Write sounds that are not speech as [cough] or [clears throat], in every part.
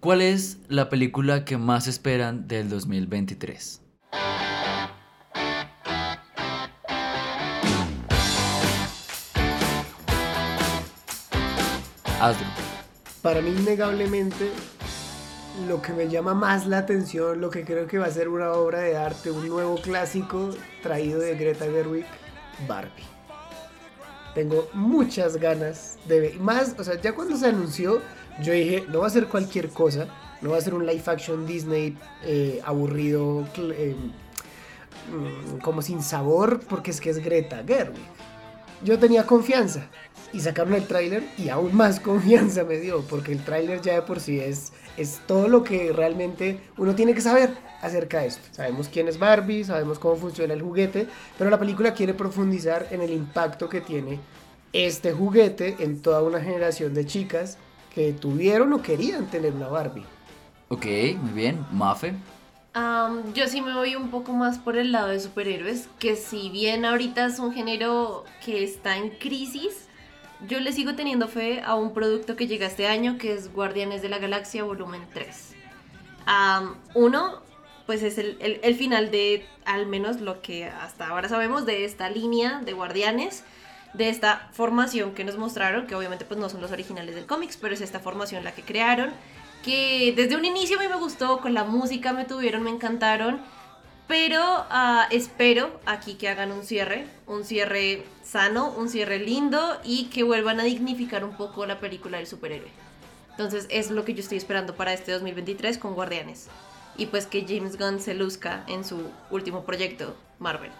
¿Cuál es la película que más esperan del 2023? Hazlo. Para mí, innegablemente, lo que me llama más la atención, lo que creo que va a ser una obra de arte, un nuevo clásico traído de Greta Gerwig, Barbie. Tengo muchas ganas de ver. Más, o sea, ya cuando se anunció, yo dije, no va a ser cualquier cosa, no va a ser un live action Disney eh, aburrido, eh, mm, como sin sabor, porque es que es Greta Gerwig. Yo tenía confianza y sacaron el tráiler y aún más [laughs] confianza me dio, porque el tráiler ya de por sí es, es todo lo que realmente uno tiene que saber acerca de esto. Sabemos quién es Barbie, sabemos cómo funciona el juguete, pero la película quiere profundizar en el impacto que tiene este juguete en toda una generación de chicas que tuvieron o querían tener una Barbie. Ok, muy bien. Mafe. yo sí me voy un poco más por el lado de superhéroes, que si bien ahorita es un género que está en crisis, yo le sigo teniendo fe a un producto que llega este año, que es Guardianes de la Galaxia Volumen 3. uno, pues es el, el, final de al menos lo que hasta ahora sabemos de esta línea de Guardianes, de esta formación que nos mostraron, que obviamente pues no son los originales del cómics, pero es esta formación la que crearon, que desde un inicio a mí me gustó, con la música me tuvieron, me encantaron pero ah, espero aquí que hagan un cierre, un cierre sano, un cierre lindo y que vuelvan a dignificar un poco la película del superhéroe. Entonces es lo que yo estoy esperando para este 2023 con Guardianes. Y pues que James Gunn se luzca en su último proyecto, Marvel.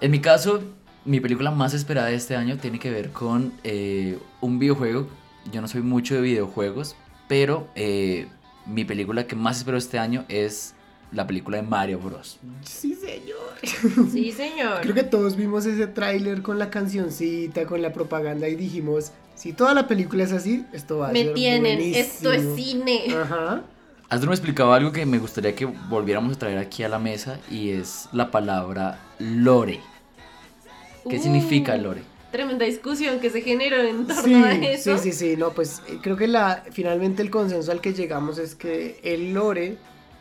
En mi caso, mi película más esperada de este año tiene que ver con eh, un videojuego. Yo no soy mucho de videojuegos, pero eh, mi película que más espero este año es la película de Mario Bros. Sí, señor. [laughs] Sí, señor. Creo que todos vimos ese tráiler con la cancioncita, con la propaganda y dijimos, si toda la película es así, esto va a me ser tienen, esto es cine. Ajá. Astro me explicaba algo que me gustaría que volviéramos a traer aquí a la mesa y es la palabra lore. ¿Qué uh, significa lore? Tremenda discusión que se generó en torno a eso. Sí, sí, sí, no, pues eh, creo que la, finalmente el consenso al que llegamos es que el lore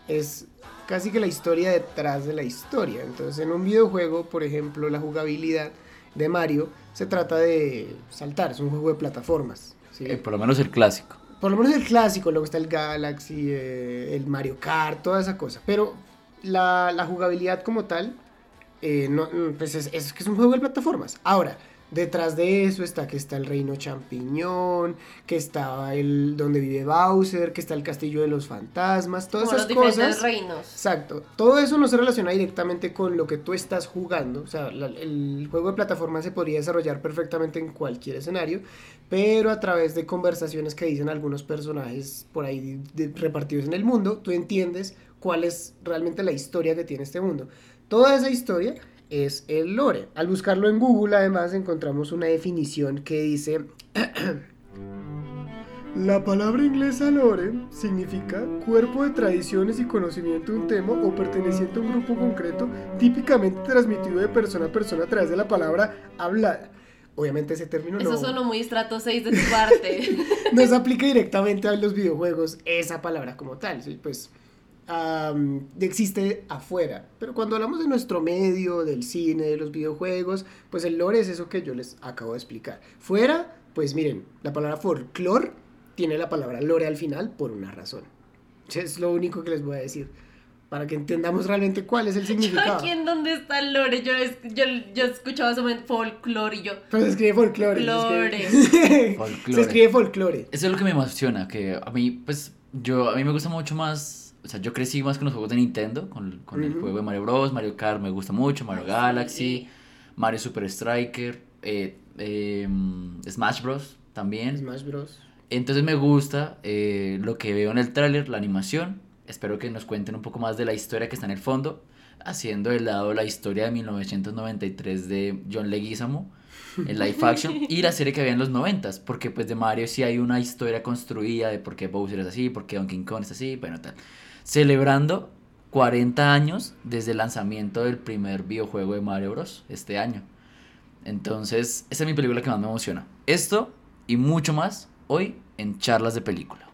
es casi que la historia detrás de la historia. Entonces, en un videojuego, por ejemplo, la jugabilidad de Mario se trata de saltar, es un juego de plataformas. Eh, por lo menos el clásico. Por lo menos el clásico, luego está el Galaxy, eh, el Mario Kart, toda esa cosa. Pero la, jugabilidad como tal, eh, no, pues es, es que es un juego de plataformas. Ahora, Detrás de eso está que está el reino champiñón, que está el donde vive Bowser, que está el castillo de los fantasmas, todas esas los cosas. reinos. Exacto. Todo eso no se relaciona directamente con lo que tú estás jugando. O sea, el juego de plataforma se podría desarrollar perfectamente en cualquier escenario, pero a través de conversaciones que dicen algunos personajes por ahí repartidos en el mundo, tú entiendes cuál es realmente la historia que tiene este mundo. Toda esa historia es el lore. Al buscarlo en Google además encontramos una definición que dice... [clears throat] La palabra inglesa lore significa cuerpo de tradiciones y conocimiento de un tema o perteneciente a un grupo concreto, típicamente transmitido de persona a persona a través de la palabra hablada. Obviamente ese término Eso no... Eso sonó muy estrato 6 de tu parte. [laughs] no se aplica directamente a los videojuegos esa palabra como tal, ¿sí? Pues existe afuera. Pero cuando hablamos de nuestro medio, del cine, de los videojuegos, pues el lore es eso que yo les acabo de explicar. Fuera, pues miren, la palabra folclore tiene la palabra lore al final por una razón. Es lo único que les voy a decir. Para que entendamos realmente cuál es el [laughs] significado. aquí en dónde está el lore, yo, yo, yo escuchaba solamente folclore y yo. Pero se escribe folclore. Se escribe, [laughs] folclore. se escribe folclore. Eso es lo que me emociona, que a mí, pues, yo, a mí me gusta mucho más o sea, yo crecí más con los juegos de Nintendo, con, con el juego de Mario Bros, Mario Kart me gusta mucho, Mario Galaxy, Mario Super Striker, eh, em, Smash Bros también. Smash Bros. Entonces me gusta eh, lo que veo en el tráiler, la animación. Espero que nos cuenten un poco más de la historia que está en el fondo, haciendo el lado la historia de 1993 de John Leguizamo en live action y la serie que había en los 90 porque pues de Mario sí hay una historia construida de por qué Bowser es así, por qué Donkey Kong es así, bueno tal celebrando 40 años desde el lanzamiento del primer videojuego de Mario Bros. este año. Entonces, esa es mi película que más me emociona. Esto y mucho más hoy en Charlas de Película.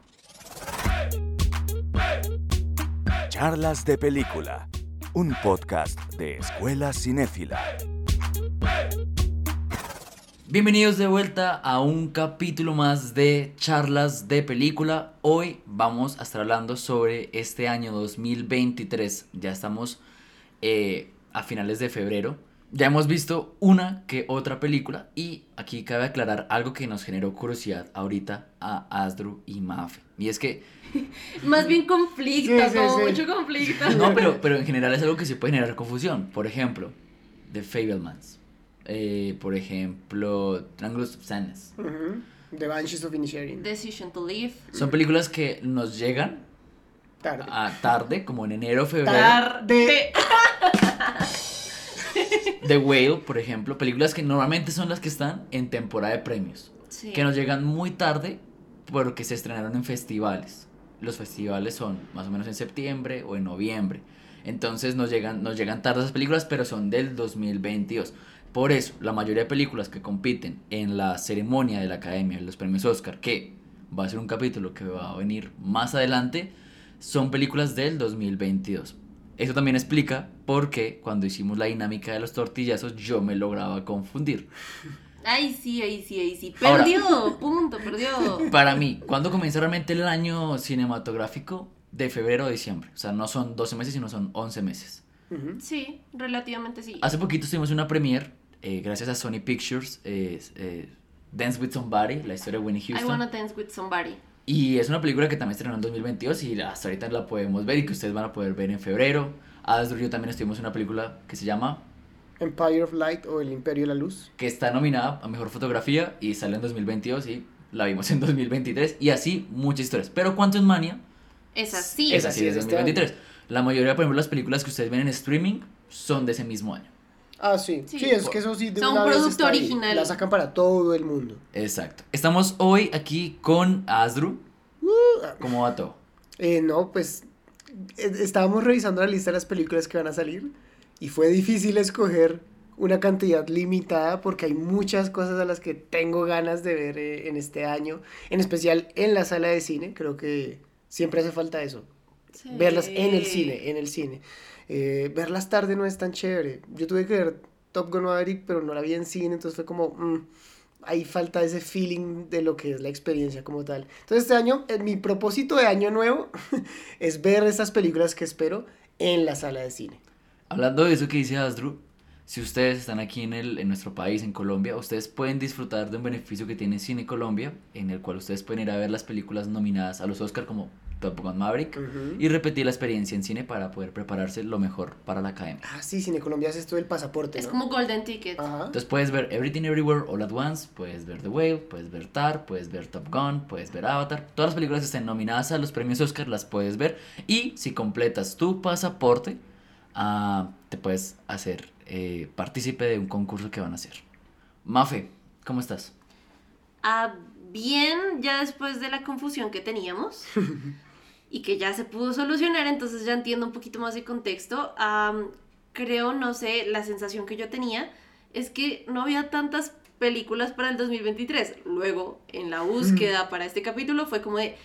Charlas de Película, un podcast de Escuela Cinéfila. Bienvenidos de vuelta a un capítulo más de Charlas de Película. Hoy vamos a estar hablando sobre este año 2023. Ya estamos eh, a finales de febrero. Ya hemos visto una que otra película y aquí cabe aclarar algo que nos generó curiosidad ahorita a Asdru y Mafe. Y es que, [laughs] Más bien conflicto, Sí, sí, como sí. mucho conflicto. no, pero, pero en general es algo que se puede generar confusión. Por ejemplo, The Fablemans. Eh, por ejemplo, Triangles of Sadness. Ujú. The Banshees of Inisherin. Decision to Live. Son películas que nos llegan Tarde. a tarde, como en enero, febrero. Tarde. The Whale, por ejemplo, películas que normalmente son las que están en temporada de premios. Sí. Que nos llegan muy tarde porque se estrenaron en festivales. Los festivales son más o menos en septiembre o en noviembre. Entonces nos llegan, nos llegan tarde esas películas, pero son del 2022. Por eso, la mayoría de películas que compiten en la ceremonia de la Academia, en los premios Oscar, que va a ser un capítulo que va a venir más adelante, son películas del 2022. Eso también explica por qué cuando hicimos la dinámica de los tortillazos yo me lograba confundir. Ay, sí, ay, sí, ay, sí. Ahora- Perdió, punto, perdió. Para mí, ¿cuándo comienza realmente el año cinematográfico? De febrero a diciembre. O sea, no son 12 meses, sino son 11 meses. Ujú. Sí, relativamente sí. Hace poquito tuvimos una premiere, eh, gracias a Sony Pictures, eh, eh, Dance with Somebody, la historia de Winnie I Houston. wanna dance with somebody. Y es una película que también estrenó en 2022 y hasta ahorita la podemos ver y que ustedes van a poder ver en febrero. Adri y yo también estuvimos en una película que se llama, Empire of Light o El Imperio de la Luz. que está nominada a Mejor Fotografía y sale en 2022 y la vimos en 2023 y así muchas historias. Pero ¿cuánto es Mania? Es así. Es así, así es es este 2023. La mayoría, por ejemplo, las películas que ustedes ven en streaming son de ese mismo año. Ah, sí. Sí. Sí, es que eso sí de Son una vez producto está ahí. original. La sacan para todo el mundo. Exacto. Estamos hoy aquí con Asdru. ¿Cómo va todo? Eh, no, pues eh, estábamos revisando la lista de las películas que van a salir y fue difícil escoger una cantidad limitada porque hay muchas cosas a las que tengo ganas de ver eh, en este año, en especial en la sala de cine, creo que siempre hace falta eso, Sí. verlas en el cine, en el cine. Eh, verlas tarde no es tan chévere. Yo tuve que ver Top Gun Maverick, pero no la vi en cine, entonces fue como, mm, ahí falta ese feeling de lo que es la experiencia como tal. Entonces este año, eh, mi propósito de año nuevo [laughs] es ver estas películas que espero en la sala de cine. Hablando de eso que dice Asdru, si ustedes están aquí en, el, en nuestro país, en Colombia, ustedes pueden disfrutar de un beneficio que tiene Cine Colombia, en el cual ustedes pueden ir a ver las películas nominadas a los Oscar como Top Gun Maverick y repetir la experiencia en cine para poder prepararse lo mejor para la academia. Ah, sí, Cine Colombia hace esto del pasaporte, Es ¿no? como Golden Ticket. Ajá. Entonces puedes ver Everything Everywhere All at Once, puedes ver The Whale, puedes ver Tar, puedes ver Top Gun, puedes ver Avatar. Todas las películas que estén nominadas a los premios Oscar las puedes ver. Y si completas tu pasaporte, ah, te puedes hacer eh, partícipe de un concurso que van a hacer. Mafe, ¿cómo estás? Ah, bien, ya después de la confusión que teníamos [laughs] y que ya se pudo solucionar, entonces ya entiendo un poquito más de contexto. Creo, no sé, la sensación que yo tenía es que no había tantas películas para el 2023. Luego, en la búsqueda para este capítulo fue como de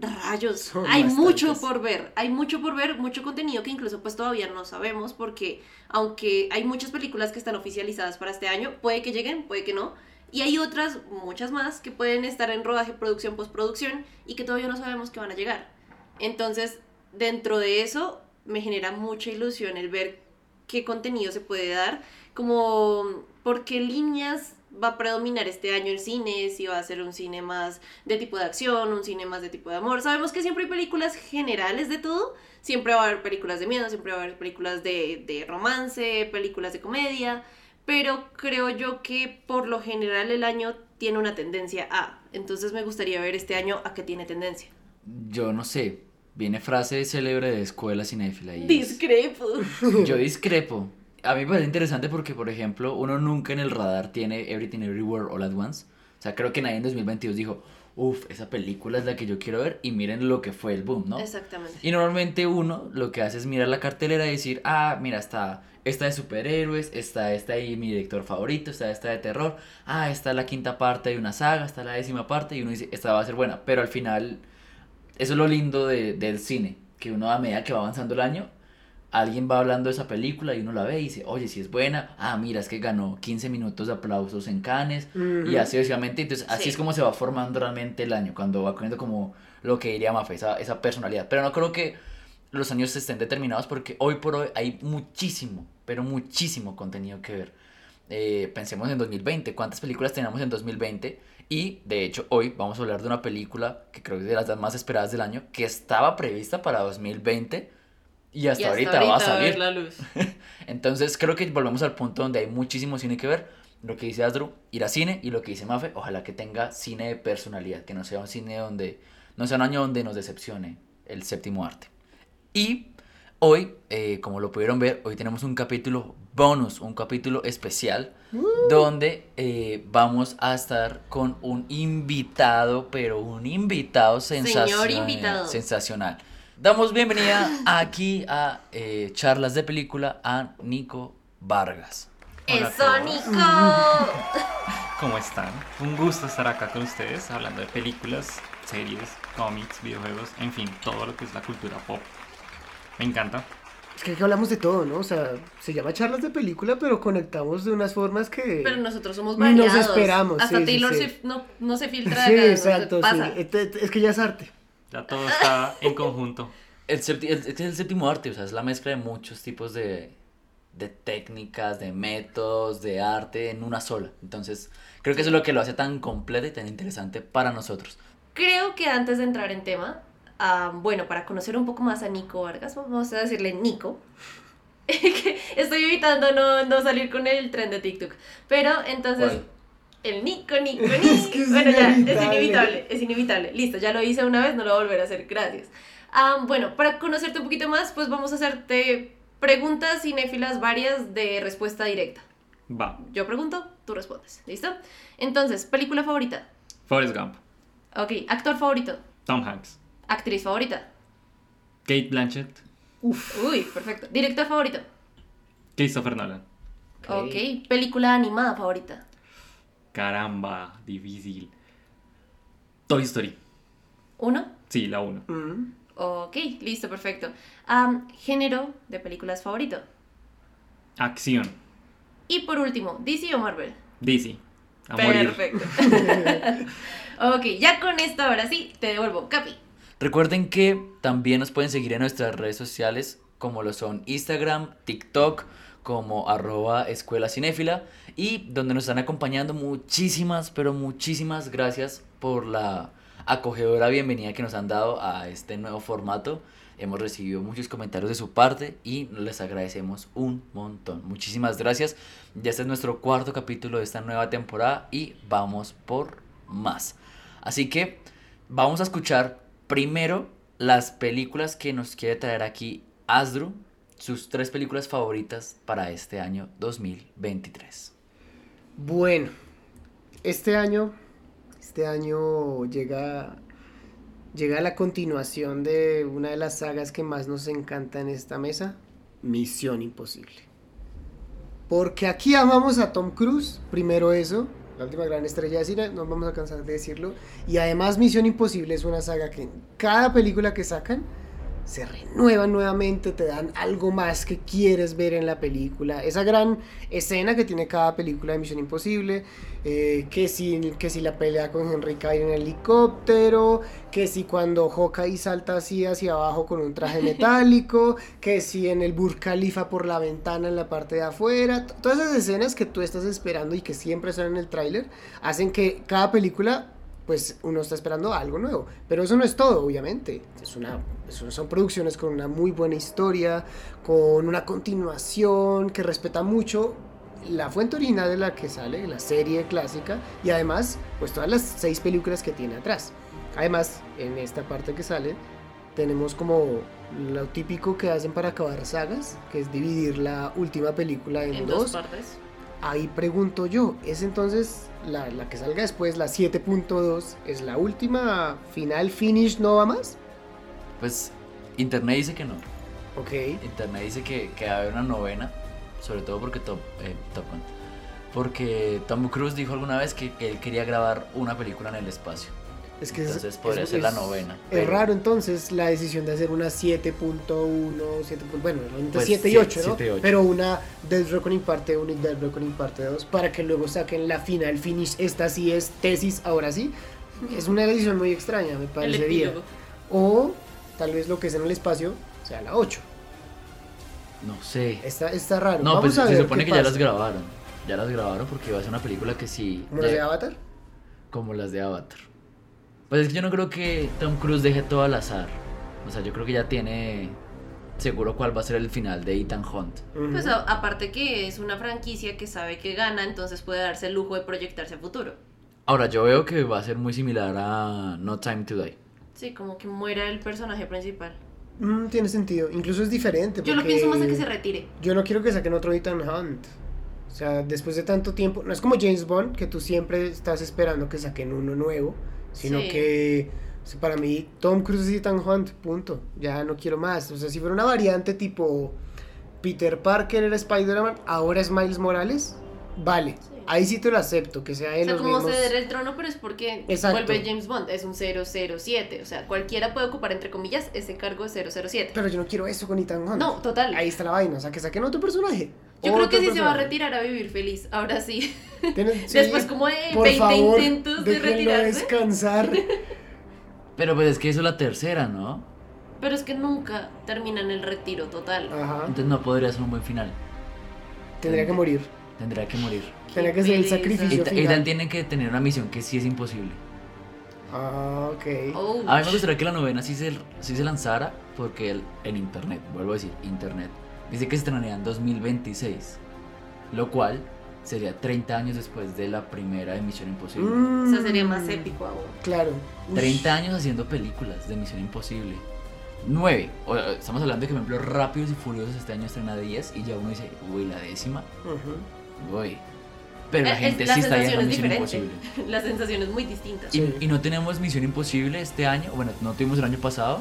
rayos, Son hay mucho por ver, hay mucho por ver, mucho contenido que incluso pues todavía no sabemos porque aunque hay muchas películas que están oficializadas para este año, puede que lleguen, puede que no. Y hay otras, muchas más, que pueden estar en rodaje, producción, postproducción y que todavía no sabemos que van a llegar. Entonces, dentro de eso, me genera mucha ilusión el ver qué contenido se puede dar, como por qué líneas va a predominar este año el cine, si va a ser un cine más de tipo de acción, un cine más de tipo de amor. Sabemos que siempre hay películas generales de todo, siempre va a haber películas de miedo, siempre va a haber películas de, de romance, películas de comedia, pero creo yo que por lo general el año tiene una tendencia a. Entonces me gustaría ver este año a qué tiene tendencia. Yo no sé. Viene frase célebre de escuela cinéfila y es- Discrepo. Yo discrepo. A mí me parece interesante porque, por ejemplo, uno nunca en el radar tiene Everything Everywhere All at Once. O sea, creo que nadie en 2022 dijo, uff, esa película es la que yo quiero ver y miren lo que fue el boom, ¿no? Exactamente. Y normalmente uno lo que hace es mirar la cartelera y decir, ah, mira, está esta de superhéroes, está esta ahí mi director favorito, está esta de terror, ah, está la quinta parte de una saga, está la décima parte y uno dice, esta va a ser buena. Pero al final, eso es lo lindo de- del cine, que uno a medida que va avanzando el año, alguien va hablando de esa película y uno la ve y dice, oye, si es buena, ah, mira, es que ganó 15 minutos de aplausos en Cannes y así sucesivamente. Entonces, así Sí. es como se va formando realmente el año, cuando va cogiendo como lo que diría Mafe, esa, esa personalidad. Pero no creo que los años estén determinados porque hoy por hoy hay muchísimo, pero muchísimo contenido que ver. Eh, pensemos en 2020, ¿cuántas películas tenemos en 2020? Y de hecho hoy vamos a hablar de una película que creo que es de las más esperadas del año, que estaba prevista para 2020 y hasta, Y hasta ahorita, va a ver salir. la [laughs] luz. Entonces creo que volvemos al punto donde hay muchísimo cine que ver. Lo que dice Asdru, ir a cine y lo que dice Mafe, ojalá que tenga cine de personalidad, que no sea un cine donde, no sea un año donde nos decepcione el séptimo arte. Y hoy, eh, como lo pudieron ver, hoy tenemos un capítulo bonus, un capítulo especial, donde eh, vamos a estar con un invitado, pero un invitado sensacional. invitado. Sensacional. Damos bienvenida aquí a eh, charlas de película a Nico Vargas. Hola ¡Eso. Nico! [laughs] ¿Cómo están? Un gusto estar acá con ustedes hablando de películas, series, cómics, videojuegos, en fin, todo lo que es la cultura pop. Me encanta. Es que aquí hablamos de todo, ¿no? O sea, se llama charlas de película, pero conectamos de unas formas que... Pero nosotros somos Ni nos variados. esperamos, Hasta sí, sí, Taylor sí. Swift no, no se filtra Sí, acá, no se exacto, sí. pasa. Este- Es que ya es arte. Ya todo está en conjunto. El, septi- el- este es el séptimo arte, o sea, es la mezcla de muchos tipos de, de técnicas, de métodos, de arte en una sola. Entonces, creo que eso es lo que lo hace tan completo y tan interesante para nosotros. Creo que antes de entrar en tema, ah, bueno, para conocer un poco más a Nico Vargas, vamos a decirle Nico. [laughs] Estoy evitando no, no salir con el tren de TikTok. Pero entonces, ¿Cuál? El Nico, Nico, Nico. Es que es bueno, ya, es inevitable. es inevitable. Listo, ya lo hice una vez, no lo voy a volver a hacer. Gracias. Ah, bueno, para conocerte un poquito más, pues vamos a hacerte preguntas cinéfilas varias de respuesta directa. Va. Yo pregunto, tú respondes. ¿Listo? Entonces, película favorita. Forrest Gump, Ok, actor favorito. Tom Hanks, Actriz favorita. Kate Blanchett, Uy, perfecto. Director favorito. Christopher Nolan. Ok. Película animada favorita. Caramba, difícil. Toy Story. Uno. Sí, la 1. Mm. Ok, listo, perfecto. Am, género de películas favorito. Acción. Y por último, DC o Marvel. DC. A. Perfecto. [laughs] ok, ya con esto ahora sí, te devuelvo. Capi. Recuerden que también nos pueden seguir en nuestras redes sociales como lo son Instagram, TikTok, como arroba escuela cinéfila y donde nos están acompañando muchísimas, pero muchísimas gracias por la acogedora bienvenida que nos han dado a este nuevo formato. Hemos recibido muchos comentarios de su parte y les agradecemos un montón. Muchísimas gracias. Ya este es nuestro cuarto capítulo de esta nueva temporada y vamos por más. Así que vamos a escuchar primero las películas que nos quiere traer aquí Asdru, sus tres películas favoritas para este año 2023. Bueno, este año, este año llega, llega la continuación de una de las sagas que más nos encanta en esta mesa, Misión Imposible. Porque aquí amamos a Tom Cruise, primero eso, la última gran estrella de cine, no vamos a cansar de decirlo. Y además Misión Imposible es una saga que en cada película que sacan se renuevan nuevamente, te dan algo más que quieres ver en la película. Esa gran escena que tiene cada película de Misión Imposible, eh, que, si, que si la pelea con Henry Cavill en el helicóptero, que si cuando Hawkeye salta así hacia abajo con un traje [laughs] metálico, que si en el Burj Khalifa por la ventana en la parte de afuera, todas esas escenas que tú estás esperando y que siempre están en el tráiler, hacen que cada película pues uno está esperando algo nuevo. Pero eso no es todo, obviamente. Es una, son producciones con una muy buena historia, con una continuación que respeta mucho la fuente original de la que sale, la serie clásica, y además, pues todas las seis películas que tiene atrás. Además, en esta parte que sale, tenemos como lo típico que hacen para acabar sagas, que es dividir la última película en, En dos. dos partes. Ahí pregunto yo, ¿es entonces la, la que salga después, la 7.2, es la última final finish, no va más? Pues Internet dice que no. Ok. Internet dice que, que va a haber una novena, sobre todo porque Top, eh, Top Gun. Porque Tom Cruise dijo alguna vez que, que él quería grabar una película en el espacio. Es que es- Entonces podría es- ser la es- novena. Es pero- raro entonces la decisión de hacer una 7.1, 7. bueno, entre Pues, 7 y sí, 8, ¿no? 7 y 8. Pero una Death Reckoning parte 1 y Death Reckoning parte 2 para que luego saquen la final finish. Esta sí es tesis, ahora sí. Es una decisión muy extraña, me parecería. O tal vez lo que es en el espacio sea la 8. No sé. Está, está raro. No, Vamos pues a se ver supone que ya las grabaron. Ya las grabaron porque va a ser una película que sí. ¿Como las de Avatar? como las de Avatar. Pues es que yo no creo que Tom Cruise deje todo al azar. O sea, yo creo que ya tiene seguro cuál va a ser el final de Ethan Hunt. Pues a- aparte que es una franquicia que sabe que gana, entonces puede darse el lujo de proyectarse a futuro. Ahora, yo veo que va a ser muy similar a No Time to Die. Sí, como que muera el personaje principal. Mm, tiene sentido. Incluso es diferente. Yo lo pienso más a que se retire. Yo no quiero que saquen otro Ethan Hunt. O sea, después de tanto tiempo, no es como James Bond, que tú siempre estás esperando que saquen uno nuevo, sino Sí. que o sea, para mí Tom Cruise es Ethan Hunt, punto. Ya no quiero más. O sea, si fuera una variante tipo Peter Parker era Spider-Man, ahora es Miles Morales, vale. Sí. Ahí sí te lo acepto, que sea O en sea, los como mismos... ceder el trono, pero es porque Exacto. vuelve James Bond, es un 007. O sea, cualquiera puede ocupar, entre comillas, ese cargo de 007. Pero yo no quiero eso con Ethan Hunt. No, total. Ahí está la vaina, o sea, que saquen otro personaje. Yo creo que Otro sí se va a personaje. retirar a vivir feliz. Ahora sí. [laughs] Después como de por 20 favor, intentos de retirarse. descansar. [laughs] Pero pues es que eso es la tercera, ¿no? Pero es que nunca terminan el retiro total. Ajá. Entonces no podría ser un buen final. Tendría que morir. Tendría que morir. Tendría que ser el sacrificio. Final. Ethan tiene que tener una misión que sí es imposible. Ah, ok. Oh, A mí me gustaría que la novena sí se, sí se lanzara porque el- en internet, vuelvo a decir, internet, dice que se estrenaría en 2026. Lo cual sería 30 años después de la primera emisión Imposible. O sea, sería Mm, más épico aún. Claro. Ush. 30 años haciendo películas de Misión Imposible. 9. estamos hablando de que, por ejemplo, Rápidos y Furiosos este año estrena 10 y ya uno dice, uy, la décima, Ujú. Pero la Eh, gente es- sí está yendo a Misión diferente. Imposible. [laughs] La sensación es muy distinta. Y, no tenemos Misión Imposible este año, bueno, no tuvimos el año pasado,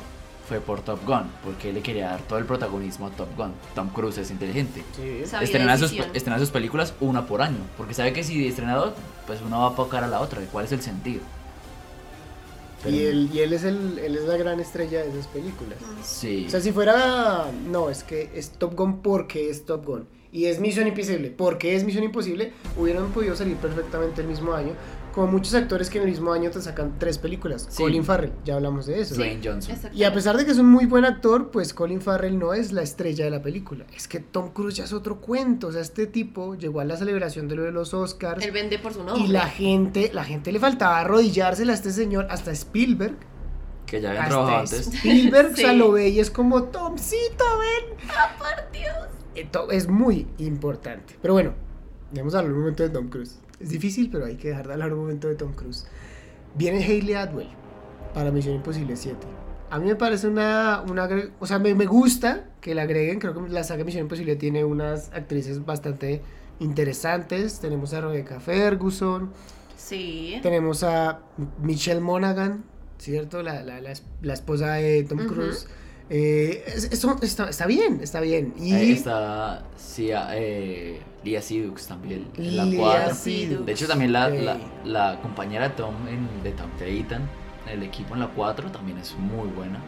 fue por Top Gun, porque él le quería dar todo el protagonismo a Top Gun. Tom Cruise es inteligente. Sí. Estrena sus, estrena sus películas una por año, porque sabe que si estrena dos, pues una va a apocar a la otra. ¿Cuál es el sentido? Pero- Y él, y él es el, él es la gran estrella de esas películas. Sí. O sea, si fuera. No, es que es Top Gun porque es Top Gun. Y es Misión Imposible porque es Misión Imposible. Hubieran podido salir perfectamente el mismo año. Como muchos actores que en el mismo año te sacan tres películas. Sí. Colin Farrell, ya hablamos de eso. Dwayne Johnson. Exacto. Y a pesar de que es un muy buen actor, pues Colin Farrell no es la estrella de la película. Es que Tom Cruise ya es otro cuento. O sea, este tipo llegó a la celebración de lo de los Oscars. Él vende por su nombre. Y la gente, la gente le faltaba arrodillársela a este señor, hasta Spielberg. Que ya habían trabajado antes. [laughs] Spielberg, o sea, Sí. lo ve y es como, Tomcito, ven. Por Dios. Esto es muy importante. Pero bueno, vamos a hablar un momento de Tom Cruise. Es difícil, pero hay que dejar de hablar un momento de Tom Cruise. Viene Hayley Atwell para Misión Imposible 7. A mí me parece una... una o sea, me, me gusta que la agreguen. Creo que la saga Misión Imposible tiene unas actrices bastante interesantes. Tenemos a Rebecca Ferguson. Sí. Tenemos a Michelle Monaghan, ¿cierto? La, la, la, es- la esposa de Tom. Cruise. Eh, es- eso está, está bien, está bien. Y Ahí está sí, eh, Lia Sidux también. En la Lea 4. Seydoux. De hecho, también la, la, la compañera de Tom en, de Tom de Ethan, en el equipo en la 4, también es muy buena.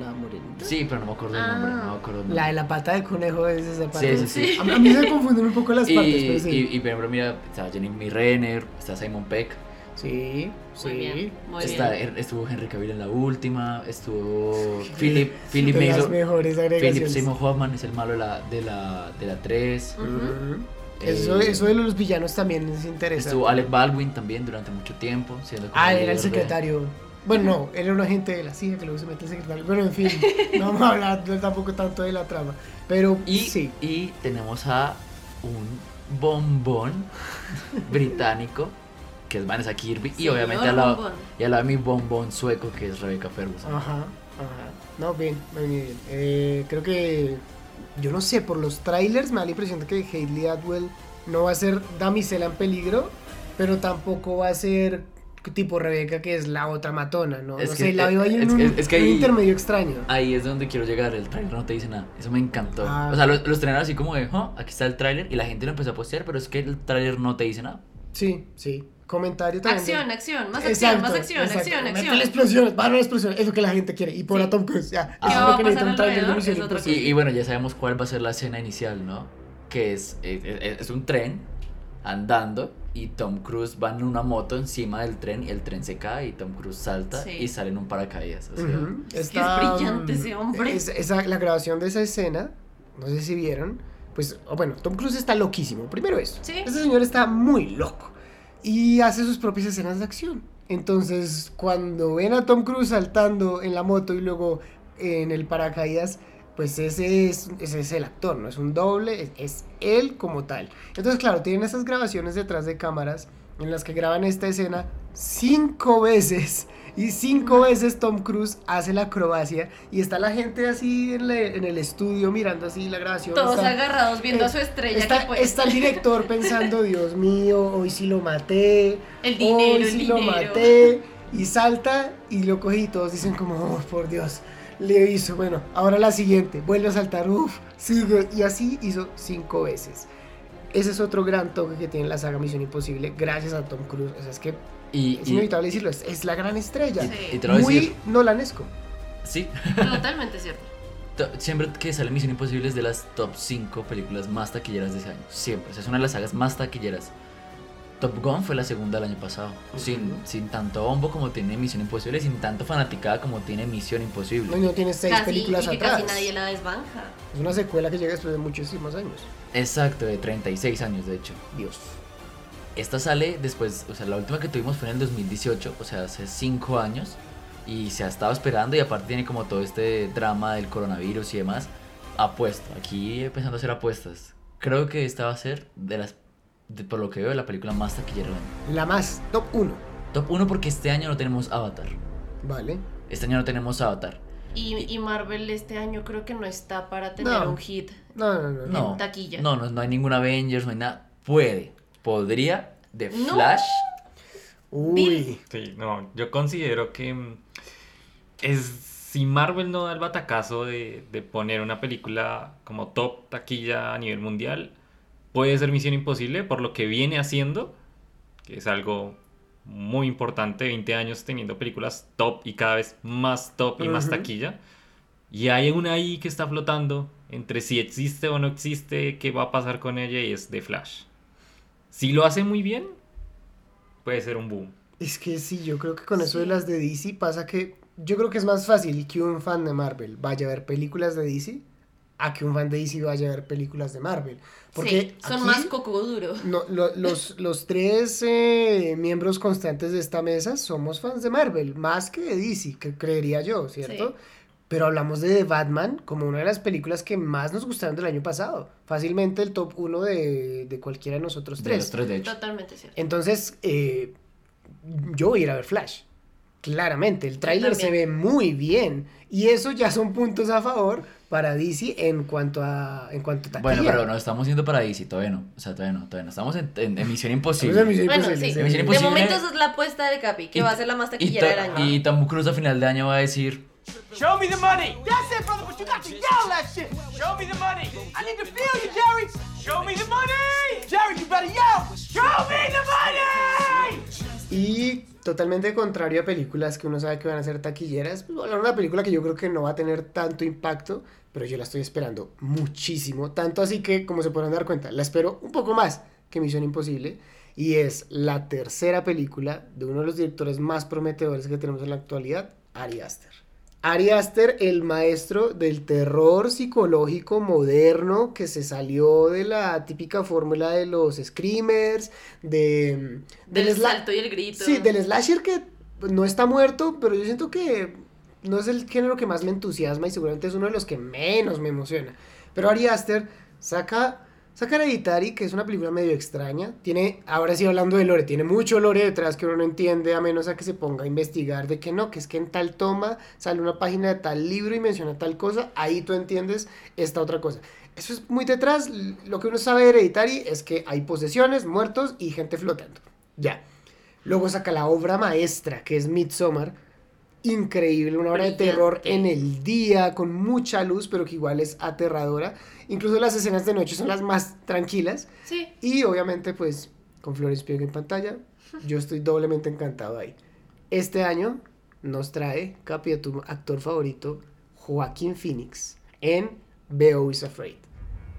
La morenita. Sí, pero no me acuerdo el nombre. Ah. No me acuerdo el nombre. La de la pata de conejo es esa parte. Sí, sí, sí. A, mí- se confunden un poco las y, partes, pero sí. y, y, por ejemplo, mira, está Jenny Renner, está Simon Peck, sí, sí. Muy bien. Muy está, bien. estuvo Henry Cavill en la última, estuvo Philip, Philip de las mejores Philip. Seymour Hoffman es el malo de la, de la, de la 3. Ujú. Ujú. Eso, Eh, eso de los villanos también es interesante. Estuvo Alec Baldwin también durante mucho tiempo. Siendo como Ah, era el de- secretario. Bueno, no, él era un agente de la CIA que luego se mete el secretario. Pero en fin, [laughs] no vamos a hablar tampoco tanto de la trama. Pero Y, sí. y tenemos a un bombón británico que es Vanessa Kirby. y obviamente al lado, bombón. y al lado de mi bombón sueco que es Rebecca Ferguson. Ajá, ajá. No, bien, muy bien. Eh, creo que, yo no sé, por los trailers me da la impresión de que Hayley Atwell no va a ser damisela en peligro, pero tampoco va a ser tipo Rebeca, que es la otra matona, ¿no? Es no que- sé, la veo ahí en es un, que- es que un intermedio extraño. Ahí es donde quiero llegar. El trailer no te dice nada. Eso me encantó. Ah. O sea, lo- los estrenaron así como de, "Oh, aquí está el tráiler. Y la gente lo empezó a postear, pero es que el tráiler no te dice nada. Sí, sí. Comentario también. de- Acción, acción, más acción, Exacto, más acción, exacto. acción, acción. explosiones, van a explosiones, es lo que la gente quiere. Y por Sí. a Tom Cruise, ya. ¿Qué Eso es lo a que necesita un trailer. Y, y bueno, ya sabemos cuál va a ser la escena inicial, ¿no? Que es, es, es- es un tren andando y Tom Cruise va en una moto encima del tren y el tren se cae y Tom Cruise salta Sí. y sale en un paracaídas. o sea, Ujú. Es que es brillante ese hombre. es- esa- la grabación de esa escena, no sé si vieron, pues, o bueno, Tom Cruise está loquísimo. Primero eso. Sí. Ese señor está muy loco y hace sus propias escenas de acción. Entonces, cuando ven a Tom Cruise saltando en la moto y luego en el paracaídas, pues ese es, ese es el actor, no es un doble, es, es él como tal. Entonces, claro, tienen esas grabaciones detrás de cámaras en las que graban esta escena cinco veces. Y cinco veces Tom Cruise hace la acrobacia y está la gente así en, la- en el estudio mirando así la grabación. Todos está- agarrados viendo eh, a su estrella Está, que está el [laughs] director pensando, Dios mío, hoy sí lo maté. El dinero, hoy el sí lo dinero. maté. Y salta y lo coge y todos dicen como, oh, por Dios, le hizo. Bueno, ahora la siguiente, vuelve a saltar, uff, sigue. Y así hizo cinco veces. Ese es otro gran toque que tiene la saga Misión Imposible, gracias a Tom Cruise. O sea, es que y, es y- inevitable decirlo, es, es la gran estrella. Sí. y te lo voy a Muy decir, nolanesco. sí, Totalmente cierto. [laughs] to- siempre que sale Misión Imposible es de las top 5 películas más taquilleras de ese año. Siempre, o sea, es una de las sagas más taquilleras. Top Gun fue la segunda del año pasado. Sin, sin tanto bombo como tiene Misión Imposible, sin tanto fanaticada como tiene Misión Imposible. No, y no tiene seis Casi, películas y que atrás. casi nadie la desbanja. Es una secuela que llega después de muchísimos años. Exacto, de 36 años de hecho. Dios. Esta sale después, o sea, la última que tuvimos fue en el 2018, o sea, hace 5 años. Y se ha estado esperando y aparte tiene como todo este drama del coronavirus y demás. Apuesto, aquí empezando a hacer apuestas. Creo que esta va a ser, de las, de- por lo que veo, la película más taquillera del año. La más, top 1. Top 1 porque este año no tenemos Avatar. Vale. Este año no tenemos Avatar. Y, y Marvel este año creo que no está para tener No. un hit. No, no, no. no. No, taquilla. no, no, no hay ningún Avengers, no hay nada. Puede, podría, de No. Flash. Uy. Sí, no, yo considero que mm, es si Marvel no da el batacazo de, de poner una película como top taquilla a nivel mundial, puede ser Misión Imposible por lo que viene haciendo, que es algo muy importante, 20 años teniendo películas top y cada vez más top y más taquilla. Y hay una ahí que está flotando entre si existe o no existe, qué va a pasar con ella y es de Flash. Si lo hace muy bien, puede ser un boom. Es que sí, yo creo que con eso de las de DC pasa que yo creo que es más fácil que un fan de Marvel vaya a ver películas de DC a que un fan de DC vaya a ver películas de Marvel. Porque sí, son aquí, más coco duro. no, lo- los, [laughs] los tres eh, miembros constantes de esta mesa somos fans de Marvel, más que de DC, que creería yo, ¿cierto? Sí. Pero hablamos de The Batman como una de las películas que más nos gustaron del año pasado. Fácilmente el top uno de, de cualquiera de nosotros De tres. los tres, de hecho. Totalmente cierto. Entonces, eh, yo voy a ir a ver Flash. Claramente, el tráiler se ve muy bien. Y eso ya son puntos a favor para DC en cuanto a, en cuanto a. Bueno, pero no estamos yendo para DC, todavía no. O sea, todavía no, todavía no. Estamos en, en, en Misión Imposible. en Misión Bueno, Imposible, sí. Misión De Imposible. momento esa es la apuesta de Capi, que Y- va a ser la más taquillera del año. y Tom Cruise a final de año va a decir, Show me the money. That's it, brother, but you got to yell that shit. Show me the money. I need to feel you, Jerry. Show me the money. Jerry, you better yell. Show me the money. Y totalmente contrario a películas que uno sabe que van a ser taquilleras, pues, hablar una película que yo creo que no va a tener tanto impacto, pero yo la estoy esperando muchísimo. Tanto así que, como se podrán dar cuenta, la espero un poco más que Misión Imposible. Y es la tercera película de uno de los directores más prometedores que tenemos en la actualidad, Ari Aster. Ari Aster, el maestro del terror psicológico moderno que se salió de la típica fórmula de los screamers, de, Del sla- salto y el grito. Sí, del slasher que no está muerto, pero yo siento que no es el género que más me entusiasma y seguramente es uno de los que menos me emociona. Pero Ari Aster saca, saca Hereditary, que es una película medio extraña. Tiene, ahora sí hablando de lore, tiene mucho lore detrás que uno no entiende a menos a que se ponga a investigar de que no, que es que en tal toma sale una página de tal libro y menciona tal cosa, ahí tú entiendes esta otra cosa. Eso es muy detrás, lo que uno sabe de Hereditary es que hay posesiones, muertos y gente flotando. Ya. Luego saca la obra maestra, que es Midsommar. Increíble, una obra de Brillante. terror en el día, con mucha luz, pero que igual es aterradora. Incluso las escenas de noche son las más tranquilas. Sí. Y obviamente, pues, con Flores Pugh en pantalla, [laughs] yo estoy doblemente encantado ahí. Este año nos trae, Capi, a tu actor favorito, Joaquín Phoenix, en is Afraid.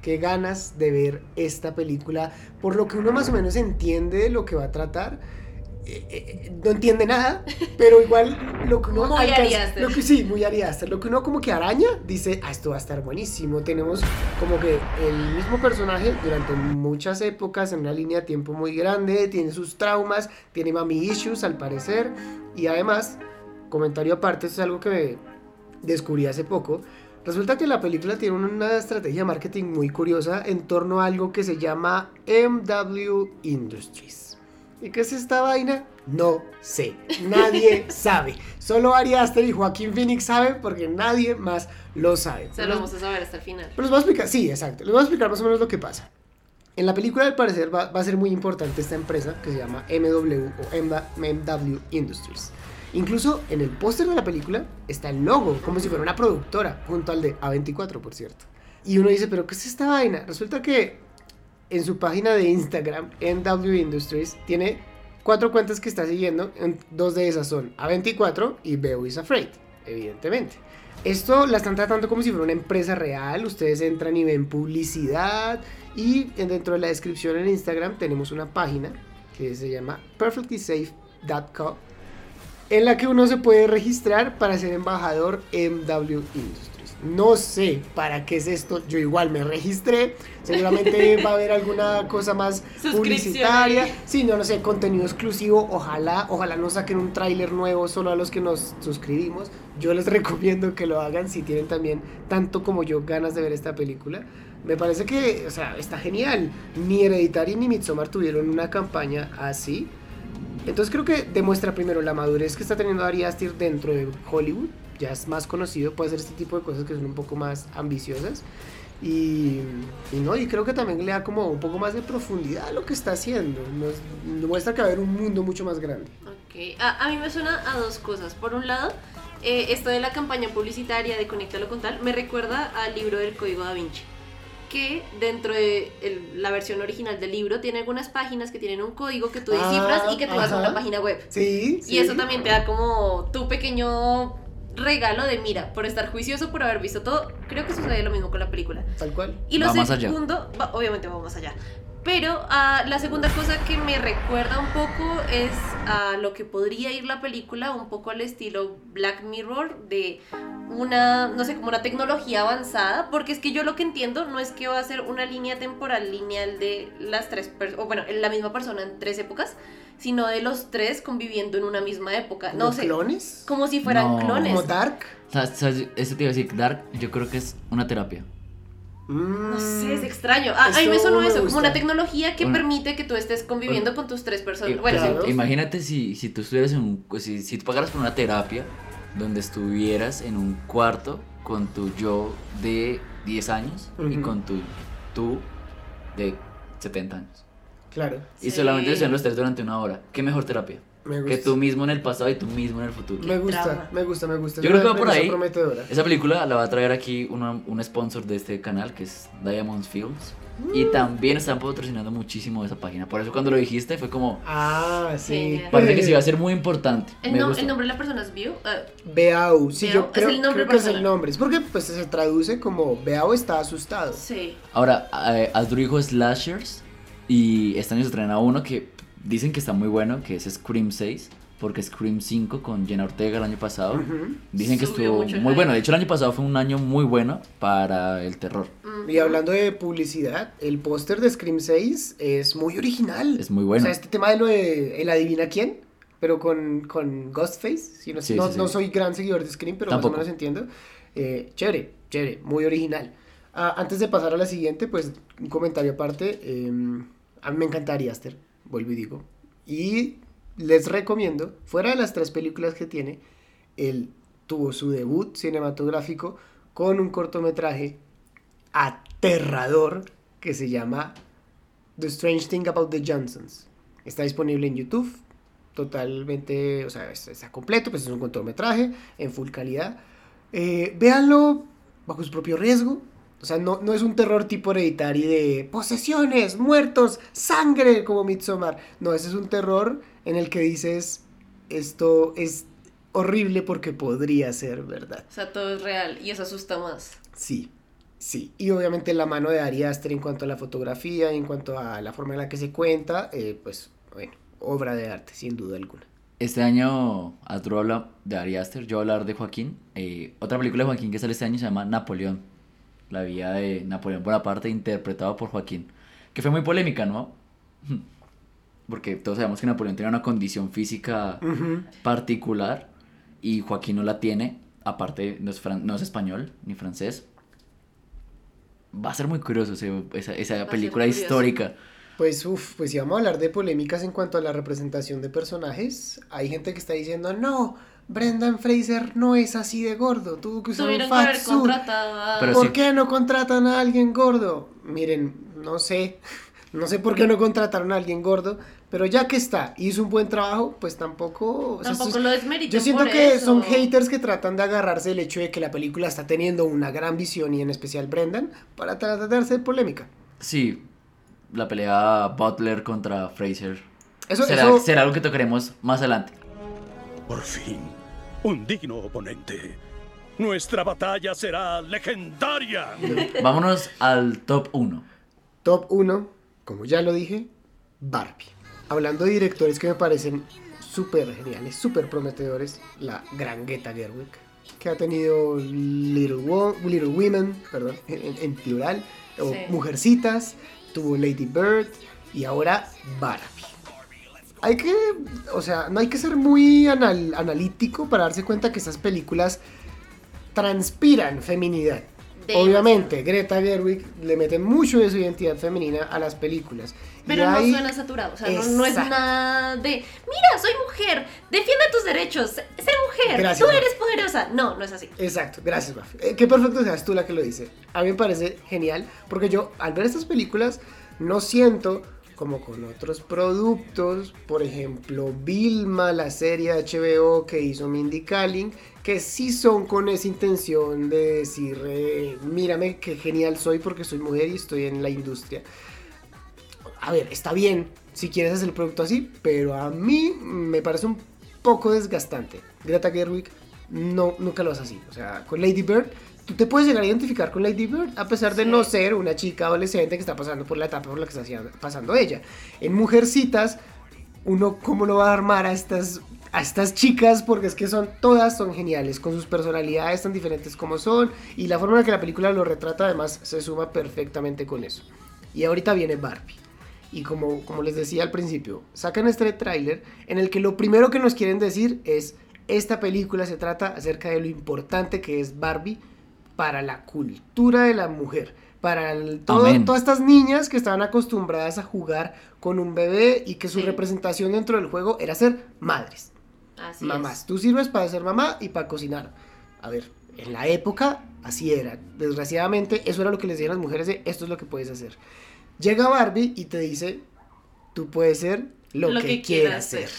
Qué ganas de ver esta película, por lo que uno más o menos entiende de lo que va a tratar. Eh, eh, no entiende nada, pero igual lo que uno Muy alcanza- lo que sí, muy Ari Aster. Lo que uno como que araña, dice, ah, esto va a estar buenísimo. Tenemos como que el mismo personaje durante muchas épocas en una línea de tiempo muy grande, tiene sus traumas, tiene mami issues al parecer, y además, comentario aparte, esto es algo que me descubrí hace poco. Resulta que la película tiene una estrategia de marketing muy curiosa en torno a algo que se llama MW Industries. ¿Y qué es esta vaina? No sé. Nadie [laughs] sabe. Solo Ari Aster y Joaquín Phoenix saben porque nadie más lo sabe. Se lo vamos a saber hasta el final. Pero les voy a explicar, sí, exacto. Les voy a explicar más o menos lo que pasa. En la película, al parecer, va, va a ser muy importante esta empresa que se llama MW o MW Industries. Incluso en el póster de la película está el logo, como si fuera una productora, junto al de A24, por cierto. Y uno dice, ¿pero qué es esta vaina? Resulta que en su página de Instagram, MW Industries, tiene cuatro cuentas que está siguiendo. en- Dos de esas son A24 y Beau is Afraid, evidentemente. Esto la están tratando como si fuera una empresa real. Ustedes entran y ven publicidad. Y en- dentro de la descripción en Instagram tenemos una página que se llama perfectlysafe.co en la que uno se puede registrar para ser embajador MW Industries. No sé para qué es esto, yo igual me registré, seguramente va a haber alguna cosa más publicitaria, sí, no, no sé, contenido exclusivo, ojalá, ojalá no saquen un tráiler nuevo solo a los que nos suscribimos, yo les recomiendo que lo hagan si tienen también tanto como yo ganas de ver esta película. Me parece que, o sea, está genial. Ni Hereditary ni Midsommar tuvieron una campaña así. Entonces creo que demuestra primero la madurez que está teniendo Ari Aster dentro de Hollywood. Ya es más conocido, puede hacer este tipo de cosas que son un poco más ambiciosas. Y, y no, y creo que también le da como un poco más de profundidad a lo que está haciendo. Nos, nos muestra que va a haber un mundo mucho más grande. Ok, a, a mí me suena a dos cosas. Por un lado, eh, esto de la campaña publicitaria de Conéctalo con tal me recuerda al libro del Código da Vinci. Que dentro de el- la versión original del libro tiene algunas páginas que tienen un código que tú descifras Ah, y que tú vas a ajá. una página web. Sí, Y eso también te da como tu pequeño regalo de mira, por estar juicioso, por haber visto todo. Creo que sucede lo mismo con la película. Tal cual. Y lo Va más allá. segundo, va- obviamente va más allá. Pero ah, la segunda cosa que me recuerda un poco es a lo que podría ir la película, un poco al estilo Black Mirror, de una, no sé, como una tecnología avanzada, porque es que yo lo que entiendo no es que va a ser una línea temporal lineal de las tres personas, o bueno, la misma persona en tres épocas, sino de los tres conviviendo en una misma época. No ¿Como sé, ¿Clones? como si fueran No. clones. ¿Como Dark? ¿Sabes? ¿Sabes? Eso te iba a decir, Dark, yo creo que es una terapia. No sé, es Mm. extraño. Ah, a mí me sonó me eso, como una tecnología que Una- permite que tú estés conviviendo con tus tres personas. Eh, Bueno, pues, claro. Imagínate si, si tú estuvieras en un. Si, si tú pagaras por una terapia donde estuvieras en un cuarto con tu yo de 10 años y Ujú. con tu tú de 70 años. Claro, Y Sí. solamente estén los tres durante una hora. ¿Qué mejor terapia? me gusta. Que tú mismo en el pasado y tú mismo en el futuro. Me gusta, me gusta, me gusta. Yo Es creo que va por ahí. prometedora. Esa película la va a traer aquí una- un sponsor de este canal que es Diamond Films. Mm. Y también están patrocinando muchísimo esa página. Por eso cuando lo dijiste fue como. Ah, sí. Genial. Parece que sí va a ser muy importante. el, nom- nombre de la persona es View. Ah, Beau, sí, Beau, yo es creo, el nombre creo que es el nombre. Es porque pues se traduce como Beau está asustado. sí. Ahora, eh, Slashers. Y este año se estrena uno que dicen que está muy bueno, que es Scream 6. Porque Scream 5 con Jenna Ortega el año pasado. Dicen que Subió estuvo muy hype. bueno. De hecho, el año pasado fue un año muy bueno para el terror. Y hablando de publicidad, el póster de Scream 6 es muy original. Es muy bueno. O sea, este tema de lo de el adivina quién, pero con, con Ghostface. si no, Sí, no, sí, no sí. soy gran seguidor de Scream, pero Tampoco. más o menos entiendo. Eh, chévere, chévere, muy original. Ah, antes de pasar a la siguiente, pues un comentario aparte. eh, a mí me encantaría Aster, vuelvo y digo. Y les recomiendo, fuera de las tres películas que tiene, él tuvo su debut cinematográfico con un cortometraje aterrador que se llama The Strange Thing About the Johnsons. Está disponible en YouTube, totalmente, o sea, es- está completo, pues es un cortometraje en full calidad. Eh, véanlo bajo su propio riesgo. O sea, no, no es un terror tipo hereditario de posesiones, muertos, sangre como Midsommar. No, ese es un terror en el que dices, esto es horrible porque podría ser verdad. O sea, todo es real y eso asusta más. Sí, sí. Y obviamente la mano de Ari Aster en cuanto a la fotografía, en cuanto a la forma en la que se cuenta, eh, pues bueno, obra de arte, sin duda alguna. Este año Arturo habla de Ari Aster, yo voy a hablar de Joaquín. Eh, otra película de Joaquín que sale este año se llama Napoleón. La vida de Napoleón Bonaparte interpretado por Joaquín. Que fue muy polémica, ¿no? [laughs] Porque todos sabemos que Napoleón tenía una condición física particular y Joaquín no la tiene. Aparte, no es, fran- no es español ni francés. Va a ser muy curioso ese- esa, esa película curioso. histórica. Pues, uff, pues si vamos a hablar de polémicas en cuanto a la representación de personajes, hay gente que está diciendo, no, Brendan Fraser no es así de gordo, tuvo que usar un Tuvieron que haber fat suit. a... ¿Por sí. qué no contratan a alguien gordo? Miren, no sé, [laughs] no sé por qué no contrataron a alguien gordo, pero ya que está, hizo un buen trabajo, pues tampoco... o sea, Tampoco lo Yo siento por que eso. son haters que tratan de agarrarse el hecho de que la película está teniendo una gran visión y en especial Brendan para tratar de hacer polémica. Sí, la pelea Butler contra Fraser. Eso, será, eso- será algo que tocaremos más adelante. Por fin, un digno oponente. Nuestra batalla será legendaria. Vámonos al top 1. Top 1, como ya lo dije, Barbie. Hablando de directores que me parecen súper geniales, súper prometedores, la gran Greta Gerwig, que ha tenido Little, Wo- Little Women, perdón, en, en plural, o Sí. Mujercitas, tuvo Lady Bird y ahora Barbie. Hay que, o sea, no hay que ser muy anal- analítico para darse cuenta que estas películas transpiran feminidad. Obviamente, Greta Gerwig le mete mucho de su identidad femenina a las películas. Y Pero no hay- suena saturado, o sea, no, no es nada de, mira, soy mujer, defiende tus derechos, sé mujer, Gracias, tú eres poderosa. No, no es así. Exacto, gracias, Maf. Eh, qué perfecto seas tú la que lo dice. A mí me parece genial, porque yo al ver estas películas no siento como con otros productos, por ejemplo, Vilma, la serie HBO que hizo Mindy Kaling, que sí son con esa intención de decir, eh, mírame qué genial soy porque soy mujer y estoy en la industria. A ver, está bien si quieres hacer el producto así, pero a mí me parece un poco desgastante. Greta Gerwig no, nunca lo hace así. O sea, con Lady Bird, tú te puedes llegar a identificar con Lady Bird a pesar de Sí. no ser una chica adolescente que está pasando por la etapa por la que está pasando ella. En Mujercitas, uno cómo lo va a armar a estas a estas chicas porque es que son todas son geniales con sus personalidades tan diferentes como son y la forma en la que la película lo retrata además se suma perfectamente con eso. Y ahorita viene Barbie. Y como, como les decía al principio, sacan este tráiler en el que lo primero que nos quieren decir es esta película se trata acerca de lo importante que es Barbie para la cultura de la mujer, para el- todo- Amén. todas estas niñas que estaban acostumbradas a jugar con un bebé y que su Sí. representación dentro del juego era ser madres, Así mamás. es. Tú sirves para ser mamá y para cocinar. A ver, en la época así era. Desgraciadamente eso era lo que les decían las mujeres de esto es lo que puedes hacer. Llega Barbie y te dice, tú puedes ser lo, Lo que, que quieras ser.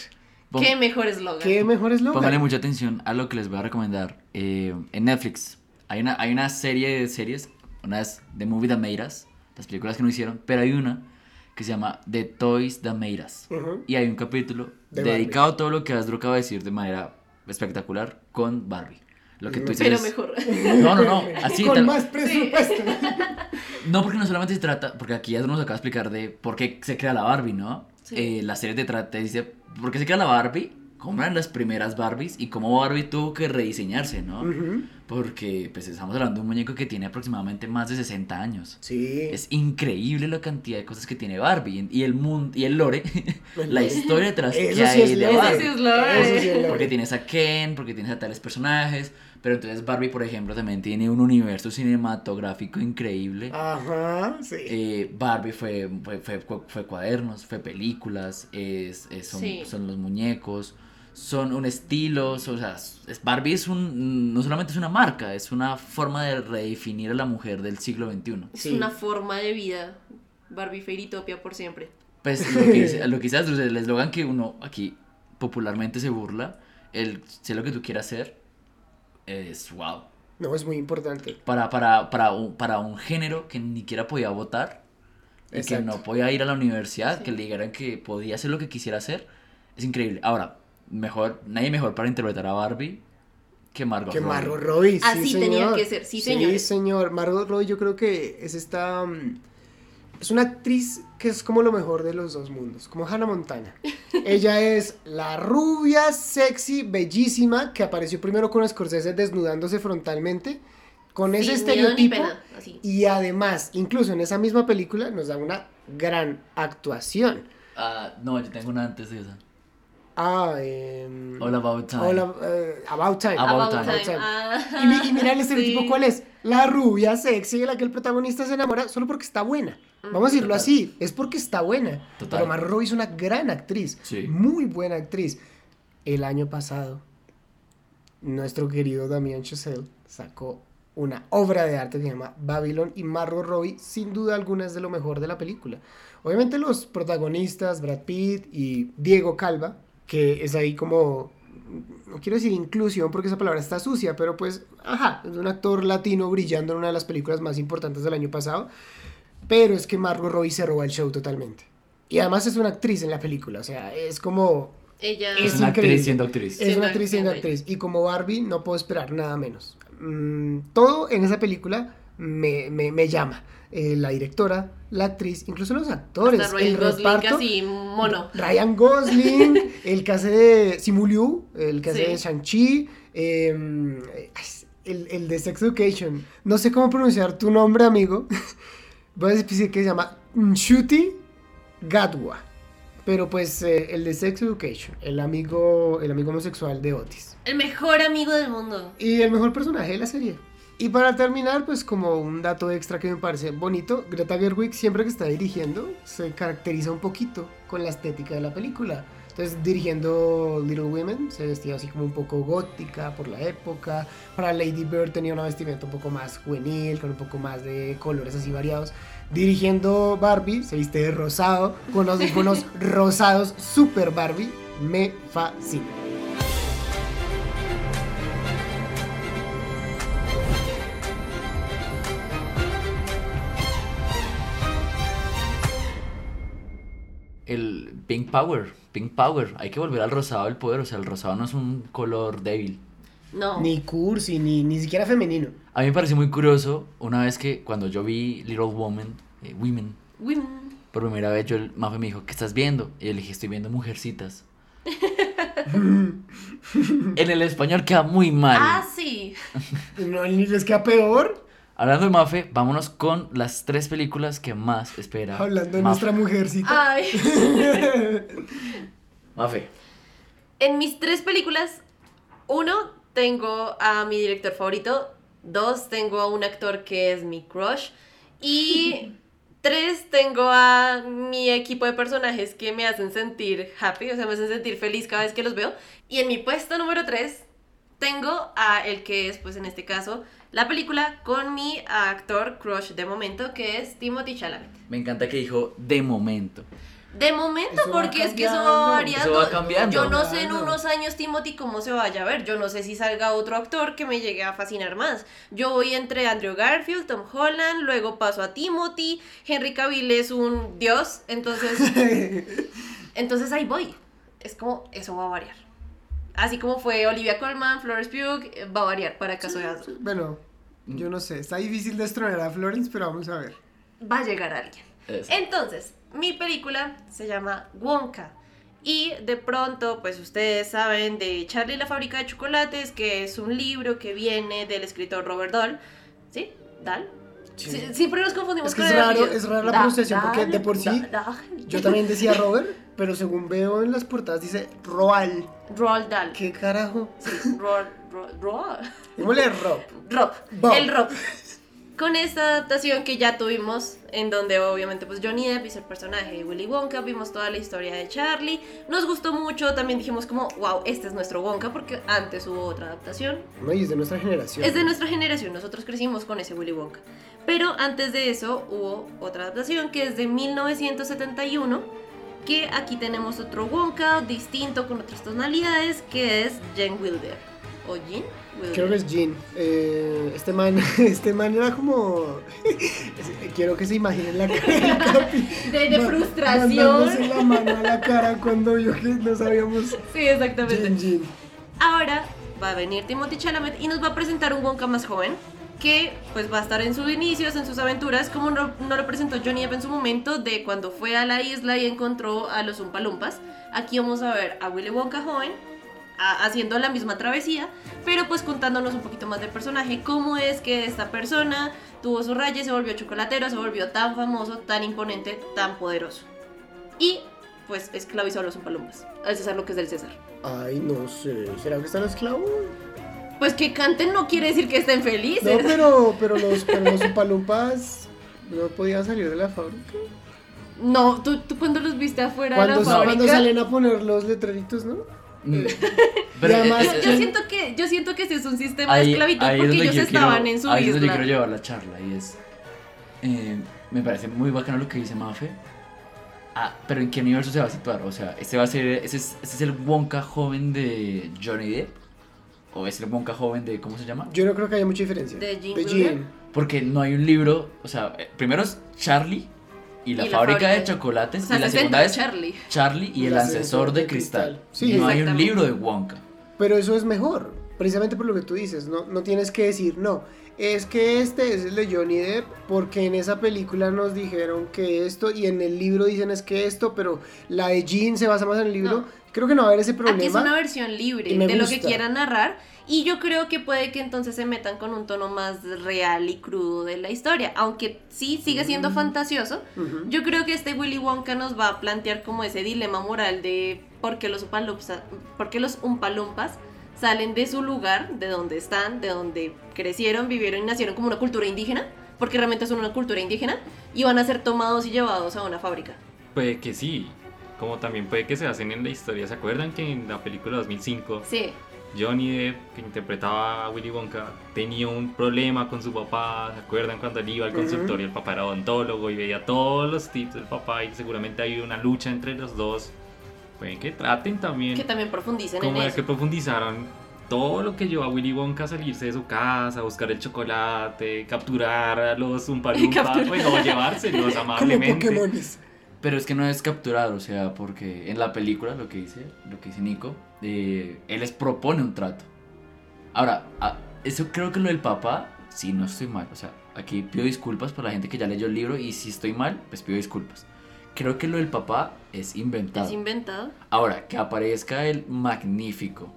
Qué mejor eslogan. ¿Qué mejor es Póngale mucha atención a lo que les voy a recomendar. Eh, en Netflix hay una, hay una serie de series, una es The Movie That Made Us, las películas que no hicieron, pero hay una que se llama The Toys That Made Us. Ujú. Y hay un capítulo De dedicado a todo lo que Asdru acaba de decir de manera espectacular con Barbie. Lo que tú dices Pero mejor. No, no, no, [laughs] así Con tal- más presupuesto. [laughs] No, porque no solamente se trata, porque aquí ya nos acaba de explicar de por qué se crea la Barbie, ¿no? Sí. Eh, la serie te trata, te dice, ¿por qué se crea la Barbie? ¿Cómo eran las primeras Barbies? Y cómo Barbie tuvo que rediseñarse, ¿no? Ujú. Porque, pues, estamos hablando de un muñeco que tiene aproximadamente más de 60 años. Sí. Es increíble la cantidad de cosas que tiene Barbie y el mundo y el lore, [laughs] la historia detrás que sí hay es de. Barbie. Eso sí es lore. Eso sí es lore. Porque tienes a Ken, porque tienes a tales personajes, pero entonces Barbie, por ejemplo, también tiene un universo cinematográfico increíble. Ajá, sí. Eh, Barbie fue, fue, fue, fue cuadernos, fue películas, es, es- son, Sí. son los muñecos, son un estilo, son- o sea, es- Barbie es un, no solamente es una marca, es una forma de redefinir a la mujer del siglo XXI. Es Sí. una forma de vida. Barbie Fairytopia por siempre. Pues lo que lo que Andrew, el eslogan que uno aquí popularmente se burla, el sé lo que tú quieras hacer, es wow. No, es muy importante. Para, para, para, un, para un género que ni siquiera podía votar y que no podía ir a la universidad, que le dijeran que podía hacer lo que quisiera hacer, Es increíble. Ahora, mejor, nadie mejor para interpretar a Barbie que Margot Que Robbie. Margot Robbie, sí, Así tenía señor. que ser, sí, señores. señor. Margot Robbie yo creo que es esta... mm, Es una actriz que es como lo mejor de los dos mundos, como Hannah Montana. [laughs] Ella es la rubia, sexy, bellísima, que apareció primero con Scorsese desnudándose frontalmente, con ese estereotipo. pena. Y además, incluso en esa misma película, nos da una gran actuación. Ah, no, yo tengo una antes de esa. Ah, em, All About Time. All Ab- eh, About Time. About About Time. Time. Ah, Y, y mira el estereotipo [laughs] sí. cuál es. La rubia sexy de la que el protagonista se enamora solo porque está buena. Vamos a decirlo Total. así, es porque está buena. Total. Pero Margot Robbie es una gran actriz, Sí. muy buena actriz. El año pasado, nuestro querido Damien Chazelle sacó una obra de arte que se llama Babylon y Margot Robbie sin duda alguna es de lo mejor de la película. Obviamente los protagonistas, Brad Pitt y Diego Calva, que es ahí como, no quiero decir inclusión porque esa palabra está sucia, pero pues, ajá, es un actor latino brillando en una de las películas más importantes del año pasado, pero es que Margot Robbie se roba el show totalmente. Y además es una actriz en la película, o sea, es como Ella. Es Es una increíble. actriz siendo actriz. es Siendo una actriz siendo actriz. actriz. Y como Barbie, no puedo esperar nada menos. Mm, todo en esa película me, me- me llama. Eh, la directora, la actriz, incluso los actores. Hasta Ryan el Gosling reparto. casi mono. Ryan Gosling, [laughs] el que hace de Simu Liu, el que hace Sí. de Shang-Chi, eh, el, el de Sex Education. No sé cómo pronunciar tu nombre, amigo. [laughs] Voy a decir que se llama Nshuti Gadwa. Pero pues eh, el de Sex Education, el amigo, el amigo homosexual de Otis. El mejor amigo del mundo. Y el mejor personaje de la serie. Y para terminar, pues como un dato extra que me parece bonito, Greta Gerwig siempre que está dirigiendo se caracteriza un poquito con la estética de la película. Entonces dirigiendo Little Women se vestía así como un poco gótica por la época. Para Lady Bird tenía una vestimenta un poco más juvenil, con un poco más de colores así variados. Dirigiendo Barbie se viste de rosado, con los iconos [laughs] rosados, super Barbie. Me fascina. Pink Power. Pink Power. Hay que volver al rosado del poder. O sea, el rosado no es un color débil. No. Ni cursi, ni, ni siquiera femenino. A mí me pareció muy curioso una vez que cuando yo vi Little Woman, eh, Women, Women. por primera vez, yo, el Mafe me dijo, ¿qué estás viendo? Y yo le dije, estoy viendo Mujercitas. [laughs] en el español queda muy mal. Ah, sí. [laughs] No, ni les queda peor. Hablando de Mafe, vámonos con las tres películas que más espera. Hablando de Mafe. nuestra mujercita. Ay. [laughs] Mafe. En mis tres películas, uno, tengo a mi director favorito. Dos, tengo a un actor que es mi crush. Y [laughs] tres, tengo a mi equipo de personajes que me hacen sentir happy, o sea, me hacen sentir feliz cada vez que los veo. Y en mi puesto número tres, tengo a el que es, pues en este caso, la película con mi actor crush de momento, que es Timothy Chalamet. Me encanta que dijo de momento. De momento, Eso porque es que eso va variando. Eso va cambiando. Yo no sé en unos años, Timothy, cómo se vaya a ver. Yo no sé si salga otro actor que me llegue a fascinar más. Yo voy entre Andrew Garfield, Tom Holland, luego paso a Timothy. Henry Cavill es un dios, entonces. [laughs] entonces ahí voy. Es como, eso va a variar. Así como fue Olivia Colman, Florence Pugh, eh, va a variar para caso de Aslan. Bueno, yo no sé. Está difícil destronar a Florence, pero vamos a ver. Va a llegar alguien. Eso. Entonces, mi película se llama Wonka. Y de pronto, pues ustedes saben de Charlie y la fábrica de chocolates, que es un libro que viene del escritor Robert Dahl. ¿Sí? ¿Dahl? Sí. Siempre nos confundimos Es que con es el raro- es rara la Da- pronunciación, porque Dahl, de por sí- Da- Dahl. Yo también decía Robert, pero según veo en las portadas dice Roal. Roald Dahl. ¿Qué carajo? Sí, Roald, Roald. Démosle Rob. Rob, Bob. el Rob. Con esta adaptación que ya tuvimos, en donde obviamente pues Johnny Depp hizo el personaje de Willy Wonka, vimos toda la historia de Charlie, nos gustó mucho, también dijimos como, wow, este es nuestro Wonka, porque antes hubo otra adaptación. No, y es de nuestra generación. Es de nuestra generación, nosotros crecimos con ese Willy Wonka. Pero antes de eso hubo otra adaptación que es de 1971, que aquí tenemos otro Wonka distinto con otras tonalidades, que es Jen Wilder. ¿O Jean? Creo que es Jean. Eh, este man, [laughs] este man era como. [laughs] Quiero que se imaginen la cara del [laughs] Capi. De, de frustración. la mano a la cara cuando vio que no sabíamos. Sí, exactamente. Jean, Jean. Ahora va a venir Timothy Chalamet y nos va a presentar un Wonka más joven que pues va a estar en sus inicios, en sus aventuras, como no, no lo presentó Johnny Depp en su momento de cuando fue a la isla y encontró a los Umpalumpas. Aquí vamos a ver a Willy Wonka joven haciendo la misma travesía, pero pues contándonos un poquito más del personaje, cómo es que esta persona tuvo sus rayas, se volvió chocolatero, se volvió tan famoso, tan imponente, tan poderoso. Y pues esclavizó a los Umpalumpas, al César lo que es del César. Ay, no sé. ¿Será que están esclavos? Pues que canten no quiere decir que estén felices. No, pero, pero los, pero los Upalumpas no podían salir de la fábrica. No, ¿tú, tú cuando los viste afuera Cuando, de la fábrica. cuando salen a poner los letreritos, ¿no? Mm. [laughs] Además- eh, yo, eh, yo siento que yo siento que ese es un sistema ahí- de esclavitud ahí es porque donde ellos estaban quiero- en su ahí es donde yo isla. quiero llevar la charla y es eh, me parece muy bacano lo que dice Mafe ah, pero en qué universo se va a situar o sea este va a ser ese es, ese es el Wonka joven de Johnny Depp o es el Wonka joven de cómo se llama Yo no creo que haya mucha diferencia. ¿De Jean De Gruden? Jean. porque no hay un libro o sea eh, primero es Charlie y la, Y la fábrica, fábrica de chocolates O sea, y la se segunda es Charlie. Charlie y el ascensor de cristal, Sí, no hay un libro de Wonka Pero eso es mejor, precisamente por lo que tú dices, no, no tienes que decir, no, es que este es el de Johnny Depp, porque en esa película nos dijeron que esto, y en el libro dicen es que esto, pero la de Jean se basa más en el libro, No. Creo que no va a haber ese Aquí es problema. una versión libre de lo que quieran narrar. Y yo creo que puede que entonces se metan con un tono más real y crudo de la historia. Aunque sí sigue siendo fantasioso, Ujú. yo creo que este Willy Wonka nos va a plantear como ese dilema moral de por qué los Umpalumpas, por qué los Umpalumpas salen de su lugar, de donde están, de donde crecieron, vivieron y nacieron como una cultura indígena, porque realmente son una cultura indígena, y van a ser tomados y llevados a una fábrica. Puede que sí. Como también puede que se hacen en la historia. ¿Se acuerdan que en la película 2005 Sí, Johnny Depp, que interpretaba a Willy Wonka, tenía un problema con su papá. ¿Se acuerdan cuando él iba al consultorio? El papá era odontólogo y veía todos los tips del papá y seguramente hay una lucha entre los dos. Pueden que traten también que también profundicen en como de eso. que profundizaron todo lo que llevó a Willy Wonka a salirse de su casa, a buscar el chocolate, capturar a los Umpalumpas, [laughs] Capturar. bueno, o llevárselos [laughs] Como amablemente. Pokémones. Pero es que no es capturar, o sea, porque en la película lo que dice, lo que dice Nico, eh, él les propone un trato. Ahora, a- eso creo que lo del papá, sí, no estoy mal. O sea, aquí pido disculpas por la gente que ya leyó el libro y si estoy mal, pues pido disculpas. Creo que lo del papá es inventado. Es inventado. Ahora, que aparezca el magnífico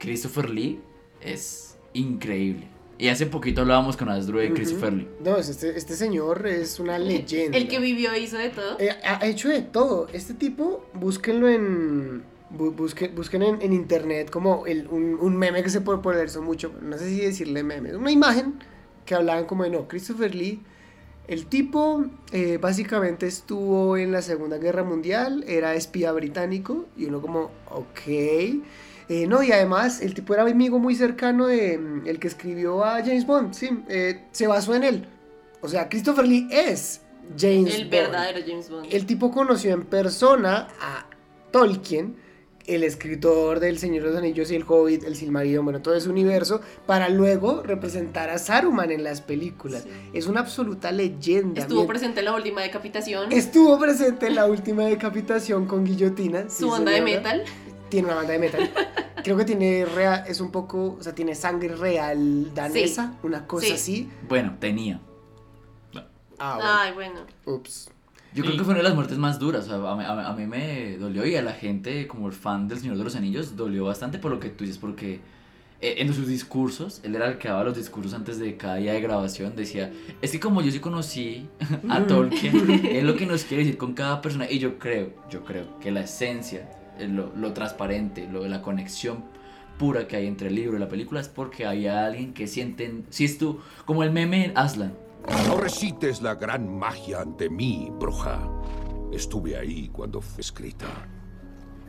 Christopher Lee es increíble. Y hace poquito hablábamos con Asdru de. Christopher Lee. No, es este, este señor es una leyenda. El que vivió hizo de todo. Eh, ha hecho de todo. Este tipo, búsquenlo en. bu- busquen, busquen en, en internet como el, un, un meme que se puede poner son mucho. No sé si decirle meme. Una imagen que hablaban como de no, Christopher Lee. El tipo eh, básicamente estuvo en la Segunda Guerra Mundial, era espía británico y uno como, ok. Eh, no, y además el tipo era amigo muy cercano de mm, el que escribió a James Bond, sí, eh, se basó en él. O sea, Christopher Lee es James el Bond. verdadero James Bond. El tipo conoció en persona a Tolkien, el escritor del Señor de los Anillos y el Hobbit, el Silmarillion, bueno, todo ese universo, para luego representar a Saruman en las películas. Sí. Es una absoluta leyenda. Estuvo presente en la última decapitación. Estuvo presente en la última decapitación con guillotina. sí, su banda de señora. metal. Tiene una banda de metal. [laughs] Creo que tiene rea- es un poco, o sea, tiene sangre real danesa, una cosa Sí. así. Bueno, tenía. Ah, bueno. Ay, bueno. Ups. Yo creo Sí. que fue una de las muertes más duras. o sea, a, mí, a a mí me dolió y a la gente, como el fan del Señor de los Anillos, dolió bastante por lo que tú dices, porque eh, en sus discursos, él era el que daba los discursos antes de cada día de grabación, decía, es que como yo sí conocí a Tolkien, [laughs] es lo que nos quiere decir con cada persona. Y yo creo, yo creo que la esencia, lo, lo transparente, lo, la conexión pura que hay entre el libro y la película es porque había alguien que sienten, si es tú, como el meme en Aslan. No recites la gran magia ante mí, bruja. Estuve ahí cuando fue escrita.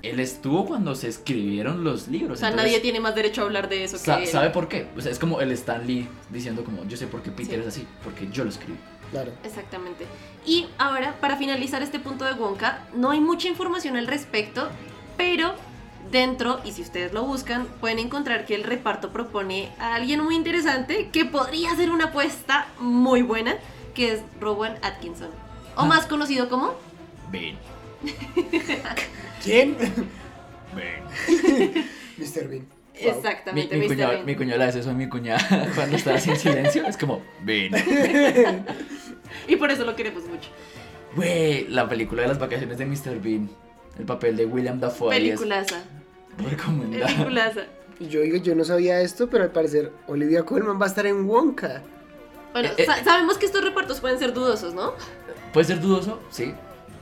Él estuvo cuando se escribieron los libros. O sea, entonces- nadie tiene más derecho a hablar de eso Sa- que él. ¿Sabe por qué? O sea, es como el Stan Lee diciendo como, yo sé por qué Peter Sí. es así, porque yo lo escribí. Claro. Exactamente. Y ahora, para finalizar este punto de Wonka, no hay mucha información al respecto, pero Dentro, y si ustedes lo buscan, pueden encontrar que el reparto propone a alguien muy interesante que podría ser una apuesta muy buena, que es Rowan Atkinson. O Ah. más conocido como Ven. [laughs] ¿Quién? Ven. Mr. Bean. Wow. Mi, Exactamente, mi Mr. cuñada, Bean. mi cuñada le hace eso a mi cuñada cuando está así en silencio. Es como, ven. [laughs] Y por eso lo queremos mucho. Güey, la película de las vacaciones de Mr. Bean. El papel de William Dafoe Peliculaza. recomendado. Peliculaza. Y Yo digo, yo no sabía esto, pero al parecer Olivia Colman va a estar en Wonka. Bueno, Eh, eh, sa- sabemos que estos repartos pueden ser dudosos, ¿no? Puede ser dudoso, sí,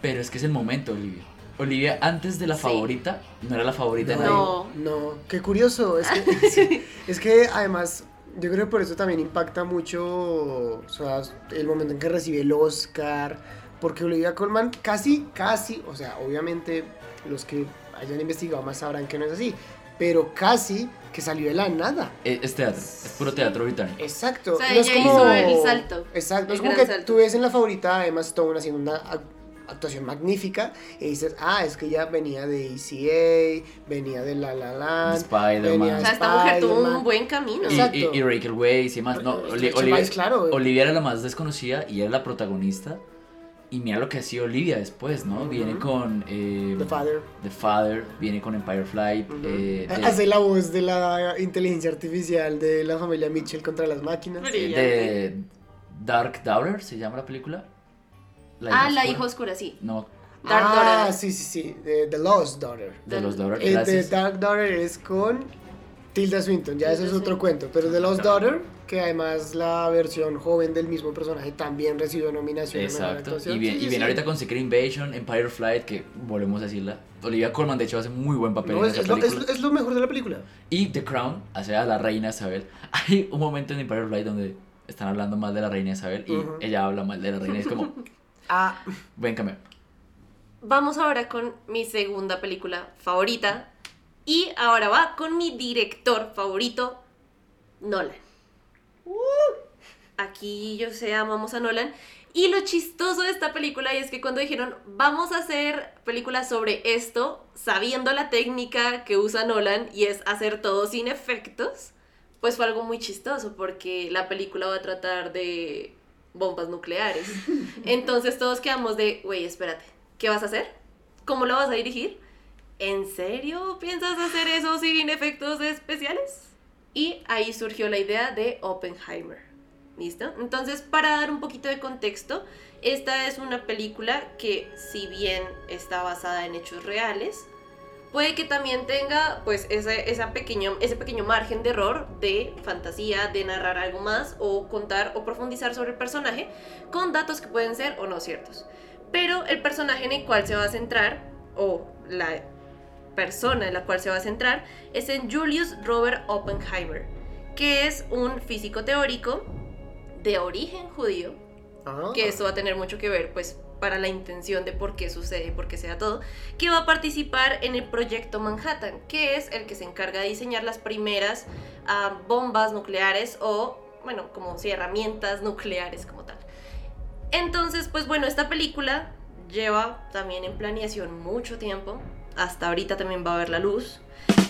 pero es que es el momento, Olivia. Olivia, antes de la Sí. favorita, no era la favorita de nadie. No. No, qué curioso. Es que, [laughs] es que además, yo creo que por eso también impacta mucho o sea, el momento en que recibe el Oscar. Porque Olivia Colman casi, casi, o sea, obviamente los que hayan investigado más sabrán que no es así. Pero casi que salió de la nada. Eh, Es teatro, es puro teatro británico. Exacto. O sea, no es ella como... hizo el salto, Exacto. el es como que salto. tú ves en la favorita, además, Stone haciendo una ac- actuación magnífica. Y dices, ah, es que ella venía de ECA, venía de La La Land. Spider-Man. O sea, esta mujer tuvo un buen camino. Y, Exacto. y, y Rachel Weisz y más. No, Oli- Weisz, claro. Olivia era la más desconocida y era la protagonista. Y mira lo que ha sido Olivia después, ¿no? Viene con eh, The Father. The Father, viene con Empire Flight. Eh, de- Hace la voz de la inteligencia artificial de la familia Mitchell contra las máquinas. Brillante. de Dark Daughter, ¿se llama la película? ah, la oscura. hija oscura, sí. No, Dark ah, Daughter. sí, sí, sí. The Lost Daughter. de los Daughter. Eh, The. Dark Daughter es con Tilda Swinton, ya eso es otro cuento. Pero The Lost Daughter, que además la versión joven del mismo personaje también recibió nominación. Exacto. Y viene, Sí, y sí. ahorita con Secret Invasion, Empire Flight, que volvemos a decirla. Olivia Colman, de hecho, hace muy buen papel No, en es, esa es lo, película. es- es lo mejor de la película. Y The Crown, hace a la reina Isabel. [laughs] Hay un momento en Empire Flight donde están hablando mal de la reina Isabel y ella habla mal de la reina. Es como, [laughs] Ah, ven cameo. Vamos ahora con mi segunda película favorita. Y ahora va con mi director favorito, Nolan. Aquí yo sé, amamos a Nolan. Y lo chistoso de esta película y es que cuando dijeron, vamos a hacer películas sobre esto, sabiendo la técnica que usa Nolan y es hacer todo sin efectos, pues fue algo muy chistoso porque la película va a tratar de bombas nucleares. [laughs] Entonces todos quedamos de, güey, espérate, ¿qué vas a hacer? ¿Cómo lo vas a dirigir? ¿En serio piensas hacer eso sin efectos especiales? Y ahí surgió la idea de Oppenheimer. ¿Listo? Entonces, para dar un poquito de contexto, esta es una película que, si bien está basada en hechos reales, puede que también tenga pues ese, esa pequeño, ese pequeño margen de error de fantasía, de narrar algo más o contar o profundizar sobre el personaje con datos que pueden ser o no ciertos. Pero el personaje en el cual se va a centrar, o la persona en la cual se va a centrar, es en Julius Robert Oppenheimer, que es un físico teórico de origen judío, ah. que eso va a tener mucho que ver, pues, para la intención de por qué sucede y por qué sea todo, que va a participar en el proyecto Manhattan, que es el que se encarga de diseñar las primeras ah, bombas nucleares o, bueno, como si herramientas nucleares como tal. Entonces, pues bueno, esta película lleva también en planeación mucho tiempo, hasta ahorita también va a ver la luz.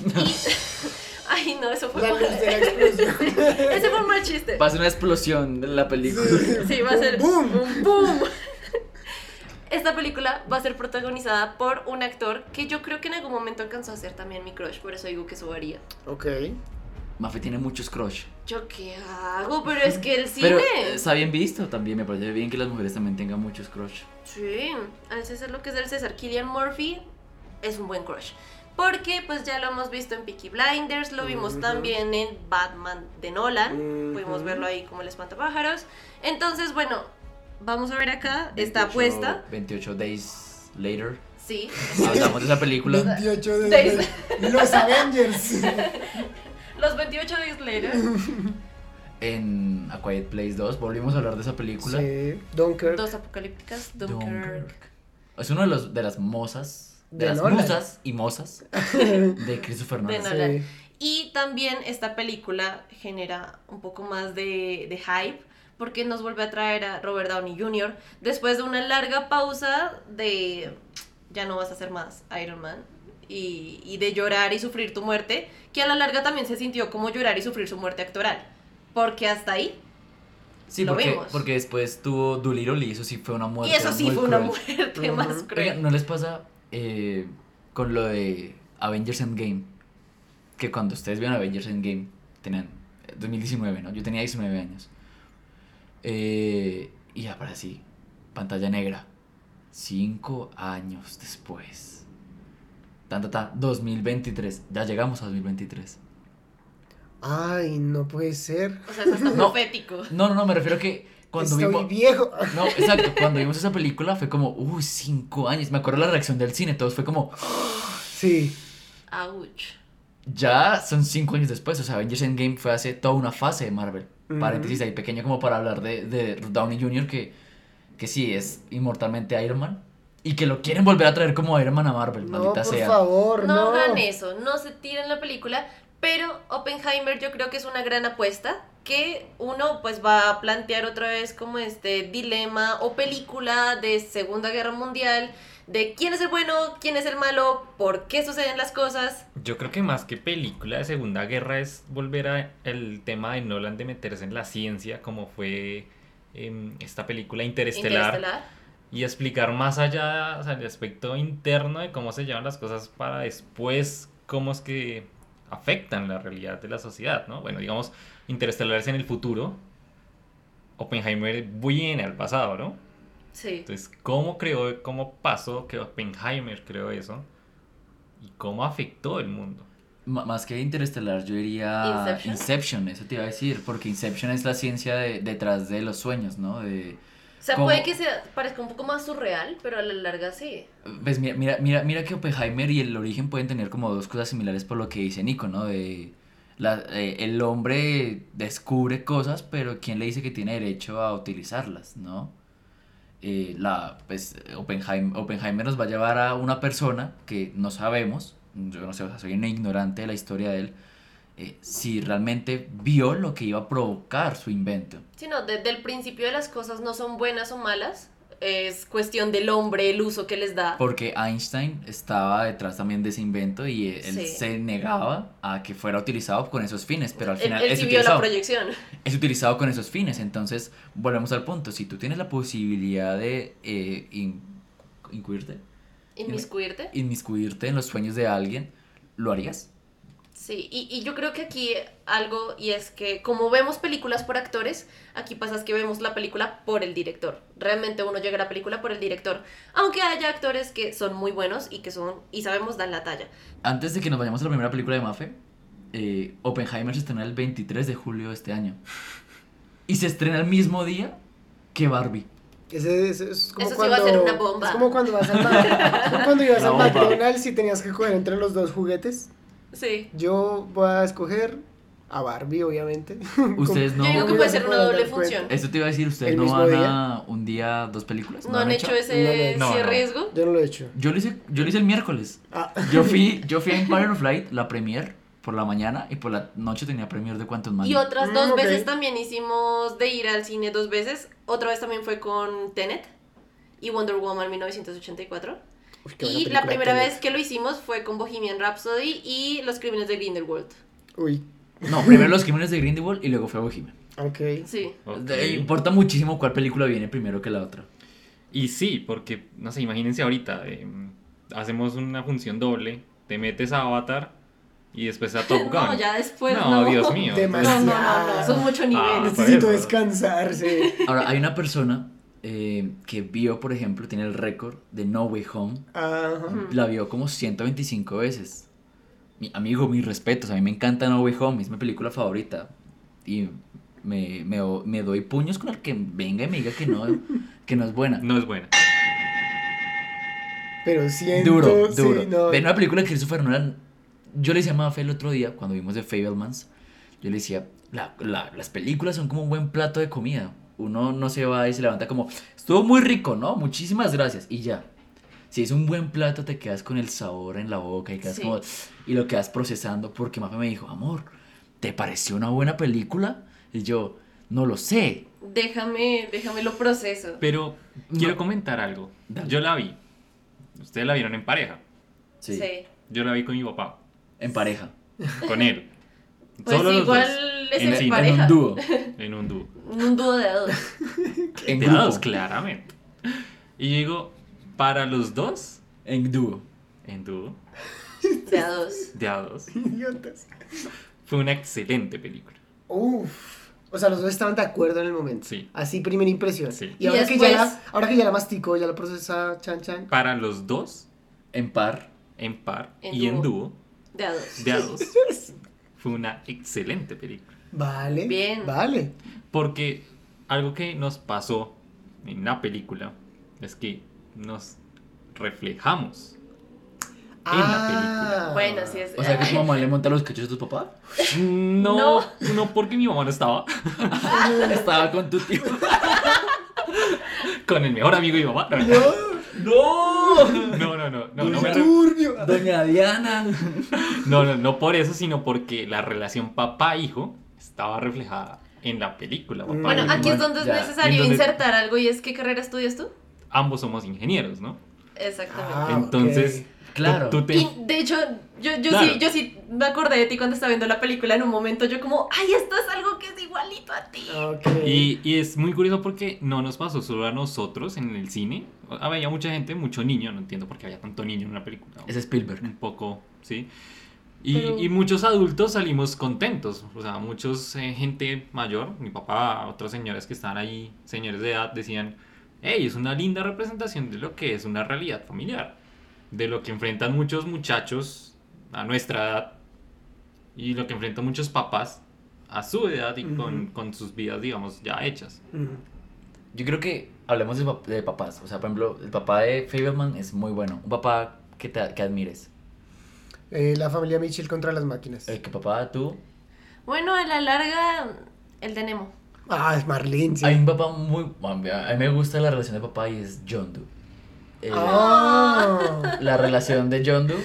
Y... [laughs] Ay, no, eso fue La mal. luz de la explosión. [laughs] Ese fue un mal chiste. Pasa una explosión en la película. Sí, va a ser ¡Boom! un boom. [laughs] Esta película va a ser protagonizada por un actor que yo creo que en algún momento alcanzó a ser también mi crush, por eso digo que eso varía. Ok. Mafe tiene muchos crush. ¿Yo qué hago? Pero es que el cine. Pero eh, está bien visto también, me parece bien que las mujeres también tengan muchos crush. Sí, al César lo que es del César. Killian Murphy es un buen crush. Porque pues ya lo hemos visto en Peaky Blinders, lo vimos también en Batman de Nolan, pudimos verlo ahí como el espantapájaros. Entonces, bueno, vamos a ver acá, está 28 puesta. 28 days later. Sí, Hablamos de esa película. 28 de, Days. de- Los Avengers. [laughs] los 28 days later. En A Quiet Place 2 volvimos a hablar de esa película. Sí. Dunkirk. Dos apocalípticas, Dunkirk. Dunkirk. Es uno de los de las mozas, de, De las Nolan. musas y mozas [laughs] de Christopher De Nolan. Sí. Y también esta película genera un poco más de, de hype porque nos vuelve a traer a Robert Downey Jr. después de una larga pausa de ya no vas a hacer más Iron Man y, y de llorar y sufrir tu muerte, que a la larga también se sintió como llorar y sufrir su muerte actoral. Porque hasta ahí, Sí, Lo porque, vimos. porque después tuvo Doolittle y eso sí fue una muerte y eso sí muy fue una muerte más cruel. Oigan, ¿no les pasa eh, con lo de Avengers Endgame? Que cuando ustedes vieron Avengers Endgame, tenían eh, 2019, ¿no? Yo tenía 19 años. Eh, y ahora sí, pantalla negra. Cinco años después. Tan, tan, 2023. Ya llegamos a 2023. Ay, no puede ser. O sea, es hasta [laughs] No. profético. No, no, no, me refiero que cuando Estoy vimos... viejo. No, [laughs] exacto, cuando vimos esa película fue como, uy, cinco años. Me acuerdo la reacción del cine, todos fue como, Sí. Ouch. ya son cinco años después. O sea, Avengers Endgame fue hace toda una fase de Marvel. Paréntesis ahí pequeño como para hablar de, de Downey Jr., que, que sí es inmortalmente Iron Man. Y que lo quieren volver a traer como Iron Man a Marvel, No, maldita por sea. favor, No, no. hagan eso, no se tiren la película, pero Oppenheimer yo creo que es una gran apuesta que uno pues va a plantear otra vez como este dilema o película de Segunda Guerra Mundial de quién es el bueno, quién es el malo, por qué suceden las cosas. Yo creo que más que película de Segunda Guerra es volver a el tema de Nolan de meterse en la ciencia, como fue em, esta película Interestelar, Interestelar. y explicar más allá, o sea, el aspecto interno de cómo se llevan las cosas para después, cómo es que afectan la realidad de la sociedad, ¿no? Bueno, digamos, Interestelar es en el futuro, Oppenheimer viene al pasado, ¿no? Sí. Entonces, ¿cómo creó, cómo pasó que Oppenheimer creó eso? ¿Y cómo afectó el mundo? M- más que Interestelar, yo diría Inception. Inception, eso te iba a decir, porque Inception es la ciencia de- detrás de los sueños, ¿no? De, O sea, ¿Cómo? puede que sea, parezca un poco más surreal, pero a la larga sí. Pues mira, mira, mira, mira que Oppenheimer y el origen pueden tener como dos cosas similares por lo que dice Nico, ¿no? De la, eh, el hombre descubre cosas, pero ¿quién le dice que tiene derecho a utilizarlas, ¿no? Eh, la, pues, Oppenheim- Oppenheimer nos va a llevar a una persona que no sabemos, yo no sé, o sea, soy un ignorante de la historia de él, eh, si realmente vio lo que iba a provocar su invento. Sí, no, desde el principio de las cosas no son buenas o malas, es cuestión del hombre, el uso que les da. Porque Einstein estaba detrás también de ese invento y él Sí. se negaba a que fuera utilizado con esos fines, pero al final él es, sí vio la utilizado, proyección. es utilizado con esos fines. Entonces, volvemos al punto. Si tú tienes la posibilidad de eh, in- incuirte, Inmiscuirte. inmiscuirte en los sueños de alguien, ¿lo harías? Sí, y, y yo creo que aquí algo, y es que como vemos películas por actores, aquí pasa es que vemos la película por el director. Realmente uno llega a la película por el director. Aunque haya actores que son muy buenos y que son, y sabemos, dan la talla. Antes de que nos vayamos a la primera película de Mafe, eh, Oppenheimer se estrena el 23 de julio de este año. Y se estrena el mismo día que Barbie. Ese, ese es como Eso sí cuando, va a ser una bomba. Es como cuando vas al. [laughs] McDonald's y tenías que coger entre los dos juguetes. Sí. Yo voy a escoger a Barbie, obviamente. [laughs] Ustedes no... Yo digo que puede ser una doble función. Esto te iba a decir, ¿ustedes ¿El no van día? a un día dos películas? ¿No han hecho ese. No, ese no. riesgo? Yo no lo he hecho. Yo lo hice, yo lo hice el miércoles. Ah. Yo fui, [laughs] yo fui a Empire of Light, la premier, por la mañana y por la noche tenía premier de Quantum Mania. Y otras Mm, dos veces también hicimos de ir al cine dos veces. Otra vez también fue con Tenet y Wonder Woman 1984. Uy, Y la primera vez que lo hicimos fue con Bohemian Rhapsody y Los Crímenes de Grindelwald. Uy, No, primero los crímenes de Grindelwald y luego fue Bohemian. ok. Sí. Ok. De- importa muchísimo cuál película viene primero que la otra. Y sí, porque, no sé, imagínense ahorita, eh, hacemos una función doble, te metes a Avatar y después a Top [laughs] Gun. No, ya después No, no. Dios mío. [laughs] No, no, no, no, son mucho niveles. Ah, Necesito por eso. descansar, sí. Ahora, hay una persona eh, que vio, por ejemplo, tiene el récord de No Way Home. La vio como 125 veces. Mi amigo, mis respetos, a mí me encanta No Way Home, es mi película favorita. Y me, me, me doy puños con el que venga y me diga que no, [laughs] que no es buena. No es buena. Pero siento, Duro, sí, duro. no. Ven una película de Christopher Nolan. Yo le decía a Mafe el otro día, cuando vimos The Fablemans, yo le decía, la- la- las películas son como un buen plato de comida. Uno no se va y se levanta como, estuvo muy rico, ¿no? Muchísimas gracias. Y ya. Si es un buen plato, te quedas con el sabor en la boca y quedas Sí. como, y lo quedas procesando porque Mafe me dijo, amor, ¿te pareció una buena película? Y yo, no lo sé. Déjame, déjame lo proceso. Pero quiero No. comentar algo. Dale. Yo la vi. Ustedes la vieron en pareja. Sí. Sí. yo la vi con mi papá, En pareja. con él. Pues Solo los igual dos. es en, en cine, pareja. En un dúo. en un dúo. Un dúo de dos. [laughs] En De grupo. dos, claramente. Y yo digo, para los dos, En dúo. en dúo, De a dos. de a dos, Idiotas. fue una excelente película. Uf. O sea, los dos estaban de acuerdo en el momento. Sí. Así, primera impresión. Sí. Y, Y ahora, que ya la, ahora que ya la masticó, ya la procesa Chan Chan. Para los dos, En par. en par En y en dúo. dúo, De a dos. de a dos, [laughs] fue una excelente película. Vale. Bien. Vale. Porque algo que nos pasó en la película es que nos reflejamos en la película. Bueno, sí es. O sea que tu [laughs] mamá le monta los cachos a tu papá. No, no, porque mi mamá no estaba. [laughs] Estaba con tu tío. Con el mejor amigo de mi mamá. No, ¡No! no, no, no. No, no, me re- Turbio. Doña Diana. no, no, no por eso, sino porque la relación papá-hijo estaba reflejada en la película. papá Bueno, aquí es donde es Ya. necesario ¿Y en dónde- insertar algo y es ¿qué carrera estudias tú? Ambos somos ingenieros, ¿no? Exactamente. Ah, Entonces, ok. Claro. tú, tú te... Y de hecho, yo, yo, Claro. sí, yo sí me acordé de ti cuando estaba viendo la película en un momento. Yo como, ay, esto es algo que es igualito a ti. Ok. Y, y es muy curioso porque no nos pasó solo a nosotros en el cine. Había mucha gente, mucho niño, no entiendo por qué había tanto niño en una película. Es Spielberg. Un poco, ¿sí? Y, Pero- y muchos adultos salimos contentos. O sea, muchos eh, gente mayor, mi papá, otras señoras que estaban ahí, señores de edad, decían, hey, es una linda representación de lo que es una realidad familiar. De lo que enfrentan muchos muchachos a nuestra edad y lo que enfrentan muchos papás a su edad y con, Ujú. con sus vidas, digamos, ya hechas. Mm. Yo creo que hablemos de, pap- de papás. O sea, por ejemplo, el papá de Fableman es muy bueno. Un papá que, te, que admires. Eh, la familia Mitchell contra las máquinas. El que papá, tú. Bueno, a la larga, el de Nemo. Ah, es Marlene, sí. Hay un papá muy. A mí me gusta la relación de papá y es John Doe. Eh, Ah. La relación de John Doe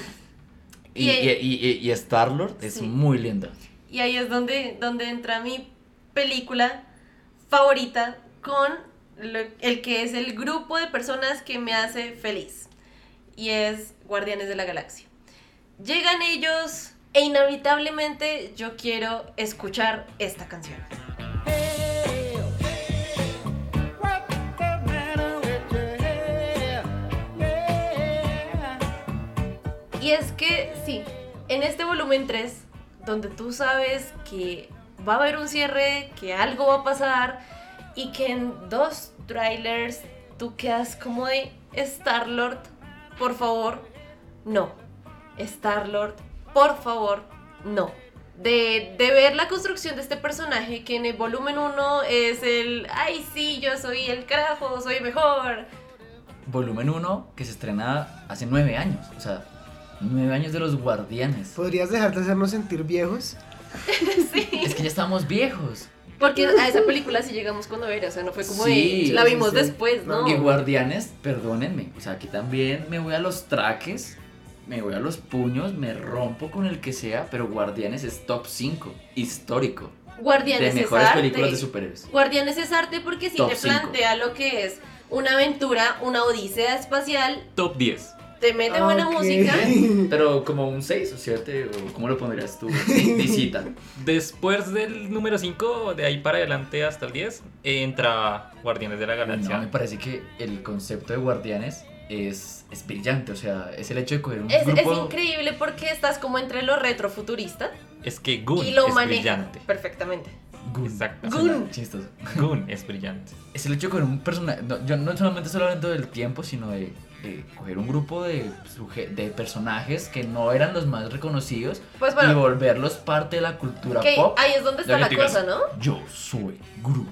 y, Y- y, y, y Star-Lord es Sí. muy linda. Y ahí es donde, donde entra mi película favorita con lo- el que es el grupo de personas que me hace feliz. Y es Guardianes de la Galaxia. Llegan ellos e inevitablemente yo quiero escuchar esta canción. Y es que sí, en este volumen 3, donde tú sabes que va a haber un cierre, que algo va a pasar y que en dos trailers tú quedas como de Star-Lord, por favor, no. Star-Lord, por favor, no. De, de ver la construcción de este personaje que en el volumen 1 es el, ay sí, yo soy el carajo, soy mejor. Volumen 1 que se estrena hace nueve años. O sea, nueve años de los guardianes. ¿Podrías dejar de hacernos sentir viejos? [laughs] sí. Es que ya estamos viejos. Porque a esa película sí llegamos cuando era, o sea, no fue como Sí, de, la sí, vimos sí. después, ¿no? Y guardianes, perdónenme. O sea, aquí también me voy a los traques, me voy a los puños, me rompo con el que sea, pero Guardianes es top 5, histórico. Guardianes de es mejores arte. películas de superhéroes. Guardianes es arte porque sí Top te cinco. plantea lo que es una aventura, una odisea espacial, Top 10. te mete buena música. [laughs] Pero como un 6 o 7, o ¿cómo lo pondrías tú? [laughs] Visita. Después del número 5, de ahí para adelante hasta el 10, entra Guardianes de la Galaxia. No, me parece que el concepto de Guardianes es, es brillante. O sea, es el hecho de coger un Es, es grupo. increíble porque estás como entre lo retrofuturista Es que Gun y lo es maneja brillante. perfectamente. Gun. Exacto. Gun. Chistoso. Gun es brillante. Es el hecho de coger un personaje. No, yo no solamente estoy hablando del tiempo, sino de, de coger un grupo de, de personajes que no eran los más reconocidos Pues y volverlos parte de la cultura pop. ahí es donde está la digas, cosa, ¿no? Yo soy Groot.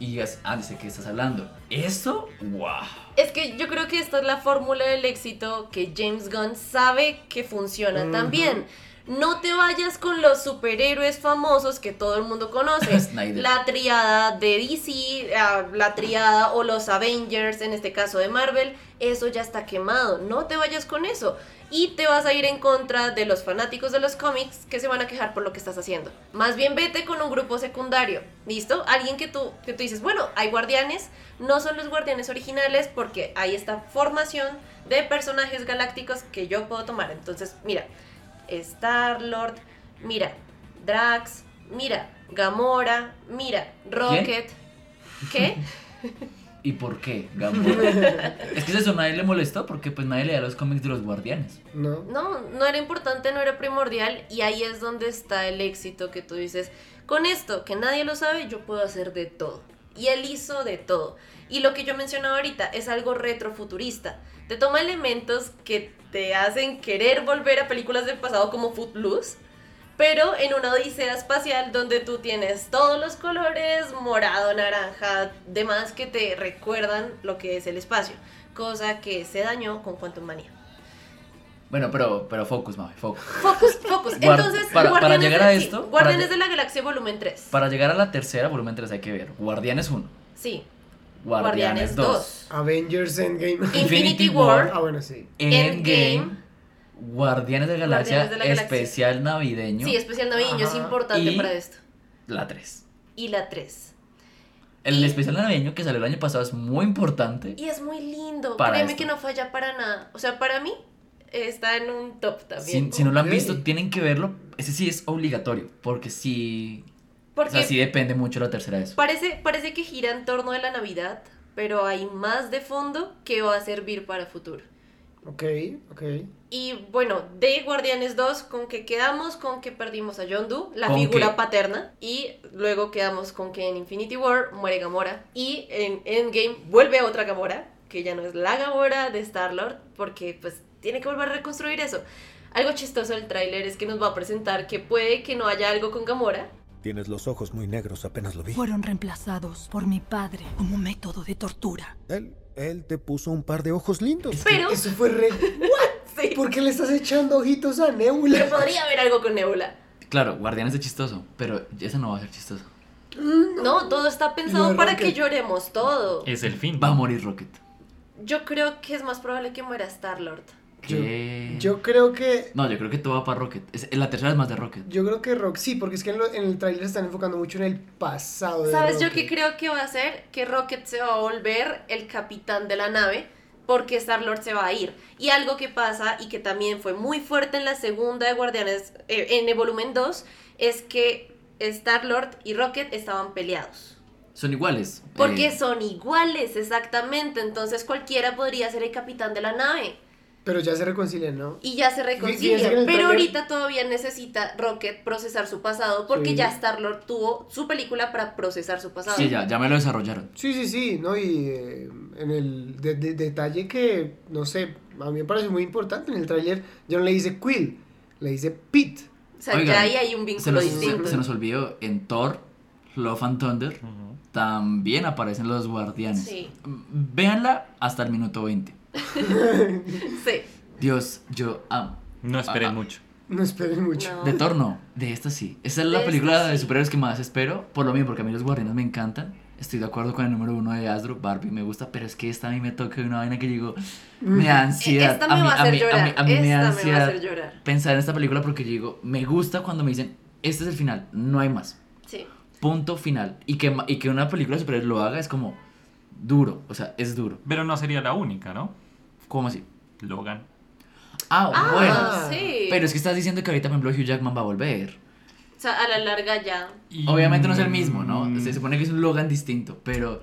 Y digas, ah, dice que estás hablando. Eso, wow. Es que yo creo que esta es la fórmula del éxito que James Gunn sabe que funciona también. No te vayas con los superhéroes famosos que todo el mundo conoce. [laughs] Snyder. La triada de DC, ah, la triada o los Avengers, en este caso de Marvel, eso ya está quemado. No te vayas con eso. Y te vas a ir en contra de los fanáticos de los cómics que se van a quejar por lo que estás haciendo. Más bien vete con un grupo secundario. ¿Listo? Alguien que tú, que tú dices, bueno, hay guardianes, no son los guardianes originales porque hay esta formación de personajes galácticos que yo puedo tomar. Entonces, mira, Star-Lord, mira, Drax, mira, Gamora, mira, Rocket. ¿Qué? [laughs] ¿Y por qué, Gamora? [laughs] es que eso a nadie le molestó porque pues nadie leía los cómics de los guardianes. ¿No? No, no era importante, no era primordial y ahí es donde está el éxito que tú dices, con esto que nadie lo sabe, yo puedo hacer de todo. Y él hizo de todo. Y lo que yo mencionaba ahorita es algo retrofuturista. Te toma elementos que te hacen querer volver a películas del pasado como Footloose, pero en una odisea espacial donde tú tienes todos los colores, morado, naranja, demás que te recuerdan lo que es el espacio, cosa que se dañó con Quantum Manía. Bueno, pero, pero focus, mami, focus. Focus, focus. Entonces, para- para llegar a sí, esto, Guardianes de la Galaxia volumen 3. Para llegar a la tercera, volumen 3 hay que ver Guardianes 1, Sí. Guardianes 2, Avengers Endgame. [laughs] Infinity War. Ah, bueno, sí. Endgame. Guardianes de la Galaxia, Guardianes de la Galaxia. especial navideño, Sí, especial navideño es Ajá. importante Y- para esto. la 3. Y la 3. El Y- especial navideño que salió el año pasado es muy importante. Y es muy lindo. Para Créeme esto. que no falla para nada. O sea, para mí está en un top Si, también. si no lo han Ok. visto, tienen que verlo. Ese sí es obligatorio, porque sí, o Porque sea, sí depende mucho la tercera de eso. parece, parece que gira en torno de la Navidad, pero hay más de fondo que va a servir para futuro. Ok, ok. Y bueno, de Guardianes 2, ¿con que quedamos? Con que perdimos a John Doe, la ¿Con figura qué? paterna. Y luego quedamos con que en Infinity War muere Gamora. Y en Endgame vuelve otra Gamora, que ya no es la Gamora de Star-Lord, porque pues tiene que volver a reconstruir eso. Algo chistoso del tráiler es que nos va a presentar que puede que no haya algo con Gamora. Tienes los ojos muy negros, apenas lo vi. Fueron reemplazados por mi padre como método de tortura. Él, él te puso un par de ojos lindos. Pero Eso fue re. [laughs] sí, ¿Por qué le estás echando ojitos a que Nebula? podría haber algo con Nebula. Claro, Guardianes es chistoso, pero ese no va a ser chistoso. No, todo está pensado No, para Rocket. que lloremos todo. Es el fin. Va a morir Rocket. Yo creo que es más probable que muera Star-Lord. ¿Qué? Yo creo que. No, yo creo que todo va para Rocket. Es- la tercera es más de Rocket. Yo creo que Rock, sí, porque es que en, lo- en el trailer están enfocando mucho en el pasado de ¿Sabes yo Rocket. qué creo que va a hacer? Que Rocket se va a volver el capitán de la nave porque Star-Lord se va a ir. Y algo que pasa y que también fue muy fuerte en la segunda de Guardianes, eh, en el volumen 2, es que Star-Lord y Rocket estaban peleados. Son iguales. Porque Eh, son iguales, exactamente. Entonces cualquiera podría ser el capitán de la nave. Pero ya se reconcilian, ¿no? Y ya se reconcilian. Pero ahorita todavía necesita Rocket procesar su pasado porque Sí. ya Star-Lord tuvo su película para procesar su pasado. Sí, ya, ya me lo desarrollaron. Sí, sí, sí, ¿no? Y eh, en el de- de- detalle que, no sé, a mí me parece muy importante, en el tráiler ya no le dice Quill, le dice Pete. O sea, Oigan, ya ahí hay un Se vínculo nos, distinto. se- se nos olvidó, en Thor, Love and Thunder, también aparecen los guardianes. Sí. Mm, Véanla hasta el minuto 20. [laughs] Sí. Dios, yo amo. No esperen Ah, mucho. No esperen mucho. No. De Thor no, de esta sí. Esta es De la película de sí. superhéroes que más espero, por lo mismo, porque a mí los guardianes me encantan. Estoy de acuerdo con el número uno de Asdru, Barbie me gusta, pero es que esta a mí me toca una vaina que digo, me da ansiedad. Esta me mí, va a hacer mí, llorar. mí, a mí me da Esta me va a ansiedad hacer llorar. pensar en esta película porque yo digo, me gusta cuando me dicen, este es el final, no hay más. Sí. Punto final. Y que, y que una película de superhéroes lo haga es como duro, o sea, es duro. Pero no sería la única, ¿no? ¿Cómo así? Logan. Ah, Ah, bueno. sí. Pero es que estás diciendo que ahorita, por ejemplo, Hugh Jackman va a volver. O sea, a la larga ya. Y- Obviamente no es el mismo, ¿no? Mm. Se supone que es un Logan distinto, pero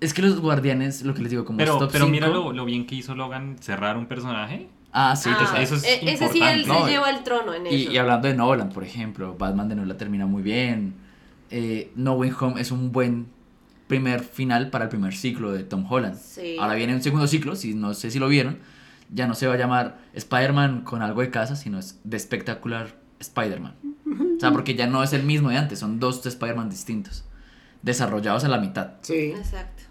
es que los guardianes, lo que les digo, como Pero, top pero mira cinco- lo, lo bien que hizo Logan cerrar un personaje. Ah, sí, Ah, eso es e- ese sí él No, se lleva el trono en Y, eso. y hablando de Nolan, por ejemplo, Batman de Nolan termina muy bien. Eh, no Way Home es un buen primer final para el primer ciclo de Tom Holland. Sí. Ahora viene un segundo ciclo, si no sé si lo vieron. Ya no se va a llamar Spider-Man con algo de casa, sino es The Spectacular Spider-Man. O sea, porque ya no es el mismo de antes, son dos Spider-Man distintos, desarrollados a la mitad. Sí. Exacto.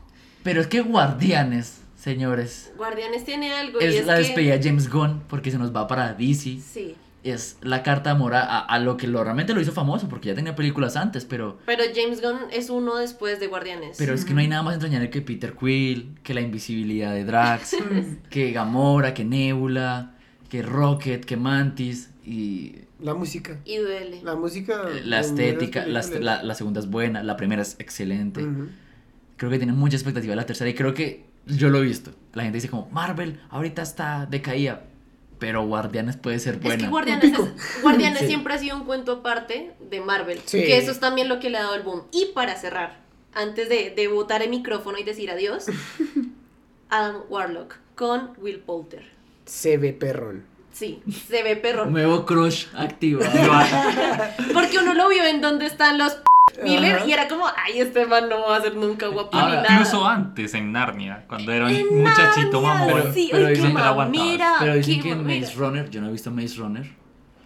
Pero es que Guardianes, señores, Guardianes tiene algo y es la que... despedida de James Gunn porque se nos va para DC. Sí. Es la carta de amor a, a lo que lo, realmente lo hizo famoso, porque ya tenía películas antes, pero, Pero James Gunn es uno después de Guardianes. pero es que no hay nada más entrañable que Peter Quill, que la invisibilidad de Drax, [laughs] que Gamora, que Nebula, que Rocket, que Mantis, y La música. Y duele. La música. la en estética, la, la, la segunda es buena, la primera es excelente. Creo que tiene mucha expectativa la tercera y creo que yo lo he visto. La gente dice como, Marvel ahorita está decaída, pero Guardianes puede ser Es buena. que Guardianes, es- Guardianes [laughs] Sí. siempre ha sido un cuento aparte de Marvel. Sí. Que eso es también lo que le ha dado el boom. Y para cerrar, antes de, de botar el micrófono y decir adiós, [laughs] Adam Warlock con Will Poulter. Se ve perrón. Sí, se ve perro. Nuevo crush activado. [laughs] Porque uno lo vio en donde están los Miller Ajá. y era como, ay, este man no va a ser nunca guapo Ahora, ni nada. Incluso antes en Narnia, cuando era un muchachito mamón. sí, pero la aguantabas. mamera, pero dicen que en. Maze Runner, yo no he visto Maze Runner,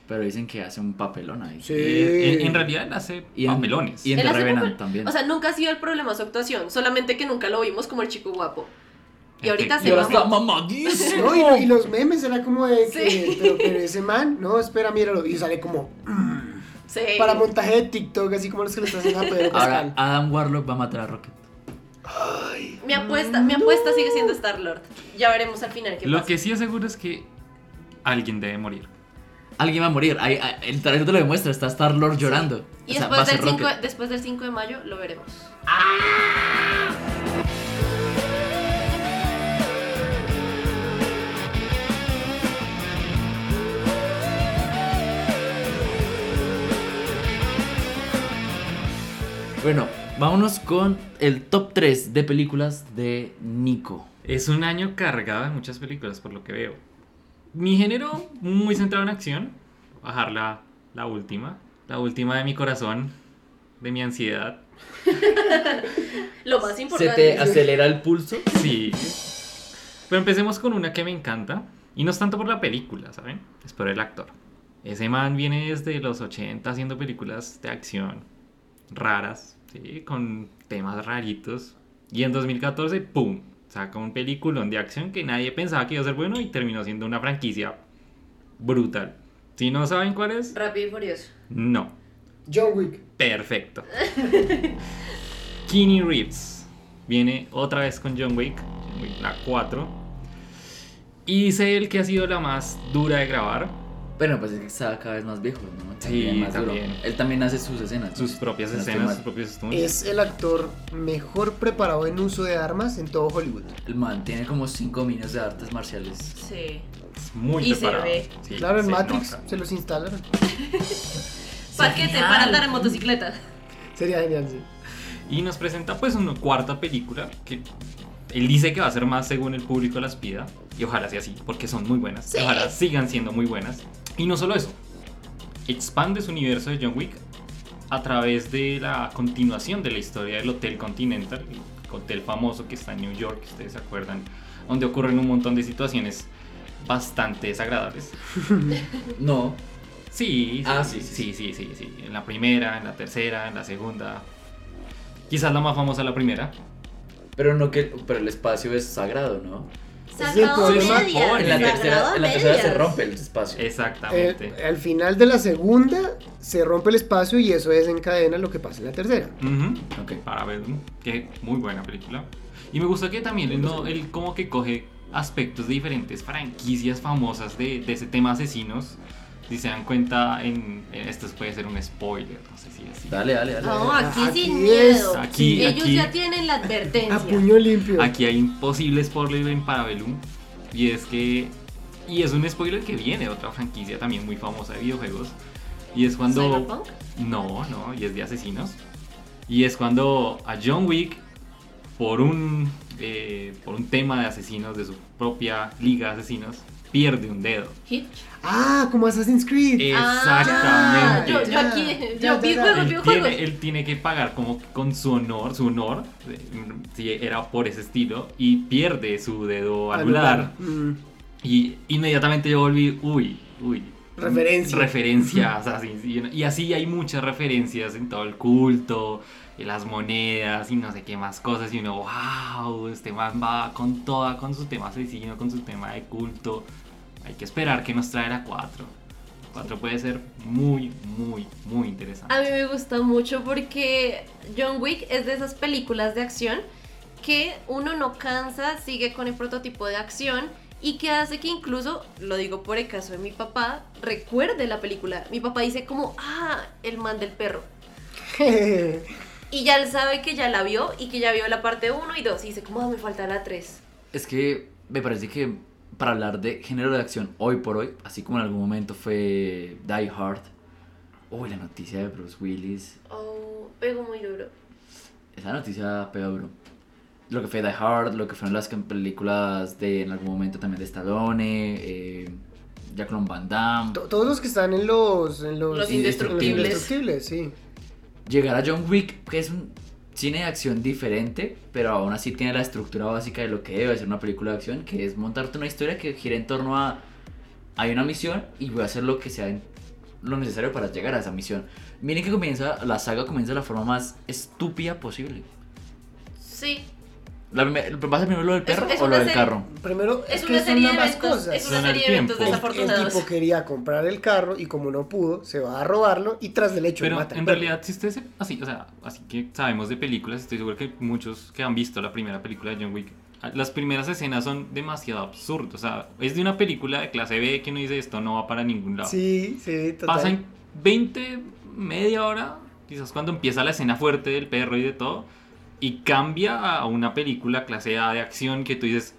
pero dicen que hace un papelón ahí. Sí. En, en realidad él hace Y en, papelones. y en The Revenant también. O sea, nunca ha sido el problema su actuación, solamente que nunca lo vimos como el chico guapo. Y ahorita se y ahora mamó. está mamadísimo. No, y, lo- y los memes era como de que, Sí. pero, pero ese man, no, espera, míralo, y sale como Sí. para montaje de TikTok, así como los que le están haciendo a Pedro Ahora. Adam Warlock va a matar a Rocket. Mi apuesta, mi apuesta sigue siendo Star Lord. Ya veremos al final qué Lo pasa. que sí es seguro es que alguien debe morir. Alguien va a morir. Ahí- ahí- el trailer te lo demuestra. Está Star Lord llorando. Y O después, del 5, Rocket. después del 5 de mayo lo veremos. Bueno, vámonos con el top 3 de películas de Nico. Es un año cargado de muchas películas, por lo que veo. Mi género, muy centrado en acción. Bajar la, la última. La última de mi corazón, de mi ansiedad. [laughs] Lo más ¿Se importante. te acelera el pulso? Sí. Pero empecemos con una que me encanta. Y no es tanto por la película, ¿saben? Es por el actor. Ese man viene desde los 80 haciendo películas de acción raras, ¿sí? Con temas raritos. Y en 2014, ¡pum! Saca un peliculón de acción que nadie pensaba que iba a ser bueno y terminó siendo una franquicia brutal. Si no saben cuál es, Rápido y furioso. no. John Wick. Perfecto. [laughs] Keanu Reeves viene otra vez con John Wick, John Wick la 4. Y dice él que ha sido la más dura de grabar, Bueno, pues es que está cada vez más viejo, ¿no? Sí, más duro. también. Él también hace sus escenas. sus propias no escenas, sus propios stunts. Es el actor mejor preparado en uso de armas en todo Hollywood. El man tiene como 5 millones de artes marciales. Sí. Es muy y se preparado. ve. Sí, claro, en se Matrix nota. se los instalaron. [laughs] Paquete para andar en motocicleta. Sería genial, sí. Y nos presenta pues una cuarta película que él dice que va a ser más según el público las pida. Y ojalá sea así, porque son muy buenas. Sí. Ojalá sigan siendo muy buenas. Y no solo eso, expande su universo de John Wick a través de la continuación de la historia del Hotel Continental, el hotel famoso que está en New York, ustedes se acuerdan, donde ocurren un montón de situaciones bastante desagradables. [laughs] No. Sí, Ah, sí, sí, sí, sí, sí, sí. En la primera, en la tercera, en la segunda. Quizás la más famosa la primera. Pero no que. Pero el espacio es sagrado, ¿no? Es el problema. En la tercera, en la tercera se rompe el espacio. Exactamente. Eh, al final de la segunda se rompe el espacio y eso desencadena lo que pasa en la tercera. Ujú. Ok. Para ver, que muy buena película. Y me gusta que también él, no, él como que coge aspectos de diferentes franquicias famosas de, de ese tema asesinos. Si se dan cuenta, en, en esto puede ser un spoiler, si es. Dale, dale, dale. No, aquí, Aquí sin es- miedo. aquí- Ellos aquí- ya tienen la advertencia. A puño limpio. Aquí hay un posible spoiler en Parabellum. Y es que. Y es un spoiler que viene de otra franquicia también muy famosa de videojuegos. Y es cuando. ¿Cyberpunk? No, no, y es de asesinos. Y es cuando a John Wick, por un, eh, por un tema de asesinos, de su propia liga de asesinos, pierde un dedo. Hitch. Ah, como Assassin's Creed. Ah, Exactamente. yo, yo aquí, yo ya. juegos, él, tiene, él tiene que pagar como con su honor, su honor, si era por ese estilo, y pierde su dedo anular. Mm. Y inmediatamente yo volví, uy, uy. Referencia. Referencias, así, y, y así hay muchas referencias en todo el culto, en las monedas y no sé qué más cosas. Y uno, wow, este man va con toda, con su tema asesino, con su tema de culto. Hay que esperar que nos traerá cuatro. 4 puede ser muy, muy, muy interesante. A mí me gusta mucho porque John Wick es de esas películas de acción que uno no cansa, sigue con el prototipo de acción y que hace que incluso, lo digo por el caso de mi papá, recuerde la película. Mi papá dice como, ah, el man del perro. [laughs] Y ya él sabe que ya la vio y que ya vio la parte 1 y 2 y dice como, ah, me falta la 3. Es que me parece que para hablar de género de acción hoy por hoy, así como en algún momento fue Die Hard, uy, la noticia de Bruce Willis, Oh, pego muy duro. esa noticia pega duro. Lo que fue Die Hard, lo que fueron las películas de en algún momento también de Stallone, eh, Jacqueline Van Damme. To- Todos los que están en los, en los, Los en indestructibles. indestructibles, sí. Llegar a John Wick, que es un cine de acción diferente, pero aún así tiene la estructura básica de lo que debe ser una película de acción, que es montarte una historia que gira en torno a hay una misión y voy a hacer lo que sea lo necesario para llegar a esa misión. Miren que comienza, la saga comienza de la forma más estúpida posible. Sí, La, primer- ¿Vas a primero lo del Es- perro es o una lo del serie- carro? Primero, es, es, que una son serie de ambas eventos, cosas. es una Son serie el de eventos tiempo. El desafortunados. tipo quería comprar el carro y como no pudo, se va a robarlo y tras del hecho Pero mata en realidad, si ustedes, así, o sea, así que sabemos de películas, estoy seguro que muchos que han visto la primera película de John Wick, las primeras escenas son demasiado absurdas. O sea, es de una película de clase B que uno dice esto no va para ningún lado. Sí, sí, total. Pasan 20, media hora, quizás cuando empieza la escena fuerte del perro y de todo, y cambia a una película clase A de acción que tú dices,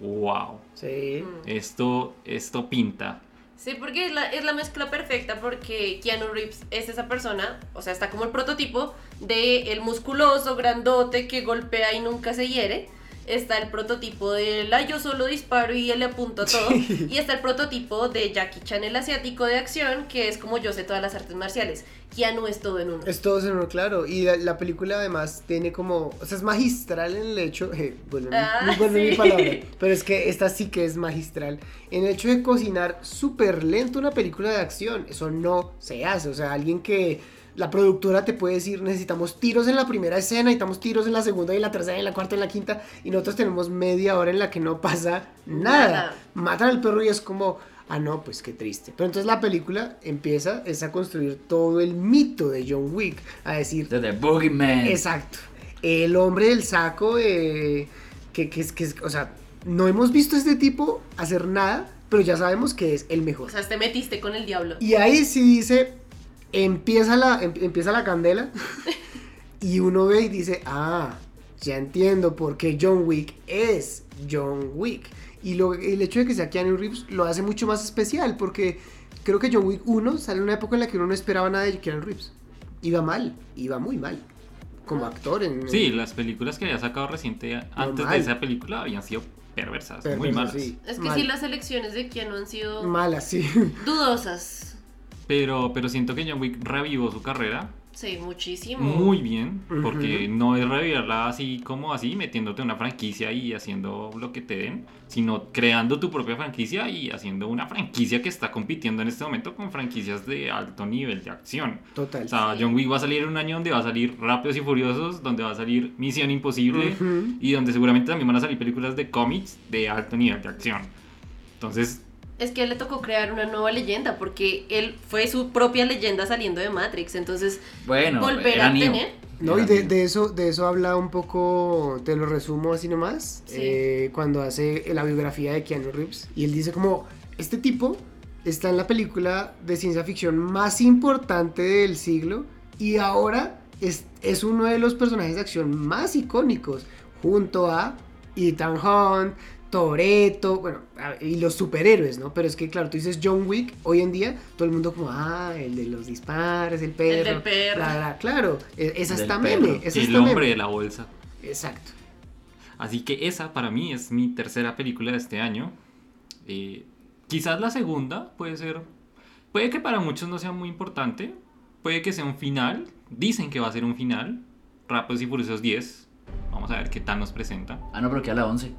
wow, Sí. Mm. esto, esto pinta. Sí, porque es la, es la mezcla perfecta porque Keanu Reeves es esa persona, o sea, está como el prototipo de el musculoso, grandote que golpea y nunca se hiere. Está el prototipo de la yo solo disparo y le apunto a todo. Y está el prototipo de Jackie Chan, el asiático de acción, que es como yo sé todas las artes marciales. Keanu es todo en uno. Es todo en uno, claro. Y la, la película además tiene como. O sea, es magistral en el hecho. Eh, mi- Ah, [laughs] vuelve mi sí. palabra. Pero es que esta sí que es magistral. En el hecho de cocinar súper lento una película de acción. Eso no se hace. O sea, alguien que. La productora te puede decir, necesitamos tiros en la primera escena, necesitamos tiros en la segunda y en la tercera y en la cuarta y en la quinta. Y nosotros tenemos media hora en la que no pasa nada. Nada. Matan al perro y es como, ah, no, pues qué triste. Pero entonces la película empieza es a construir todo el mito de John Wick, a decir, De The Boogeyman. exacto, el hombre del saco, eh, que, que es, que o sea, no hemos visto a este tipo hacer nada, pero ya sabemos que es el mejor. O sea, te metiste con el diablo. Y ahí sí dice, empieza la, em- empieza la candela [laughs] y uno ve y dice, ah, ya entiendo por qué John Wick es John Wick. Y lo, el hecho de que sea Keanu Reeves lo hace mucho más especial porque creo que John Wick 1 sale en una época en la que uno no esperaba nada de Keanu Reeves. Iba mal, iba muy mal. Como actor en... Sí, las películas que había sacado reciente antes Normal. de esa película habían sido perversas, muy malas. sí, Es que mal. sí, las elecciones de Keanu han sido Malas, sí. dudosas. Pero, pero siento que John Wick revivó su carrera Sí, muchísimo. muy bien, porque no es revivirla así como así, metiéndote una franquicia y haciendo lo que te den, sino creando tu propia franquicia y haciendo una franquicia que está compitiendo en este momento con franquicias de alto nivel de acción. Total. O sea, John Wick va a salir en un año donde va a salir Rápidos y Furiosos, donde va a salir Misión Imposible Ujú. y donde seguramente también van a salir películas de cómics de alto nivel de acción. Entonces, Es que le tocó crear una nueva leyenda porque él fue su propia leyenda saliendo de Matrix. Entonces, Bueno, volver a Neo. tener. No, y de, de eso, de eso habla un poco, te lo resumo así nomás, Sí. eh, cuando hace la biografía de Keanu Reeves. Y él dice como, este tipo está en la película de ciencia ficción más importante del siglo y ahora es, es uno de los personajes de acción más icónicos, junto a Ethan Hunt, Toreto, bueno, y los superhéroes, ¿no? Pero es que, claro, tú dices John Wick, hoy en día todo el mundo como, ah, el de los disparos, el perro. del perro. bla, bla, claro, e- esa está meme, esa el está hombre meme. de la bolsa. Exacto. Así que esa para mí es mi tercera película de este año. Eh, quizás la segunda puede ser... Puede que para muchos no sea muy importante. Puede que sea un final. Dicen que va a ser un final. Rápidos y Furiosos 10. Vamos a ver qué tal nos presenta. Ah, no, pero queda la 11.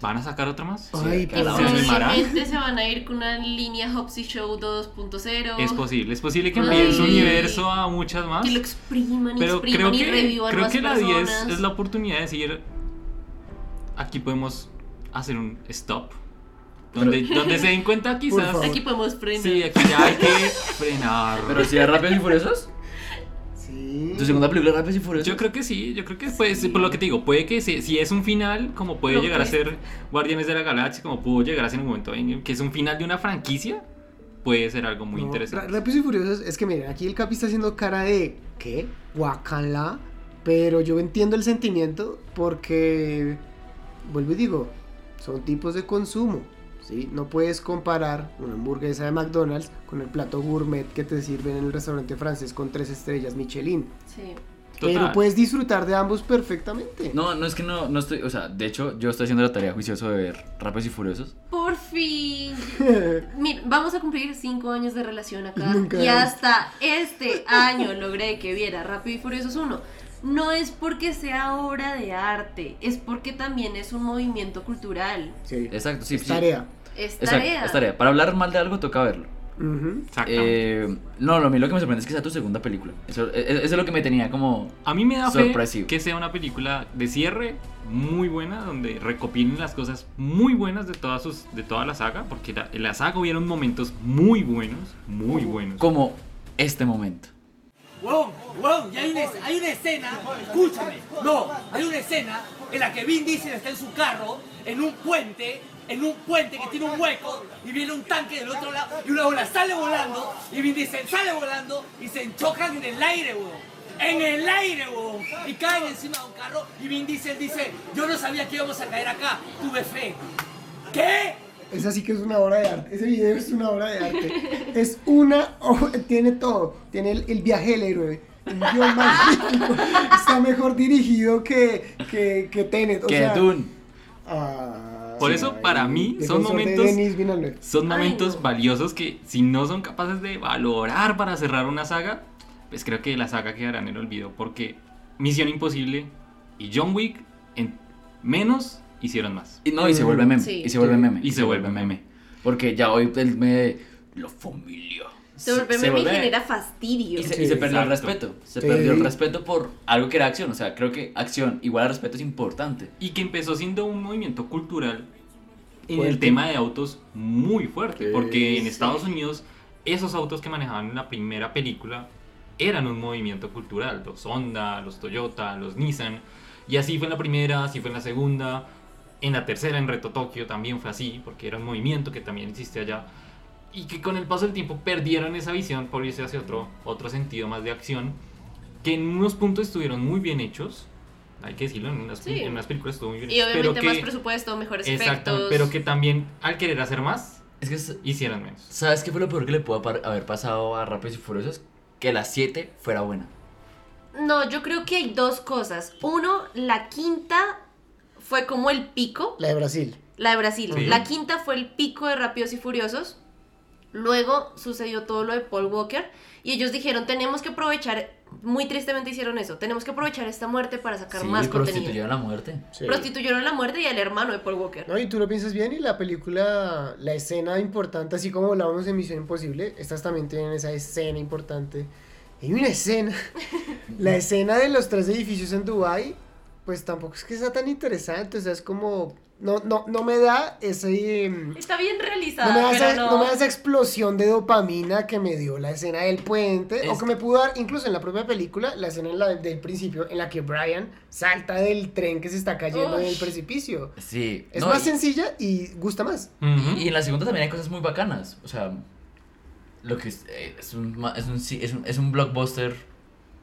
¿Van a sacar otra más? Ay, ¿Se animarán? se van a ir con una línea Hopsy Show 2.0. Es posible. Es posible que envíen su universo a muchas más. Que lo expriman y Pero expriman creo y que, revivan creo más que la personas. 10 es la oportunidad de decir, aquí podemos hacer un stop, Donde, donde se den cuenta [laughs] quizás... Aquí podemos frenar. Sí, aquí ya hay que frenar. Pero si es Rápidos y Furiosos. Sí. ¿Tu segunda película Rápidos y Furiosos? Yo creo que sí, yo creo que pues, por lo que te digo, puede que si, si es un final, como puede Lo llegar a ser Guardianes de la Galaxia, como pudo llegar a ser en un momento que es un final de una franquicia, puede ser algo muy No, interesante. Rápidos y Furiosos, es que miren, aquí el Capi está haciendo cara de ¿qué? Guacala. Pero yo entiendo el sentimiento porque, vuelvo y digo, son tipos de consumo. ¿Sí? No puedes comparar una hamburguesa de McDonald's con el plato gourmet que te sirven en el restaurante francés con tres estrellas Michelin. Sí. Pero puedes disfrutar de ambos perfectamente. No, no es que no, no estoy, o sea, de hecho yo estoy haciendo la tarea juicioso de ver Rápidos y Furiosos. Por fin. [laughs] Mira, vamos a cumplir cinco años de relación acá. Nunca y hasta este año logré que viera Rápido y Furiosos 1. No es porque sea obra de arte, es porque también es un movimiento cultural. Sí. Exacto, sí. Es sí. tarea. Es Exacto, tarea. es tarea. Para hablar mal de algo toca verlo. Eh, no, lo, a mí lo que me sorprende es que sea tu segunda película. Eso, e- e- eso es lo que me tenía como... A mí me da Sorpresivo. fe que sea una película de cierre muy buena, donde recopilen las cosas muy buenas de, todas sus, de toda la saga, porque la, en la saga hubieron momentos muy buenos, muy buenos. Como este momento. Huevón, huevón, y hay una, hay una escena, escúchame, no, hay una escena en la que Vin Diesel está en su carro, en un puente, en un puente que tiene un hueco, y viene un tanque del otro lado, y una ola sale volando, y Vin Diesel sale volando, y se enchocan en el aire, huevón. En el aire, huevón. Y caen encima de un carro, y Vin Diesel dice, yo no sabía que íbamos a caer acá, tuve fe. ¿Qué? Esa sí que es una obra de arte. Ese video es una obra de arte. Es una. o- tiene todo. Tiene el, el viaje del héroe. Un guion magnífico. Está mejor dirigido que, que, que Tenet. O que sea, Dune. ah, Por sí, eso, ay, para mí, son de momentos-. Son Ay, momentos no. valiosos que si no son capaces de valorar para cerrar una saga, pues creo que la saga quedará en el olvido, porque Misión Imposible y John Wick en menos hicieron más. Y no, y se vuelve meme. Sí. Y se vuelve meme. Y se vuelve meme. Porque ya hoy el me... La familia. Se vuelve meme y genera fastidio. Y se, Sí, y se perdió el respeto. Se Sí. perdió el respeto por algo que era acción. O sea, creo que acción igual a respeto es importante. Y que empezó siendo un movimiento cultural en Fuerte. el tema de autos muy fuerte, Sí, porque en sí. Estados Unidos esos autos que manejaban en la primera película eran un movimiento cultural, los Honda, los Toyota, los Nissan, y así fue en la primera, así fue en la segunda, en la tercera, en Reto Tokio también fue así, porque era un movimiento que también existe allá, y que con el paso del tiempo perdieron esa visión por irse hacia otro, otro sentido más de acción, que en unos puntos estuvieron muy bien hechos, hay que decirlo, en unas, Sí. en unas películas estuvo muy bien Y hecho, pero obviamente más que- presupuesto, mejores Exacto, efectos. pero que también al querer hacer más, Es que, es- hicieron menos. ¿sabes qué fue lo peor que le pudo haber pasado a Rápidos y Furiosos? Que la 7 fuera buena. No, yo creo que hay dos cosas. Uno, la quinta fue como el pico, La de Brasil. la de Brasil. Sí. La quinta fue el pico de Rápidos y Furiosos. Luego sucedió todo lo de Paul Walker y ellos dijeron, tenemos que aprovechar, muy tristemente hicieron eso, tenemos que aprovechar esta muerte para sacar Sí, más contenido. prostituyeron la muerte. Prostituyeron la muerte y al hermano de Paul Walker. No, y tú lo piensas bien y la película, la escena importante, así como hablábamos en Misión Imposible, estas también tienen esa escena importante. Hay una escena, [laughs] la escena de los tres edificios en Dubai, pues tampoco es que sea tan interesante, o sea, es como, no, no, no me da ese... em, Está bien No realizada, me, da pero esa, no. no me da esa explosión de dopamina que me dio la escena del puente, o que me pudo dar incluso en la propia película, la escena en la- del principio, en la que Brian salta del tren que se está cayendo Uy. en el precipicio. Sí. Es no, más y- sencilla y gusta más. Y, y en la segunda también hay cosas muy bacanas. O sea, lo que es, eh, es, un, es, un, sí, es, un, es un blockbuster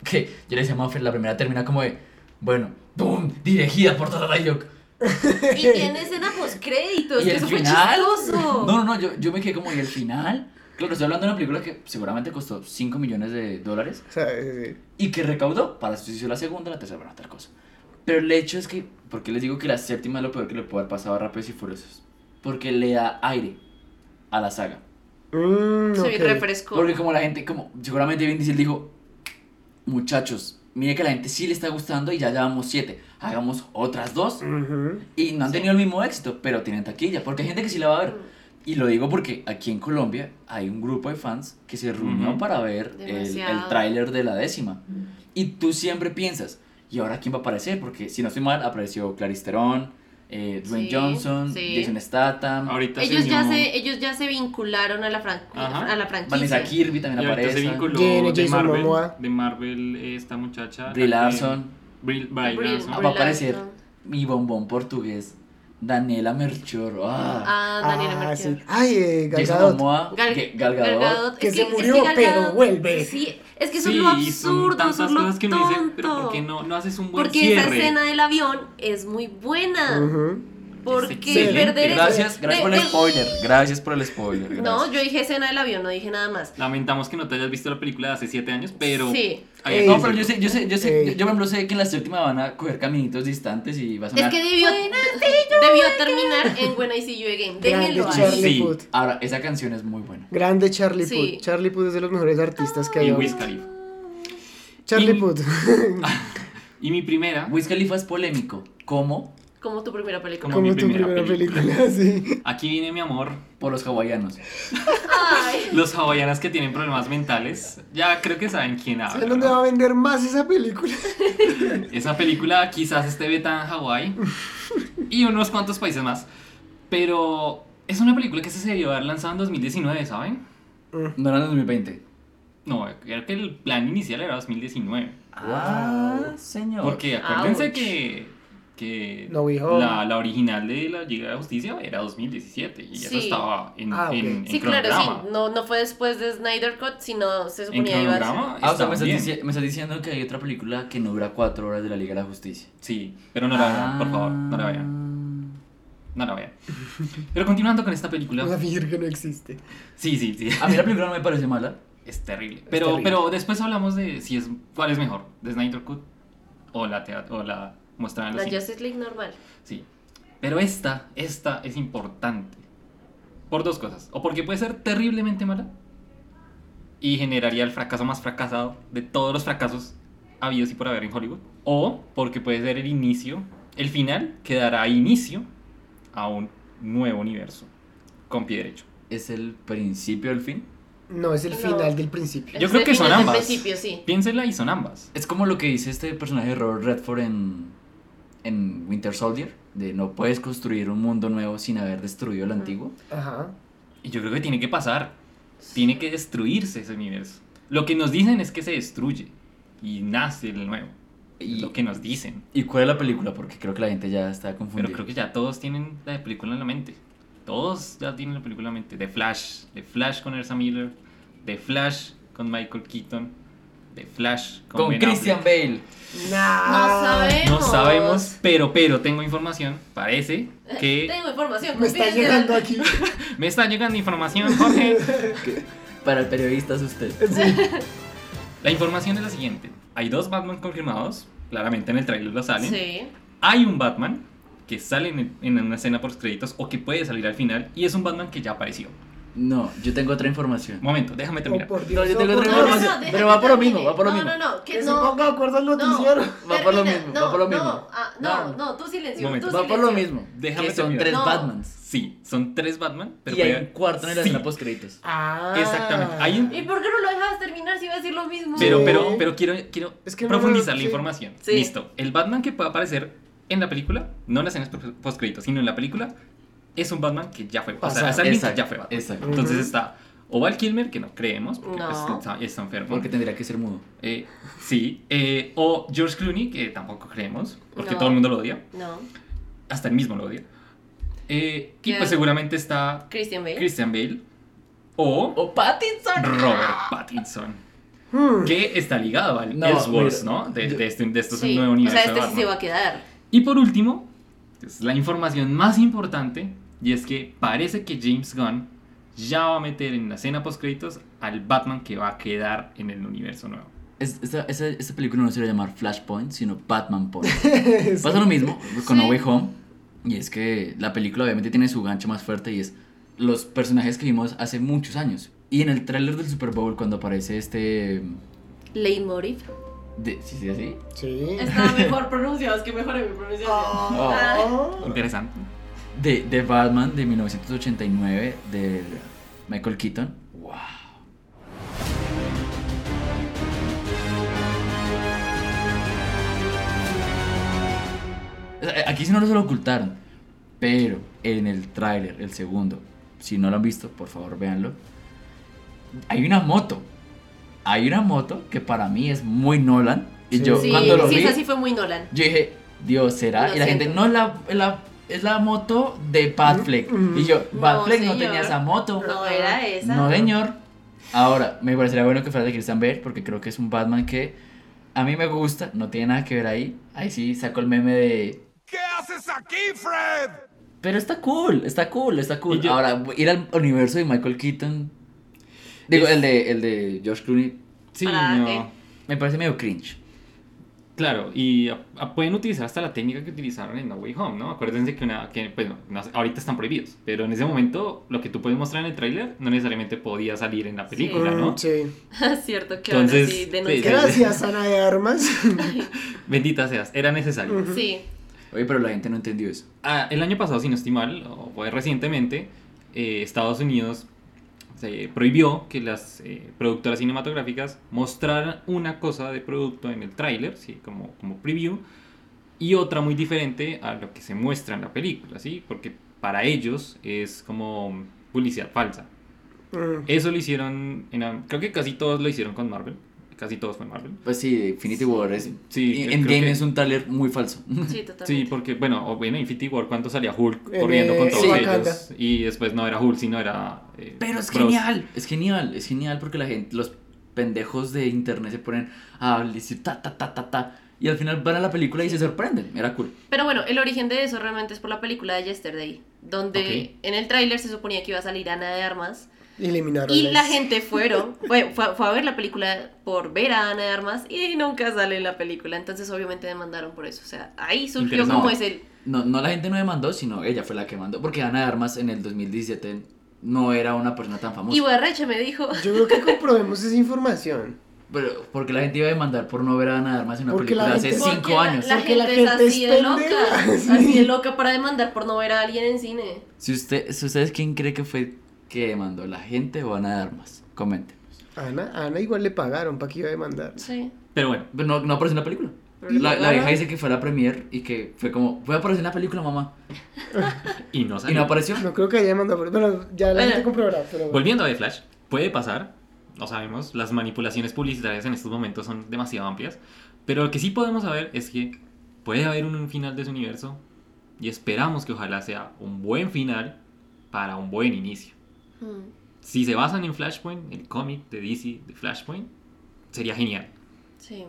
que yo le decía a Maffer, la primera termina como de, bueno, ¡boom! Dirigida por Tata Rayok. Y tiene escena post créditos, Y que el eso fue final. chistoso. No, no, no, yo, yo me quedé como, ¿y el final? Claro, estoy hablando de una película que seguramente costó 5 millones de dólares O sea, eh, y que recaudó para su hizo la segunda, la tercera, bueno, otra cosa. Pero el hecho es que, ¿por qué les digo que la séptima es lo peor que le puede haber pasado a Rápidos y Furiosos? Porque le da aire a la saga. mm, Soy ok. refresco. Porque como la gente, como seguramente Vin Diesel dijo, muchachos, mire que la gente sí le está gustando y ya llevamos siete, hagamos otras dos. Y no han tenido el mismo éxito, pero tienen taquilla, porque hay gente que sí la va a ver. Y lo digo porque aquí en Colombia hay un grupo de fans que se reunió para ver el, Demasiado. el tráiler de la décima. Y tú siempre piensas, ¿y ahora quién va a aparecer? Porque si no estoy mal, apareció Clarice Theron, eh, Dwayne Sí, Johnson, sí. Jason Statham, Ahorita Ellos se ya, se, ellos ya se vincularon a la, fran- Ajá. a la franquicia. Vanessa Kirby también Y ahorita se aparece, vinculó de Jason Marvel, Momoa. de Marvel esta muchacha. Brie Larson, Brie, Brie Brie- Larson. Brie va a aparecer mi bombón portugués, Daniela Melchor, ah, Ah, Daniela Ah, sí. Ay, eh, Gal Jason Gadot. Momoa, Gal, Gal Gal Gadot. Gadot. Que Es se es murió, Gal pero Gadot- vuelve. Sí, es que eso Sí, es lo absurdo, tantas eso es lo cosas que uno dice, pero tonto. ¿por qué no, no haces un buen Porque cierre? esa escena del avión es muy buena. Ujú. Porque excelente. perder Gracias, gracias de- por el de- spoiler, gracias por el spoiler. No, yo dije escena del avión, no dije nada más. Lamentamos que no te hayas visto la película de hace 7 años, pero... Sí. No, pero yo sé, yo sé, yo sé, yo, yo, por ejemplo sé que en la séptima van a coger caminitos distantes y va a Es que debió, debió terminar en When I See You Again. Déjenlo ahí. Charlie Sí. Puth. Ahora, esa canción es muy buena. Grande Charlie Sí. Puth. Charlie Puth es de los mejores artistas que hay. Y. Wiz Khalifa. Charlie Y- Puth. [laughs] Y mi primera, Wiz Khalifa es polémico. ¿Cómo? Como tu primera película. Como mi tu primera primera película. película, [laughs] sí. aquí viene mi amor. Por los hawaianos. Ay. [laughs] Los hawaianas que tienen problemas mentales, ya creo que saben quién habla. ¿Saben dónde ¿no? va a vender más esa película? [laughs] Esa película quizás esté beta en Hawái y unos cuantos países más. Pero es una película que se debió haber lanzado en 2019, ¿saben? No era en 2020. No, creo que el plan inicial era 2019. Ah, señor. Porque acuérdense Ouch. que, que No la, la original de la Liga de la Justicia era 2017 y eso Sí. estaba en, Ah, ok. en, en Sí, claro, cronograma. sí. No, no fue después de Snyder Cut, sino se suponía iba a cronograma Ah, o sea, me estás, dici- me estás diciendo que hay otra película que no dura cuatro horas de la Liga de la Justicia. Sí, pero no la vean, por favor, no la vean. No la vean. Pero continuando con esta película. Vamos a fingir que no existe. Sí, sí, sí. A mí la película no me parece mala. Es terrible. Pero, terrible. pero después hablamos de si es cuál es mejor, de Snyder Cut o la o la La. Justice League normal. Sí. Pero esta, esta es importante. Por dos cosas. O porque puede ser terriblemente mala y generaría el fracaso más fracasado de todos los fracasos habidos y por haber en Hollywood. O porque puede ser el inicio, el final que dará inicio a un nuevo universo con pie derecho. ¿Es el principio del fin? No, es el No. final del principio. Yo Es creo que son ambas. principio, sí. Piénsela y son ambas. Es como lo que dice este personaje de Robert Redford en, en Winter Soldier, de no puedes construir un mundo nuevo sin haber destruido el antiguo. Ajá. Y yo creo que tiene que pasar. Tiene que destruirse ese universo. Lo que nos dicen es que se destruye y nace el nuevo. Y- lo que nos dicen. ¿Y cuál es la película? Porque creo que la gente ya está confundida. Pero creo que ya todos tienen la película en la mente. Todos ya tienen la película en la mente. The Flash. The Flash con Ersa Miller. The Flash con Michael Keaton. The Flash con, Con Ben Christian. Bale. No sabemos. No sabemos, pero, pero tengo información. Parece que [laughs] Tengo información. Me está llegando aquí. [laughs] [laughs] me está llegando información, Jorge. Para el periodista es usted. Sí. La información es la siguiente. Hay dos Batman confirmados. Claramente en el trailer lo salen. Sí. Hay un Batman que sale en, en una escena por créditos o que puede salir al final. Y es un Batman que ya apareció. No, yo tengo otra información. Momento, déjame Oh, terminar. por Dios. No, yo oh, tengo otra información. deja pero va por lo mismo, va por lo no, mismo. No, no, que Que se no. ponga de acuerdo al noticiero. [laughs] Va por lo mismo, no, va por lo mismo. No, ah, no, No. no, tú silencio. Momento. tú Va por lo silencio. mismo. Déjame que son terminar. tres No. Batmans. Sí, son tres Batman. Pero y hay un cuarto en la Sí, escena post créditos. Ah. Exactamente. Hay un- ¿Y por qué no lo dejabas terminar si iba a decir lo mismo? Pero, pero, pero quiero, quiero Es que no profundizar la sí. información. Sí. Listo. El Batman que puede aparecer en la película, no en las escenas post créditos, sino en la película, es un Batman que ya fue. O sea, es alguien Exacto, que ya fue Batman. exacto. Entonces está o Val Kilmer, que no creemos, porque No. pues, está, está enfermo. Porque tendría que ser mudo. Eh, sí. eh, o George Clooney, que tampoco creemos, porque No. todo el mundo lo odia. No. Hasta el mismo lo odia. Eh, y pues seguramente está Christian Bale. Christian Bale o ¡O Pattinson! Robert Pattinson. Hmm. Que está ligado al No, Elseworlds, mira, ¿no? De, yo- de, este, de esto es Sí. un nuevo O sea, este sí se va a quedar. Y por último, es la información más importante, y es que parece que James Gunn ya va a meter en la escena post créditos al Batman que va a quedar en el universo nuevo. Es- esta, esta, esta película no se va a llamar Flashpoint, sino Batman Point. [laughs] Sí. Pasa lo mismo con No Sí. Way Home. Y es que la película obviamente tiene su gancho más fuerte y es los personajes que vimos hace muchos años. Y en el tráiler del Super Bowl cuando aparece este... Leitmotiv. De, ¿Sí, sí, así? Sí. Estaba mejor pronunciado, es que mejoré mi pronunciación. Ah. Oh. Interesante. De, de Batman de 1989 de Michael Keaton. ¡Wow! Sea, Aquí sí no se lo ocultaron. Pero en el tráiler, el segundo, si no lo han visto, por favor véanlo. Hay una moto. Hay una moto que para mí es muy Nolan. Y yo Sí, cuando lo sí, vi, esa sí fue muy Nolan. yo dije, Dios, ¿será? Lo y la gente, no, la, la- es la moto de Batfleck. Mm, Y yo, No, Batfleck no, señor. tenía esa moto. No era esa. No, señor. Ahora, me parecería bueno que fuera de Christian Bale, porque creo que es un Batman que a mí me gusta, no tiene nada que ver ahí. Ahí sí saco el meme de. ¿Qué haces aquí, Fred? Pero está cool, está cool, está cool. Yo- Ahora, ir al universo de Michael Keaton. Digo, Es- el de, el de George Clooney. Sí, ¿Para no. Me parece medio cringe. Claro, y a- a- pueden utilizar hasta la técnica que utilizaron en No Way Home, ¿no? Acuérdense que, una, que pues, no, no, ahorita están prohibidos, pero en ese momento lo que tú puedes mostrar en el tráiler no necesariamente podía salir en la película, Mm, ¿no? Sí. [laughs] Cierto que Entonces, ahora sí sí, denuncian. Gracias, Ana de Armas. [laughs] Bendita seas, era necesario. Sí. Oye, pero la gente no entendió eso. Ah, el año pasado, si no estoy mal, o fue recientemente, eh, Estados Unidos se prohibió que las eh, productoras cinematográficas mostraran una cosa de producto en el tráiler, ¿sí? como, como preview, y otra muy diferente a lo que se muestra en la película, ¿sí? porque para ellos es como publicidad falsa. Mm. Eso lo hicieron, en, creo que casi todos lo hicieron con Marvel, casi todos fue Marvel. Pues sí, Infinity War es. Sí, en Endgame que- es un tráiler muy falso. Sí, [laughs] totalmente. Sí, porque, bueno, o bueno, Infinity War, cuando salía Hulk En, corriendo con eh, todos Wakanda. ellos. Y después no era Hulk, sino era. eh, Pero es Bros. genial, es genial, es genial porque la gente, los pendejos de internet se ponen a decir ta ta ta ta ta y al final van a la película y se sorprenden. Era cool. Pero bueno, el origen de eso realmente es por la película de Yesterday, donde Ok. en el tráiler se suponía que iba a salir Ana de Armas Eliminaron y la gente fueron, [laughs] fue, fue, fue a ver la película por ver a Ana de Armas y nunca sale en la película, entonces obviamente demandaron por eso, o sea, ahí surgió como No. ese... No, no la gente no demandó, sino ella fue la que mandó. Porque Ana de Armas en el 2017 no era una persona tan famosa. Y Barreche me dijo, Yo creo que comprobemos esa información. Pero porque la gente iba a demandar por no ver a Ana de Armas en una Porque la película hace cinco la- años. La, Porque la gente, gente es así es de loca, [laughs] así de loca para demandar por no ver a alguien en cine. Si, usted, si ustedes quién cree que fue que demandó, la gente o Ana de Armas, comenten. Ana, Ana igual le pagaron para que iba a demandar. Sí. Pero bueno, Pero no, no apareció en la película. La, vieja dice que fue a la premier y que fue como, voy a aparecer en la película, mamá. [laughs] y no Y no apareció. No creo que haya demandado. pero- Bueno, ya la Bueno. gente comprobará. Pero... Volviendo a The Flash, puede pasar, no sabemos, las manipulaciones publicitarias en estos momentos son demasiado amplias, pero lo que sí podemos saber es que puede haber un, un final de ese universo y esperamos que ojalá sea un buen final para un buen inicio. Mm. Si se basan en Flashpoint, el cómic de DC de Flashpoint, sería genial. Sí.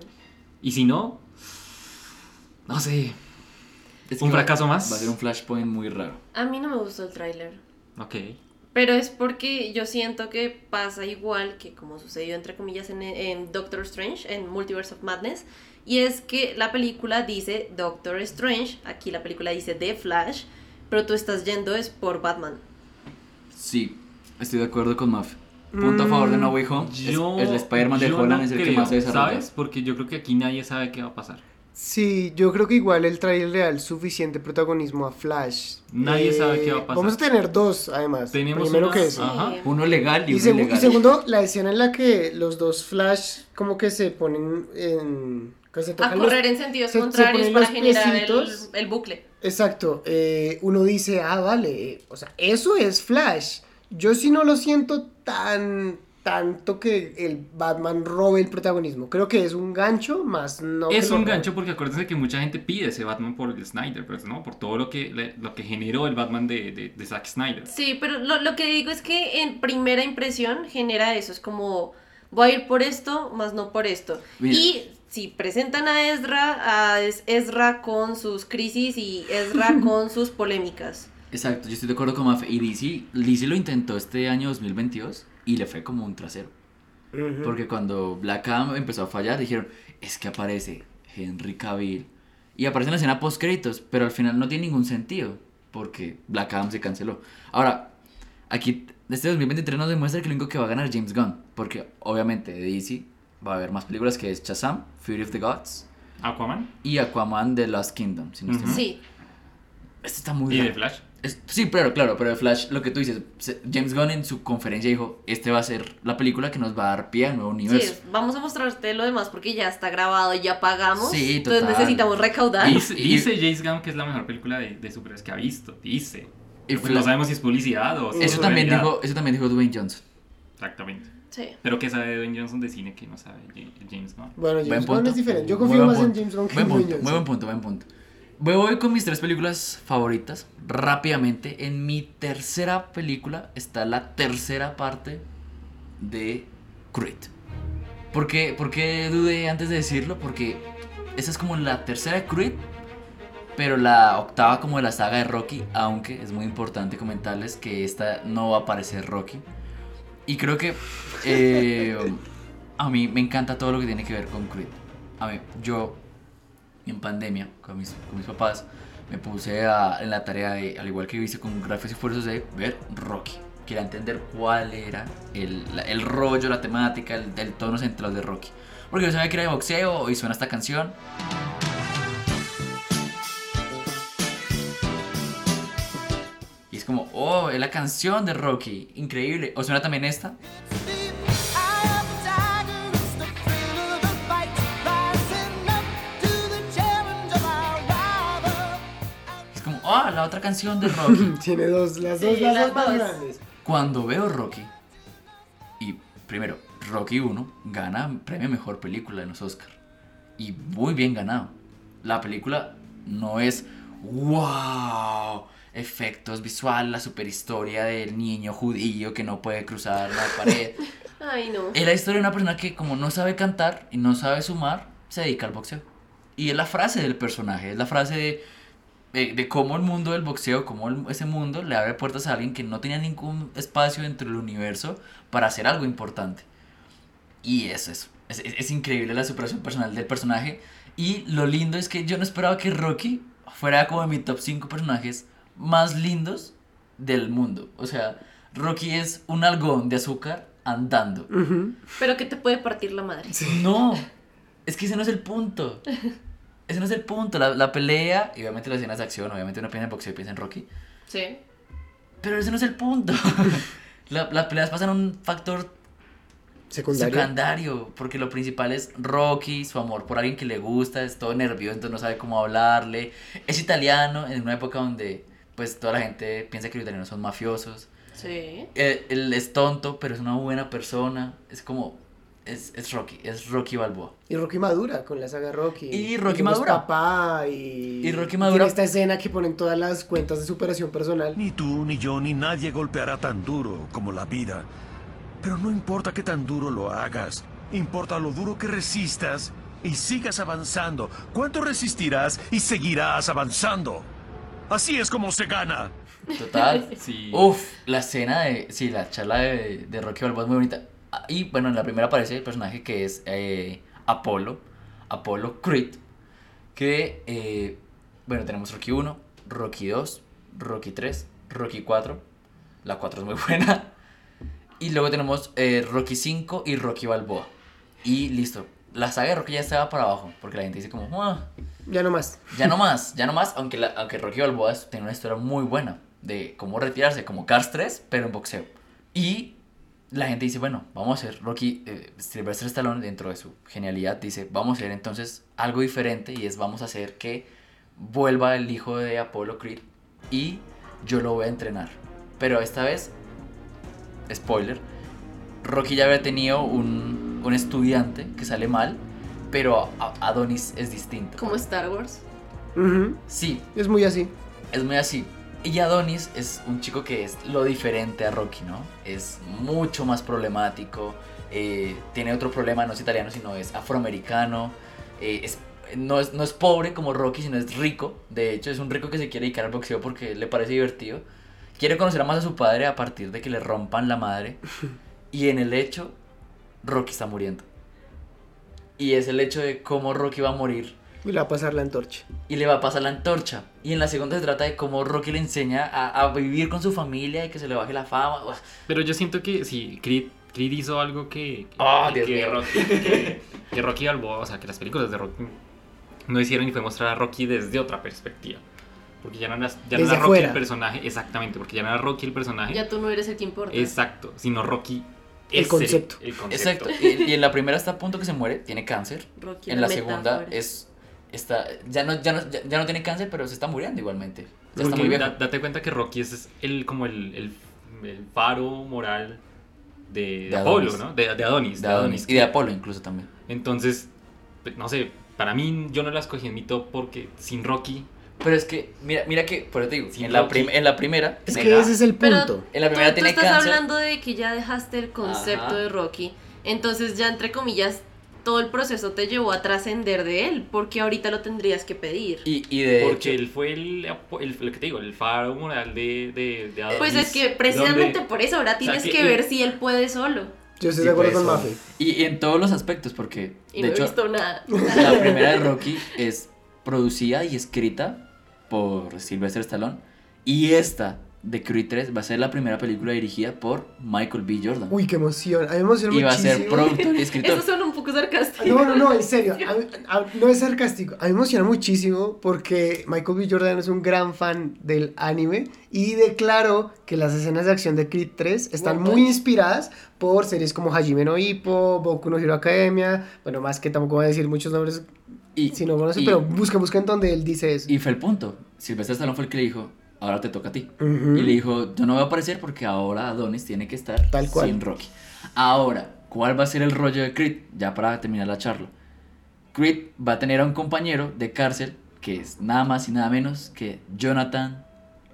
Y si no, no sé, Es ¿Un va- fracaso más? Va a ser un flashpoint muy raro. A mí no me gustó el tráiler. ok. Pero es porque yo siento que pasa igual que como sucedió entre comillas en, en Doctor Strange, en Multiverse of Madness, y es que la película dice Doctor Strange, aquí la película dice The Flash, pero tú estás yendo es por Batman. Sí, estoy de acuerdo con Maf. Punto a favor de No Way Home. Es- Yo, el Spider-Man de Holland no es el que creo, más se desarrolla. ¿Sabes? Porque yo creo que aquí nadie sabe qué va a pasar. Sí, yo creo que igual el trailer le da el suficiente protagonismo a Flash. Eh, Nadie sabe qué va a pasar. Vamos a tener dos, además. Tenemos Primero una- que eso. Ajá. Uno legal y, Y, uno segu- y segundo, la escena en la que los dos Flash como que se ponen en... que se A tocan los- correr en sentidos se- se contrarios ponen para los generar el, el bucle. Exacto, eh, uno dice, ah, vale, eh, o sea, eso es Flash. Yo sí no lo siento tan tanto que el Batman robe el protagonismo. Creo que es un gancho más no es un gancho porque acuérdense que mucha gente pide ese Batman por el Snyder, pues, ¿no? Por todo lo que, le- lo que generó el Batman de, de, de Zack Snyder. Sí, pero lo, lo que digo es que en primera impresión genera eso, es como voy a ir por esto, más no por esto. Mira. Y si presentan a Ezra, a Es- Ezra con sus crisis y Ezra [laughs] con sus polémicas. Exacto, yo estoy de acuerdo con Maf. Y DC, DC lo intentó este año 2022 y le fue como un trasero. Porque cuando Black Adam empezó a fallar, dijeron, es que aparece Henry Cavill. Y aparece en la escena post créditos, pero al final no tiene ningún sentido. Porque Black Adam se canceló. Ahora, aquí, este 2023 nos demuestra que lo único que va a ganar es James Gunn. Porque obviamente de DC va a haber más películas que es Shazam, Fury of the Gods Aquaman y Aquaman The Last Kingdom. Si no estoy Ujú. mal. Sí, Este está muy y raro. de Flash. Es- sí, claro, claro, pero de Flash, lo que tú dices, James Gunn en su conferencia dijo, este va a ser la película que nos va a dar pie al nuevo Sí, universo. es- vamos a mostrarte lo demás porque ya está grabado, ya pagamos. Sí, Entonces total. necesitamos recaudar. Dice, dice James Gunn que es la mejor película de, de superhéroes que ha visto. Dice. Y Pues no sabemos si es publicidad o si eso, es también dijo, eso también dijo Dwayne Johnson. Exactamente. Sí. Pero ¿qué sabe Dwayne Johnson de cine que no sabe Ja- James Gunn? Bueno, Buen James Gunn punto. es diferente. Yo Muy confío buen más en punto. James Gunn que en Dwayne muy buen Johnson. punto, buen punto. Voy, con mis tres películas favoritas rápidamente. En mi tercera película está la tercera parte de Creed. ¿Por qué, por qué dudé antes de decirlo? Porque esa es como la tercera de Creed, pero la octava como de la saga de Rocky, aunque es muy importante comentarles que esta no va a aparecer Rocky. Y creo que eh, [laughs] a mí me encanta todo lo que tiene que ver con Creed. A mí, yo en pandemia con mis, papás me puse a- en la tarea de, al igual que hice con Gráficos y Esfuerzos, de ver Rocky. Quería entender cuál era el rollo, la temática, el, el tono central de Rocky. Porque yo sabía que era de boxeo y suena esta canción. Y es como, oh, es la canción de Rocky, increíble. O suena también esta. Oh, la otra canción de Rocky. [laughs] Tiene dos, las dos, Sí, las, las dos más grandes. Cuando veo Rocky, y primero, Rocky 1 gana premio mejor película en los Oscars. Y muy bien ganado. La película no es wow, efectos visuales, la superhistoria del niño judío que no puede cruzar la pared. [laughs] Ay, no. Es la historia de una persona que como no sabe cantar y no sabe sumar, se dedica al boxeo. Y es la frase del personaje, es la frase de, de, de cómo el mundo del boxeo, cómo el- ese mundo le abre puertas a alguien que no tenía ningún espacio dentro del universo para hacer algo importante. Y eso es, es, es- es increíble la superación personal del personaje. Y lo lindo es que yo no esperaba que Rocky fuera como de mi top 5 personajes más lindos del mundo. O sea, Rocky es un algodón de azúcar andando. Pero que te puede partir la madre. No, es que ese no es el punto. [laughs] Ese no es el punto. La, la pelea, y obviamente las escenas de acción, obviamente uno piensa en boxeo y piensa en Rocky. Sí. Pero ese no es el punto. [laughs] La- las peleas pasan a un factor Secundario. secundario, porque lo principal es Rocky, su amor por alguien que le gusta, es todo nervioso, entonces no sabe cómo hablarle. Es italiano en una época donde pues toda la gente piensa que los italianos son mafiosos. Sí. Eh, Él es tonto, pero es una buena persona. Es como, es, es Rocky, es Rocky Balboa. Y Rocky madura con la saga Rocky. Y Rocky es madura. papá y... Y Rocky madura. esta escena que ponen todas las cuentas de superación personal. Ni tú, ni yo, ni nadie golpeará tan duro como la vida. Pero no importa qué tan duro lo hagas. Importa lo duro que resistas y sigas avanzando. ¿Cuánto resistirás y seguirás avanzando? Así es como se gana. Total. [laughs] Sí. Uf, la escena de. Sí, la charla de, de Rocky Balboa es muy bonita. Y bueno, en la primera aparece el personaje que es eh, Apolo. Apolo Creed. Que. eh, bueno, tenemos Rocky 1, Rocky 2, Rocky 3, Rocky 4. La 4 es muy [laughs] buena. Y luego tenemos eh, Rocky 5 y Rocky Balboa. Y listo. La saga de Rocky ya estaba para abajo. Porque la gente dice como. "Ah, Ya no más. ya no [laughs] más, ya no más, aunque, la- aunque Rocky Balboa tiene una historia muy buena de cómo retirarse, como Cars 3, pero en boxeo. Y la gente dice, bueno, vamos a hacer Rocky, eh, Sylvester Stallone, dentro de su genialidad, dice, vamos a hacer entonces algo diferente y es vamos a hacer que vuelva el hijo de Apollo Creed y yo lo voy a entrenar. Pero esta vez, spoiler, Rocky ya había tenido un, un estudiante que sale mal, pero a- Adonis es distinto. Como Star Wars. Ujú. Sí, Es muy así. es muy así. Y Adonis es un chico que es lo diferente a Rocky, ¿no? Es mucho más problemático. eh, tiene otro problema, no es italiano, sino es afroamericano. eh, es, no, es, no es pobre como Rocky, sino es rico. De hecho, es un rico que se quiere dedicar al boxeo porque le parece divertido. Quiere conocer más a su padre a partir de que le rompan la madre. Y en el hecho, Rocky está muriendo. Y es el hecho de cómo Rocky va a morir Y le va a pasar la antorcha. y le va a pasar la antorcha. Y en la segunda se trata de cómo Rocky le enseña a, a vivir con su familia y que se le baje la fama. Uf, Pero yo siento que sí, Creed, Creed hizo algo que, que, Ah, Dios que mío. Rocky, que, que Rocky Balboa, o sea, que las películas de Rocky no hicieron y fue mostrar a Rocky desde otra perspectiva. Porque ya no era, ya no era Rocky el personaje, exactamente, porque ya no era Rocky el personaje. Ya tú no eres el que importa. Exacto, sino Rocky El concepto. El, concepto. Exacto. Y, y en la primera está a punto que se muere, tiene cáncer. Rocky En la la segunda es está ya no, ya no ya, ya no tiene cáncer, pero se está muriendo igualmente. Ya está muy viejo. da- date cuenta que Rocky es el, como el, el, el faro moral de, De Apolo, Adonis. ¿no? De, de Adonis. De Adonis. Y de Apolo incluso también. Entonces, pues, no sé, para mí yo no la escogí en mi top porque sin Rocky... Pero es que, mira, mira que, por eso te digo, Sin en la, Rocky. prim- en la primera. Es que ese es el Pero punto. En la tú, primera tú tiene estás cáncer. hablando de que ya dejaste el concepto Ajá. de Rocky. Entonces ya entre comillas todo el proceso te llevó a trascender de él. Porque ahorita lo tendrías que pedir. Y, y de Porque hecho, él fue el, el, lo que te digo, el faro moral de, de, de Adonis. Pues es que precisamente donde- por eso ahora sea, tienes que ver si él puede solo. Yo estoy Sí, de acuerdo con. Mafe. y, y en todos los aspectos, porque Y de no he visto nada. la primera de Rocky es producida y escrita por Sylvester Stallone. Y esta de Creed 3 va a ser la primera película dirigida por Michael B. Jordan. Uy, qué emoción. A mí me emociona y va a ser productor y escritor. Eso suena un poco sarcástico. No, no, no, en serio. A a- no es sarcástico. A mí me emociona muchísimo porque Michael B. Jordan es un gran fan del anime y declaró que las escenas de acción de Creed 3 están muy inspiradas por series como Hajime no Ippo, Boku no Hero Academia. Bueno, más que tampoco voy a decir muchos nombres Y, si no conocen, y- pero busca, busca en donde él dice eso. y fue el punto. Sylvester Stallone fue el que le dijo, ahora te toca a ti. Y le dijo, yo no voy a aparecer porque ahora Adonis tiene que estar Tal cual. sin Rocky. Ahora, ¿cuál va a ser el rollo de Creed? Ya para terminar la charla. Creed va a tener a un compañero de cárcel que es nada más y nada menos que Jonathan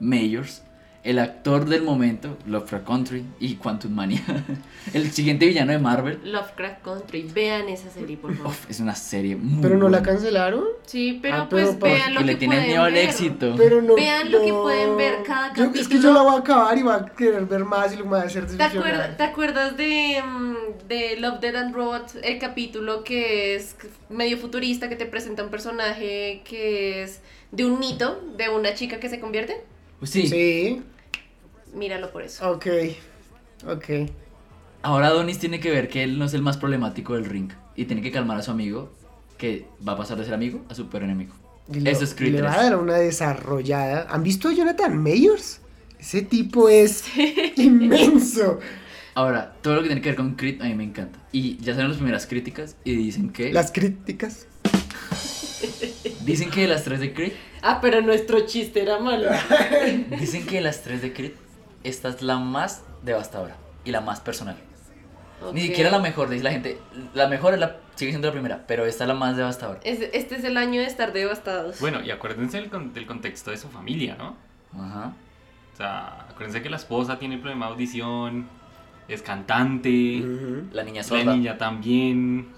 Mayors, el actor del momento, Lovecraft Country y Quantum Mania. [laughs] el siguiente villano de Marvel. Lovecraft Country. Vean esa serie, por favor. Uf, es una serie muy Pero no la cancelaron. Sí, pero Ah, pero pues vean lo Y que le tienen pueden miedo al ver. éxito. Pero no. Vean lo que pueden ver cada Yo- es que capítulo. yo la voy a acabar y va a querer ver más y lo va a hacer ¿Te, acuerdas, ¿Te acuerdas de, mm, de Love, Dead and Robots? El capítulo que es medio futurista, que te presenta un personaje que es de un mito, de una chica que se convierte. Sí. Sí, Míralo por eso. ok. Ok. Ahora Adonis tiene que ver que él no es el más problemático del ring y tiene que calmar a su amigo que va a pasar de ser amigo a super enemigo. Eso es Creed Le va 3. a dar una desarrollada. ¿Han visto a Jonathan Mayors? Ese tipo es [laughs] inmenso. Ahora, todo lo que tiene que ver con Creed a mí me encanta. Y ya salen las primeras críticas y dicen que Las críticas. dicen que de las tres de Creed, Ah, pero nuestro chiste era malo. [laughs] dicen que de las tres de Creed esta es la más devastadora y la más personal. Ni siquiera la mejor, dice la gente. La mejor es la, sigue siendo la primera, pero esta es la más devastadora. Es- este es el año de estar devastados. Bueno, y acuérdense del, con- del contexto de su familia, ¿no? Ajá. O sea, acuérdense que la esposa tiene problema de audición, es cantante, La niña la sorda. niña también.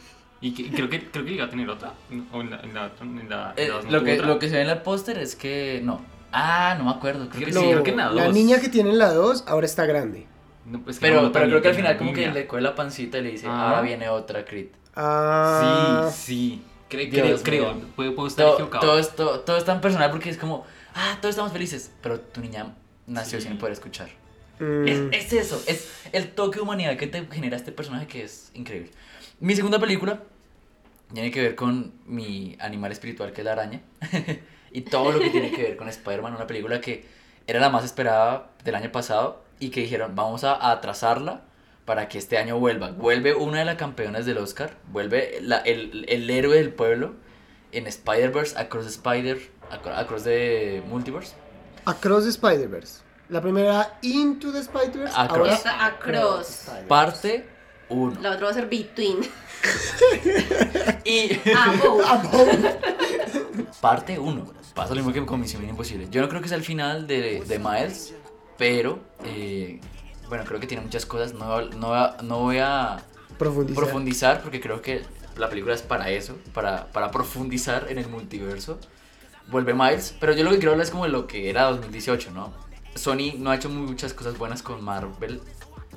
Y, que- y creo que creo que iba a tener otra. O en la, en la, en la- en Eh, la no lo, que, otra. lo que se ve en el póster es que no. Ah, no me acuerdo. Creo que Sí, sí. creo que en la la dos. niña que tiene en la 2 ahora está grande. No, pues Pero, pero creo que al final como que le coge la pancita y le dice, Ah. ahora viene otra Creed. Ah, Sí, sí. Cre- Dios creo, creo. mío. Puedo, puedo estar Todo, equivocado. todo, esto, todo es tan personal porque es como, ah, todos estamos felices, pero tu niña nació sin poder escuchar. mm, Es, es eso, es el toque de humanidad que te genera este personaje que es increíble. Mi segunda película tiene que ver con mi animal espiritual que es la araña [laughs] y todo lo que tiene que ver con Spider-Man, una película que era la más esperada del año pasado y que dijeron vamos a atrasarla para que este año vuelva. Vuelve una de las campeonas del Oscar, vuelve la- el, el héroe del pueblo en Spider-Verse, Across the Spider, Acro- Across the Multiverse. Across the Spider-Verse. La primera Into the Spider-Verse. Across. ahora Across. Parte 1. La otra va a ser Between. [laughs] Y parte 1. Pasa lo mismo que con Misión Imposible. Yo no creo que sea el final de, de Miles, pero eh, bueno, creo que tiene muchas cosas. No, no, voy a- no voy a Profundizar. profundizar porque creo que la película es para eso, para, para profundizar en el multiverso. Vuelve Miles, pero yo lo que quiero hablar es como de lo que era 2018, ¿no? Sony no ha hecho muchas cosas buenas con Marvel.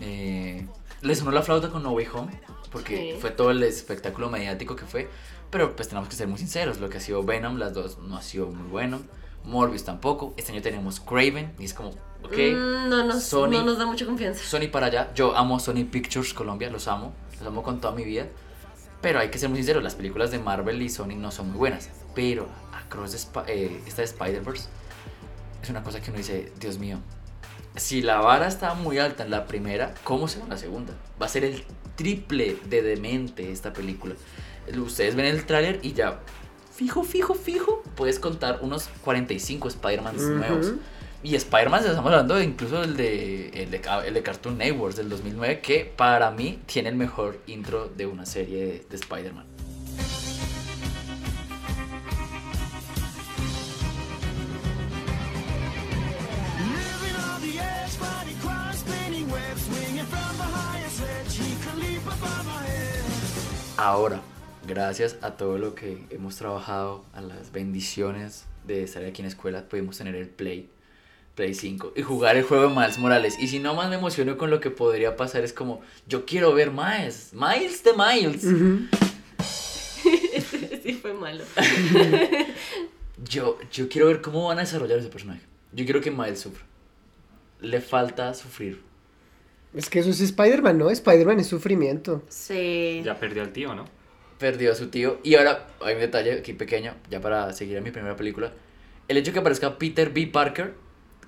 Eh, le sonó la flauta con No Way Home, porque Sí. fue todo el espectáculo mediático que fue. Pero pues tenemos que ser muy sinceros, lo que ha sido Venom, las dos no ha sido muy bueno. Morbius tampoco. Este año tenemos Craven y es como, ok. Mm, no, nos, Sony- no nos da mucha confianza. Sony para allá. Yo amo Sony Pictures Colombia, los amo. Los amo con toda mi vida. Pero hay que ser muy sinceros, las películas de Marvel y Sony no son muy buenas. Pero Across the Spi- eh, esta de Spider-Verse es una cosa que uno dice, Dios mío, si la vara estaba muy alta en la primera, ¿cómo será en la segunda? Va a ser el triple de demente esta película. Ustedes ven el tráiler y ya, fijo, fijo, fijo, puedes contar unos 45 Spider-Man Ujú. nuevos. Y Spider-Man, estamos hablando de incluso el de, el, de, el de Cartoon Networks del 2009, que para mí tiene el mejor intro de una serie de, de Spider-Man. Ahora, gracias a todo lo que hemos trabajado, a las bendiciones de estar aquí en escuela, pudimos tener el Play, Play 5 y jugar el juego de Miles Morales. Y si no más me emociono con lo que podría pasar, es como, yo quiero ver Miles, Miles de Miles. [laughs] sí, fue malo. [laughs] Yo, yo quiero ver cómo van a desarrollar ese personaje. Yo quiero que Miles sufra. Le falta sufrir. Es que eso es Spider-Man, ¿no? Spider-Man es sufrimiento. Sí. Ya perdió al tío, ¿no? Perdió a su tío. Y ahora hay un detalle aquí pequeño, ya para seguir a mi primera película. El hecho de que aparezca Peter B. Parker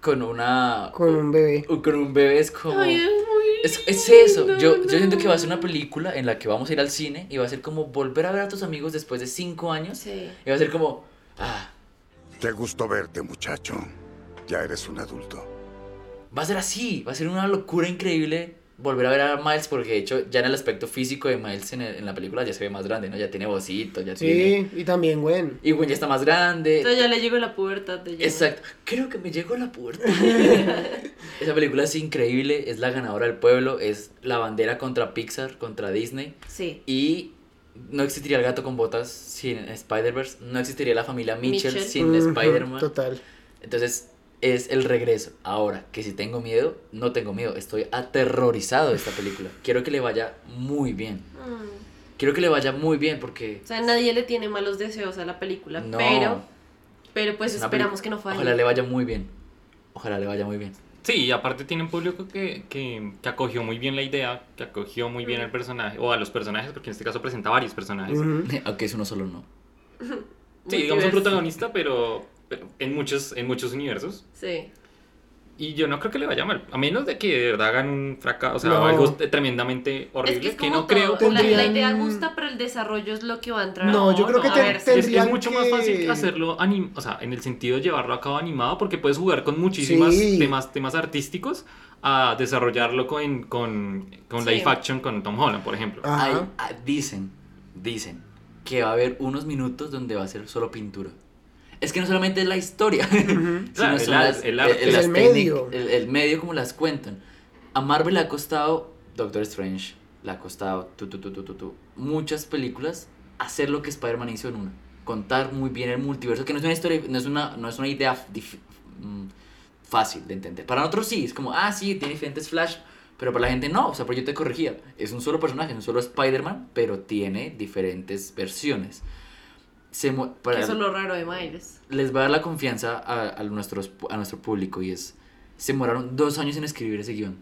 con una... Con un bebé. Con un bebé es como... Ay, es muy Es, es eso, yo, yo siento que va a ser una película en la que vamos a ir al cine y va a ser como volver a ver a tus amigos después de cinco años. Sí. Y va a ser como, ah, Qué gusto verte, muchacho. Ya eres un adulto. Va a ser así, va a ser una locura increíble volver a ver a Miles porque de hecho ya en el aspecto físico de Miles en, el- en la película ya se ve más grande, ¿no? Ya tiene bocito, ya tiene... Sí, y también Gwen. Y Gwen ya está más grande. Entonces ya le llegó la pubertad de. Exacto, creo que me llegó la puerta. [laughs] Esa película es increíble, es la ganadora del pueblo, es la bandera contra Pixar, contra Disney. Sí. Y no existiría el gato con botas sin Spider-Verse, no existiría la familia Mitchell, Mitchell. sin Ujú, Spider-Man. Total. Entonces es el regreso. Ahora, que si tengo miedo, no tengo miedo, estoy aterrorizado de esta película. Quiero que le vaya muy bien. Mm. Quiero que le vaya muy bien porque... O sea, nadie le tiene malos deseos a la película, No. pero, pero pues esperamos que no falle. Ojalá le vaya muy bien. Ojalá le vaya muy bien. Sí, y aparte tiene un público que, que, que acogió muy bien la idea, que acogió muy bien al personaje, o a los personajes, porque en este caso presenta varios personajes. Aunque es uno solo no. Sí, digamos un protagonista, pero en, muchos, en muchos universos. Sí. Y yo no creo que le vaya mal, a menos de que de verdad hagan un fracaso, o sea, No. algo tremendamente horrible, Es que es que, no creo. todo, la, la Tendrían- idea gusta, pero el desarrollo es lo que va a entrar. No, yo creo que a te- ver, Es, es mucho más que- fácil hacerlo, anim- o sea, en el sentido de llevarlo a cabo animado, porque puedes jugar con muchísimas Sí. temas, temas artísticos a desarrollarlo con, con, con Sí. live action con Tom Holland, por ejemplo. Ajá. Hay- ah, dicen, dicen que va a haber unos minutos donde va a ser solo pintura. Es que no solamente es la historia, [laughs] sino Claro, son el ar- las- el arte. el medio. El, el medio como las cuentan. A Marvel le ha costado, Doctor Strange, le ha costado tu, tu, tu, tu, tu, tu, muchas películas hacer lo que Spider-Man hizo en una. Contar muy bien el multiverso, que no es una historia, no es una, no es una idea mm, fácil de entender. Para nosotros sí, es como, ah, sí, tiene diferentes Flash, pero para la gente no, o sea, pero yo te corregía. Es un solo personaje, es un solo Spider-Man, pero tiene diferentes versiones. Se para- eso es lo raro de Miles. les va a dar la confianza a, a nuestros, a nuestro público y es, se demoraron dos años en escribir ese guion.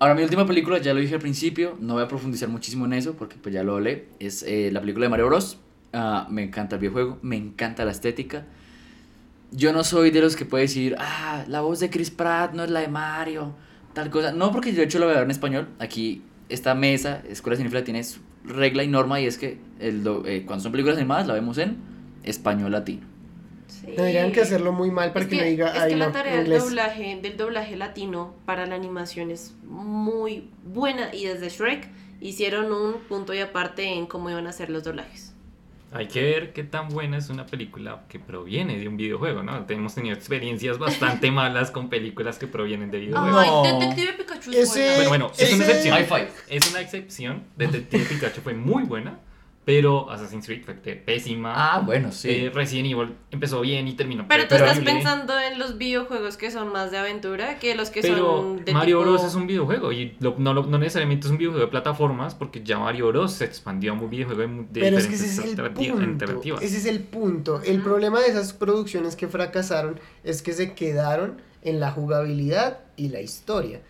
Ahora, mi última película, ya lo dije al principio, no voy a profundizar muchísimo en eso porque pues ya lo hablé, es eh, la película de Mario Bros. Ah, me encanta el videojuego, me encanta la estética. Yo no soy de los que puede decir, ah, la voz de Chris Pratt no es la de Mario, tal cosa. No, porque de hecho lo voy a ver en español. Aquí, esta mesa, Escuela Cinefila, tiene su regla y norma y es que el do- eh, cuando son películas animadas la vemos en español latino. Sí. Tendrían que hacerlo muy mal para es que, que, no diga, es ay que no, la tarea del doblaje, del doblaje latino para la animación es muy buena y desde Shrek hicieron un punto y aparte en cómo iban a hacer los doblajes. Hay que ver qué tan buena es una película que proviene de un videojuego, ¿no? Hemos tenido experiencias bastante [laughs] malas con películas que provienen de videojuegos. Ay, Detective Pikachu es Ese- buena. Bueno, bueno, es una excepción. High five. Es una excepción. Detective Pikachu fue muy buena, pero Assassin's Creed fue pésima. Ah, bueno, sí. Eh, Resident Evil empezó bien y terminó Pero tú estás pensando en los videojuegos que son más de aventura que los que Pero son de Mario tipo- Bros es un videojuego y lo- no, lo- no necesariamente es un videojuego de plataformas porque ya Mario Bros se expandió a un videojuego de, Pero es que diferentes ese es alternativas- punto. alternativas. Ese es el punto. El problema de esas producciones que fracasaron es que se quedaron en la jugabilidad y la historia.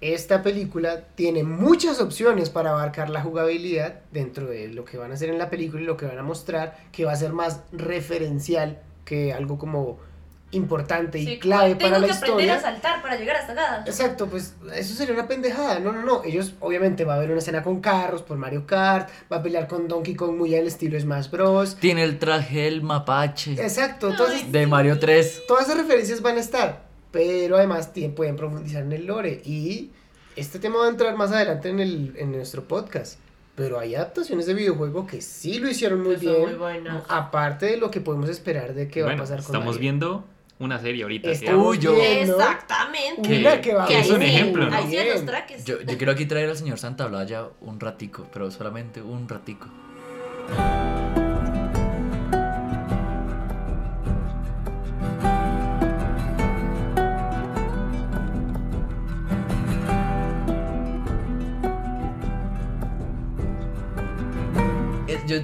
Esta película tiene muchas opciones para abarcar la jugabilidad dentro de lo que van a hacer en la película y lo que van a mostrar, que va a ser más referencial que algo como importante y Sí, clave tengo para la que aprender historia. a saltar para llegar hasta acá. Exacto, pues eso sería una pendejada. No, no, no. Ellos, obviamente, va a haber una escena con carros por Mario Kart, va a pelear con Donkey Kong muy al estilo Smash Bros. Tiene el traje del mapache Exacto, de Mario 3. todas esas referencias van a estar, pero además pueden profundizar en el lore. Y este tema va a entrar más adelante en, el, en nuestro podcast. Pero hay adaptaciones de videojuego que sí lo hicieron muy Que bien. muy. Aparte de lo que podemos esperar de que va a Bueno, pasar con estamos Mario. viendo una serie ahorita. Está que- Uy, yo- Exactamente. Una que va que es un ejemplo, ¿no? Bien. Yo, yo quiero aquí traer al señor Santaolalla un ratico, pero solamente un ratico.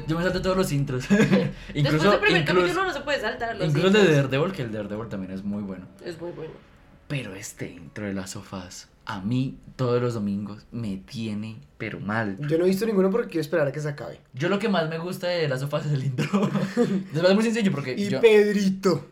Yo, me salto todos los intros. [laughs] [laughs] Después incluso del primer incluso, capítulo no se puede saltar. Los incluso el de intros. Daredevil, que el de Daredevil también es muy bueno. Es muy bueno. Pero este intro de las sofás, a mí todos los domingos me tiene, pero mal. Yo no he visto ninguno porque quiero esperar a que se acabe. Yo lo que más me gusta de las sofás es el intro. [laughs] es muy sencillo porque Y yo... Pedrito.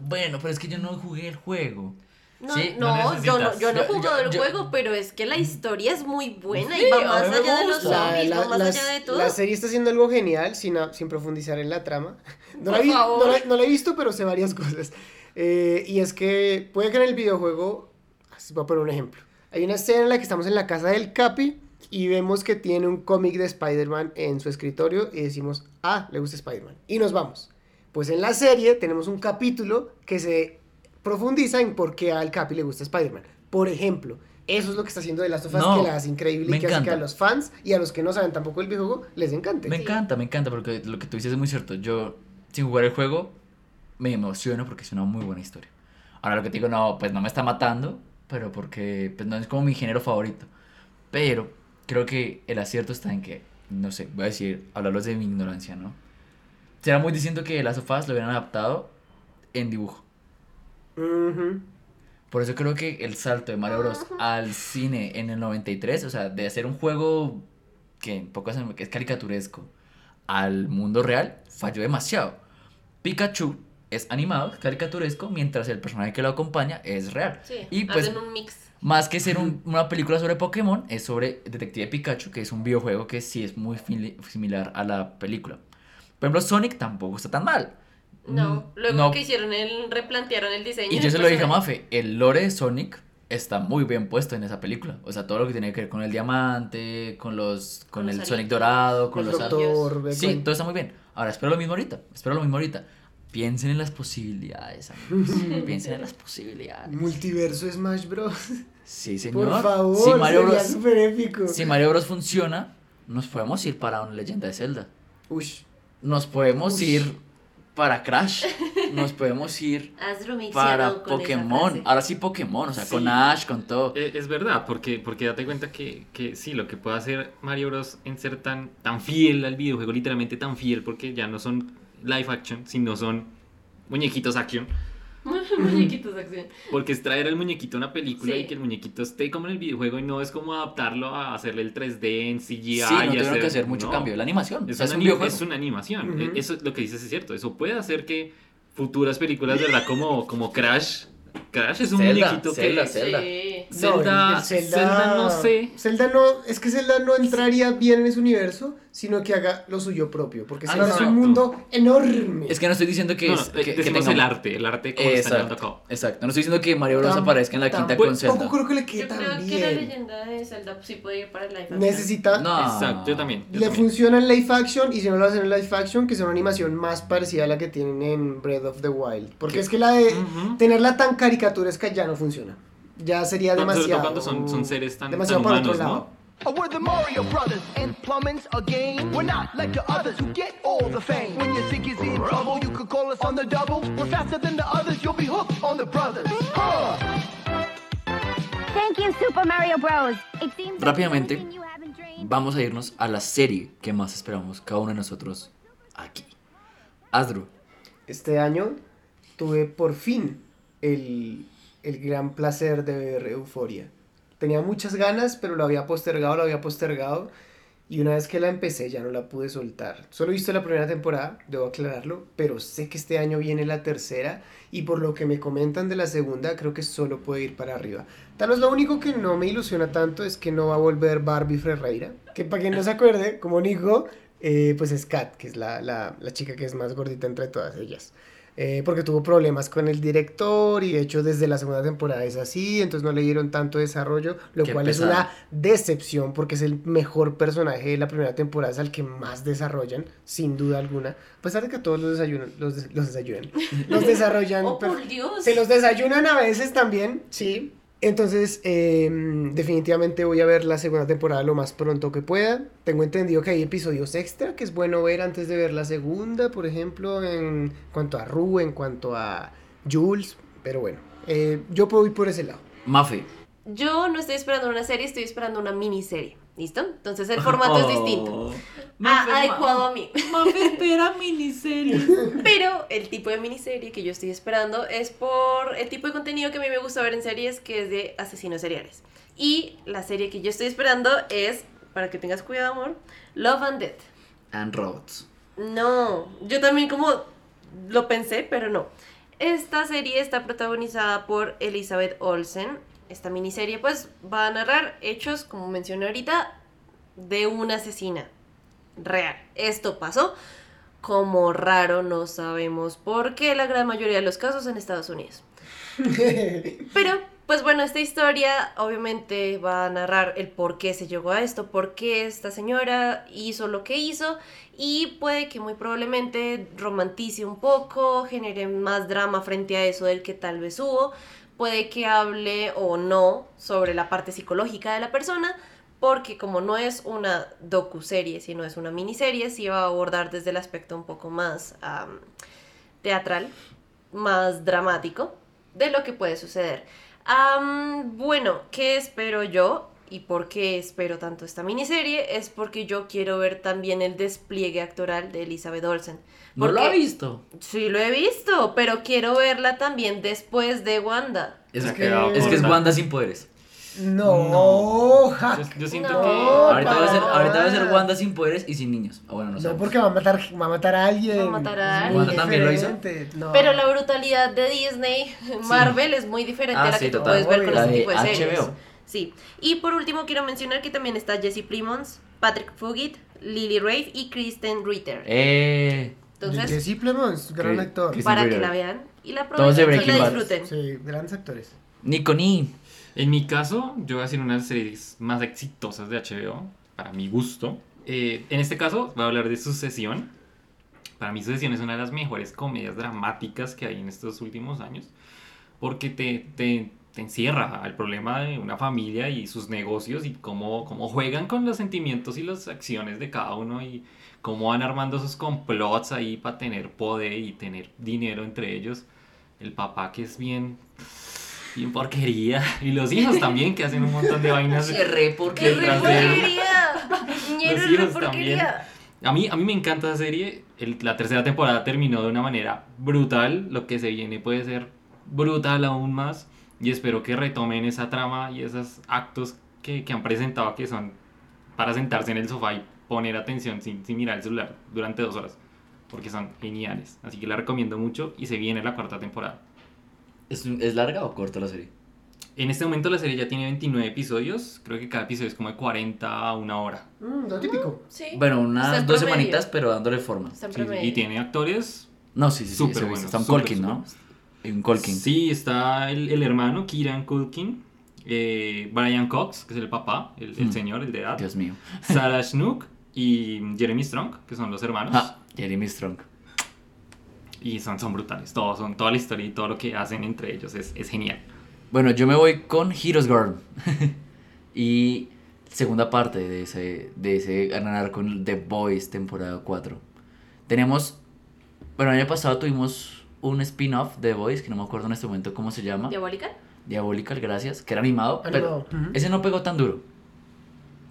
bueno, pero es que yo no jugué el juego. No, Sí, no, no yo no, yo no he jugado yo- el yo- juego, pero es que la historia es muy buena Sí, y va más allá de los zombies, va más allá de todo. la serie está haciendo algo genial sin, sin profundizar en la trama. [laughs] No, la, Por vi- favor. no la- no la he visto, pero sé varias cosas. Eh, y es que puede que en el videojuego, así voy a poner un ejemplo. Hay una escena en la que estamos en la casa del Capi y vemos que tiene un cómic de Spider-Man en su escritorio y decimos, ah, le gusta Spider-Man. Y nos vamos. Pues en la serie tenemos un capítulo que se profundiza en por qué al Capi le gusta Spider-Man. Por ejemplo, eso es lo que está haciendo de Last of Us No, que la hace increíble y que hace que a los fans y a los que no saben tampoco el videojuego les encante. Me encanta, me encanta, porque lo que tú dices es muy cierto. Yo, sin jugar el juego, me emociono porque es una muy buena historia. Ahora lo que te digo, no, pues no me está matando, pero porque pues, no es como mi género favorito. Pero creo que el acierto está en que, no sé, voy a decir, hablarlos de mi ignorancia, ¿no? Será muy diciendo que las sofás lo hubieran adaptado en dibujo. Por eso creo que el salto de Mario Bros. al cine en el 93, o sea, de hacer un juego que en pocas que es caricaturesco al mundo real, falló demasiado. Pikachu es animado, es caricaturesco, mientras el personaje que lo acompaña es real. Sí, y pues, hacen un mix. más que ser un- [laughs] una película sobre Pokémon, es sobre Detective Pikachu, que es un videojuego que sí es muy fili- similar a la película. Por ejemplo, Sonic tampoco está tan mal. No, Mm, luego no, que hicieron el, replantearon el diseño. y yo se lo dije a. Mafe, el lore de Sonic está muy bien puesto en esa película. O sea, todo lo que tiene que ver con el diamante, con los con, Con el Sonic dorado, con El los doctor Sí, todo está muy bien. Ahora, espero lo mismo ahorita. Espero lo mismo ahorita. Piensen en las posibilidades, amigos. [laughs] Piensen en las posibilidades. Multiverso Smash Bros. Sí, señor. Por favor, si Mario sería Bros, súper épico. si Mario Bros funciona, nos podemos ir para una leyenda de Zelda. Ush. Nos podemos Ush. ir para Crash. Nos podemos ir [laughs] para Pokémon. Ahora sí Pokémon, o sea, Sí. con Ash, con todo. Eh, Es verdad, porque, porque date cuenta que, que sí, lo que puede hacer Mario Bros. en ser tan, tan fiel al videojuego, literalmente tan fiel, porque ya no son live action, sino son muñequitos action. [laughs] Muñequitos de acción. Porque es traer al muñequito a una película Sí. y que el muñequito esté como en el videojuego y no es como adaptarlo a hacerle el 3D en CGI. Sí, no y tuvieron hacer- que hacer mucho no. cambio. La animación. Es, o sea, es una un videojuego. es una animación. Ujú. Eh, Eso es lo que dices es cierto. Eso puede hacer que futuras películas, ¿verdad? Como, como Crash. Crash es un Zelda, muñequito Zelda, que. Zelda. Sí. Zelda, el- el Zelda no sé. Zelda no, es que Zelda no entraría bien en ese universo, sino que haga lo suyo propio, porque Ah, Zelda no, es no, un no. mundo enorme. Es que no estoy diciendo que, No, es, no, que, tenga- el arte, el arte como está llevando a Exacto, cabo. exacto. No estoy diciendo que Mario Bros Tam- aparezca en la quinta tampoco con Zelda. creo que le quede Yo tan creo que la leyenda de Zelda sí puede ir para el live action. Necesita, No. Exacto, yo también. yo le también. funciona en live action y si no lo hacen en live action, que sea una animación más parecida a la que tienen en Breath of the Wild. Porque ¿Qué? es que la de tenerla tan caricaturesca ya no funciona. Ya sería No, sobre todo demasiado. cuando son- son seres tan- demasiado tan para otro humanos, lado. ¿no? Oh, we're the Mario Brothers, and plumbing's a game. We're not like the others who get all the fame. When you think is in trouble, you could call us on the double. We're faster than the others, you'll be hooked on the brothers. Huh. Thank you, Super Mario Bros. It seems like Rápidamente, Vamos a irnos a la serie que más esperamos cada uno de nosotros aquí. Asdru, Este año tuve por fin el, el gran placer de ver Euforia. Tenía muchas ganas, pero lo había postergado, lo había postergado. Y una vez que la empecé ya no la pude soltar. Solo he visto la primera temporada, debo aclararlo, pero sé que este año viene la tercera y por lo que me comentan de la segunda creo que solo puede ir para arriba. Tal vez lo único que no me ilusiona tanto es que no va a volver Barbie Ferreira, que para quien no se acuerde, como Nico, eh, pues es Kat, que es la, la, la chica que es más gordita entre todas ellas. Eh, porque tuvo problemas con el director y de hecho desde la segunda temporada es así, entonces no le dieron tanto desarrollo, lo Qué cual pesado. es una decepción porque es el mejor personaje de la primera temporada, es al que más desarrollan, sin duda alguna, a pesar de que todos los desayunan, los, des- los desayunan, [laughs] los desarrollan, Oh, por Dios. se los desayunan a veces también, sí. Entonces, eh, definitivamente voy a ver la segunda temporada lo más pronto que pueda. Tengo entendido que hay episodios extra que es bueno ver antes de ver la segunda, por ejemplo, en cuanto a Rue, en cuanto a Jules. Pero bueno, eh, yo voy por ese lado. Mafe. Yo no estoy esperando una serie, estoy esperando una miniserie. ¿Listo? Entonces el [laughs] formato es distinto. Ah, adecuado a mí. [laughs] espera miniserie. Pero el tipo de miniserie que yo estoy esperando es por el tipo de contenido que a mí me gusta ver en series, que es de asesinos seriales. Y la serie que yo estoy esperando es, para que tengas cuidado, amor, Love and Death. And Robots. No, yo también como lo pensé, pero no. Esta serie está protagonizada por Elizabeth Olsen. Esta miniserie pues va a narrar hechos, como mencioné ahorita, de una asesina real. Esto pasó como raro, no sabemos por qué la gran mayoría de los casos en Estados Unidos. [laughs] Pero, pues bueno, esta historia obviamente va a narrar el por qué se llegó a esto, por qué esta señora hizo lo que hizo y puede que muy probablemente romantice un poco, genere más drama frente a eso del que tal vez hubo, puede que hable o no sobre la parte psicológica de la persona, porque como no es una docuserie, sino es una miniserie, sí va a abordar desde el aspecto un poco más teatral, más dramático de lo que puede suceder. Bueno, ¿qué espero yo? ¿Y por qué espero tanto esta miniserie? Es porque yo quiero ver también el despliegue actoral de Elizabeth Olsen. ¿No lo ha Porque- visto? Sí, lo he visto, pero quiero verla también después de Wanda. Es, que, es que es. Wanda sin poderes. No, hack. Yo, yo siento No. que... ahorita, va a ser, para ahorita va a ser nada. Wanda sin poderes y sin niños. Ah, bueno, no No, porque va a matar, va a matar a alguien. Va a matar a Es alguien. muy ¿Wanda también lo hizo? No. Pero la brutalidad de Disney, Marvel, es muy diferente Ah, a la sí, que tú puedes ver con La este de tipo de series. HBO. Sí. Y por último quiero mencionar que también está Jesse Plimons, Patrick Fugit, Lily Rafe y Kristen Ritter. Eh, Entonces, Jesse Plemons, gran actor. Para que la vean y la aprovechen y la disfruten. Sí, grandes actores. Nico Ni. En mi caso, yo voy a decir una de las series más exitosas de HBO, para mi gusto. Eh, en este caso, voy a hablar de Sucesión. Para mí, Sucesión es una de las mejores comedias dramáticas que hay en estos últimos años, porque te, te, te encierra al problema de una familia y sus negocios y cómo, cómo juegan con los sentimientos y las acciones de cada uno y cómo van armando sus complots ahí para tener poder y tener dinero entre ellos. El papá que es bien bien porquería. Y los hijos también, que hacen un montón de vainas. Qué re ¡Qué porque Detrás de él. porquería! Los hijos porquería. A mí, a mí me encanta esa serie. El- la tercera temporada terminó de una manera brutal. Lo que se viene puede ser brutal aún más. Y espero que retomen esa trama y esos actos que, que han presentado que son para sentarse en el sofá y poner atención sin, sin mirar el celular durante dos horas. Porque son geniales. Así que la recomiendo mucho y se viene la cuarta temporada. ¿Es, ¿Es larga o corta la serie? En este momento la serie ya tiene 29 episodios. Creo que cada episodio es como de 40 a una hora. Mm, lo típico. Sí. Bueno, unas dos promedio. semanitas, pero dándole forma. Sí, sí, y tiene actores No, sí, sí, sí. Súper ese- bueno, Está un súper, Colkin, ¿no? súper. Colkin. Sí, está el, el hermano Kieran Culkin, eh, Brian Cox, que es el papá, el, el Mm. señor, el de edad, Dios mío. Sarah Snook y Jeremy Strong, que son los hermanos. Ah, Jeremy Strong. Y son, son brutales, todos, son, toda la historia y todo lo que hacen entre ellos es, es genial. Bueno, yo me voy con Heroes Girl. [laughs] y segunda parte de ese, de ese ganar con The Boys temporada 4. Tenemos, bueno, el año pasado tuvimos un spin-off de The Boys, que no me acuerdo en este momento cómo se llama. ¿Diabólica? Diabolical, gracias, que era animado, Animado, pero ese no pegó tan duro.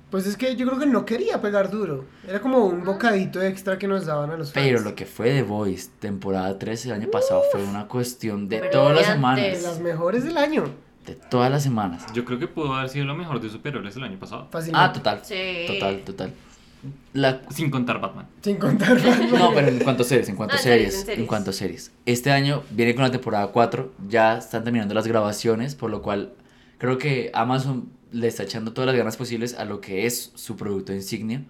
Pues es que yo creo que no quería pegar duro. Era como un bocadito extra que nos daban a los fans. Pero lo que fue The Voice, temporada 13 el año pasado, fue una cuestión de todas las semanas. De las mejores del año. De todas las semanas. Yo creo que pudo haber sido lo mejor de superhéroes el año pasado. Fácilmente. Ah, total. Sí. Total, total. La... Sin contar Batman. Sin contar Batman. No, pero en cuanto a series, en cuanto a No, en series, series, en series. en cuanto a series. Este año viene con la temporada 4, ya están terminando las grabaciones, por lo cual creo que Amazon le está echando todas las ganas posibles a lo que es su producto insignia.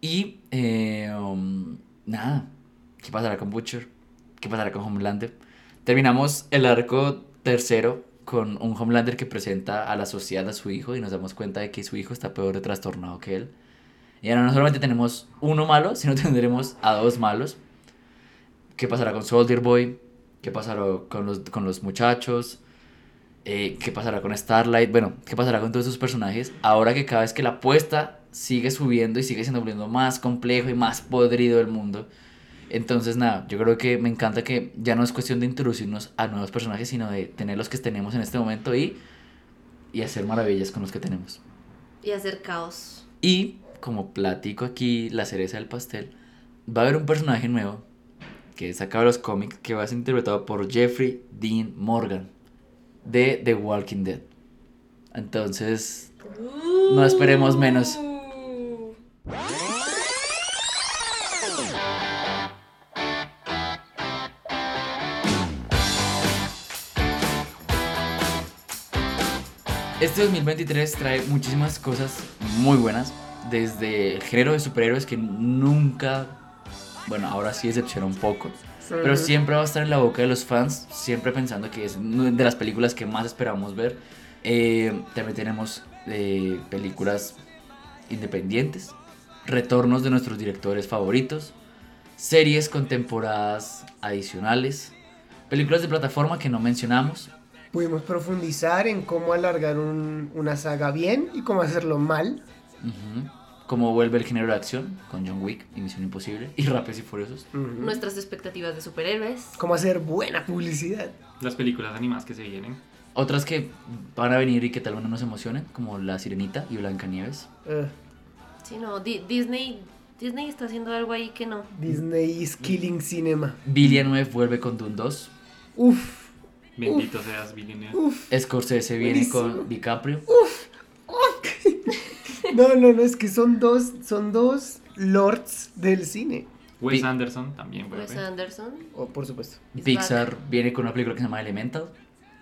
Y eh, um, nada, ¿qué pasará con Butcher? ¿Qué pasará con Homelander? Terminamos el arco tercero con un Homelander que presenta a la sociedad a su hijo y nos damos cuenta de que su hijo está peor de trastornado que él. Y ahora no solamente tenemos uno malo, sino [laughs] tendremos a dos malos. ¿Qué pasará con Soldier Boy? ¿Qué pasará con los, con los muchachos? Eh, ¿Qué pasará con Starlight? Bueno, ¿qué pasará con todos esos personajes? Ahora que cada vez que la apuesta sigue subiendo y sigue siendo volviendo más complejo y más podrido el mundo. Entonces, nada, yo creo que me encanta que ya no es cuestión de introducirnos a nuevos personajes, sino de tener los que tenemos en este momento y, y hacer maravillas con los que tenemos. Y hacer caos. Y como platico aquí la cereza del pastel, va a haber un personaje nuevo que sacado de los cómics que va a ser interpretado por Jeffrey Dean Morgan de The Walking Dead. Entonces, no esperemos menos. Este 2023 trae muchísimas cosas muy buenas, desde el género de superhéroes que nunca, bueno, ahora sí decepciona un poco, pero siempre va a estar en la boca de los fans, siempre pensando que es de las películas que más esperamos ver. Eh, también tenemos eh, películas independientes, retornos de nuestros directores favoritos, series con temporadas adicionales, películas de plataforma que no mencionamos, Pudimos profundizar en cómo alargar un- una saga bien y cómo hacerlo mal. Ujú. Como vuelve el género de acción con John Wick y Misión Imposible y Rápidos y Furiosos. Nuestras expectativas de superhéroes. Cómo hacer buena publicidad. Las películas animadas que se vienen. Otras que van a venir y que tal vez no nos emocionen, como La Sirenita y Blancanieves. Eh, Sí, no, Di- Disney, Disney está haciendo algo ahí que no. Disney is killing cinema. Villeneuve vuelve con Dune 2. Uf, Bendito seas, Villeneuve. uf. Scorsese viene Buenísimo. con DiCaprio. No, no, no, es que son dos, son dos lords del cine. Wes Pi- Anderson también vuelve. Wes Anderson. Oh, por supuesto. Pixar viene con una película que se llama Elemental.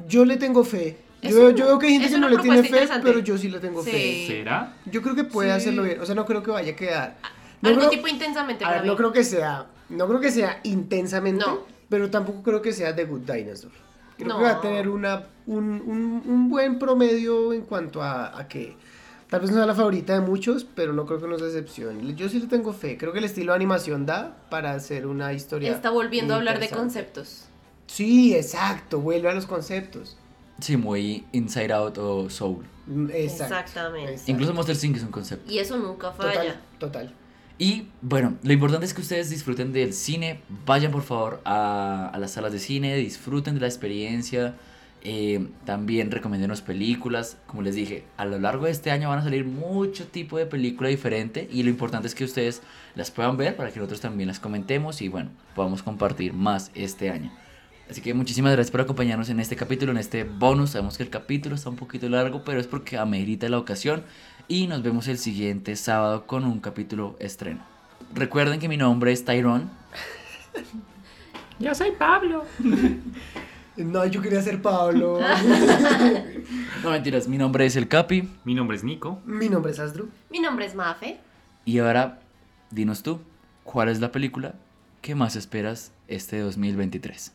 Yo le tengo fe. Yo, un- yo veo que hay gente que no le tiene fe, pero yo sí le tengo Sí. fe. ¿Será? Yo creo que puede Sí. hacerlo bien. O sea, no creo que vaya a quedar. No Algo creo- tipo intensamente a ver, no creo que sea, no creo que sea intensamente, No. pero tampoco creo que sea The Good Dinosaur. Creo No. que va a tener una, un, un- un buen promedio en cuanto a, a que tal vez no sea la favorita de muchos, pero no creo que nos decepcione. Yo sí le tengo fe. Creo que el estilo de animación da para hacer una historia. Está volviendo a hablar de conceptos. Sí, exacto. Vuelve a los conceptos. Sí, muy Inside Out o Soul. Mm, Exacto. Exactamente. exacto. Incluso Monster Inc. es un concepto. Y eso nunca falla. Total, total. Y bueno, lo importante es que ustedes disfruten del cine. Vayan por favor a, a las salas de cine, disfruten de la experiencia. Eh, también recomendenos películas. Como les dije, a lo largo de este año van a salir mucho tipo de película diferente. Y lo importante es que ustedes las puedan ver para que nosotros también las comentemos y bueno, podamos compartir más este año. Así que muchísimas gracias por acompañarnos en este capítulo, en este bonus. Sabemos que el capítulo está un poquito largo, pero es porque amerita la ocasión. Y nos vemos el siguiente sábado con un capítulo estreno. Recuerden que mi nombre es Tyrone. [laughs] Yo soy Pablo. [laughs] No, yo quería ser Pablo. [laughs] No mentiras, mi nombre es el Capi. Mi nombre es Nico. Mi nombre es Asdru. Mi nombre es Mafe. Y ahora, dinos tú, ¿cuál es la película que más esperas este 2023?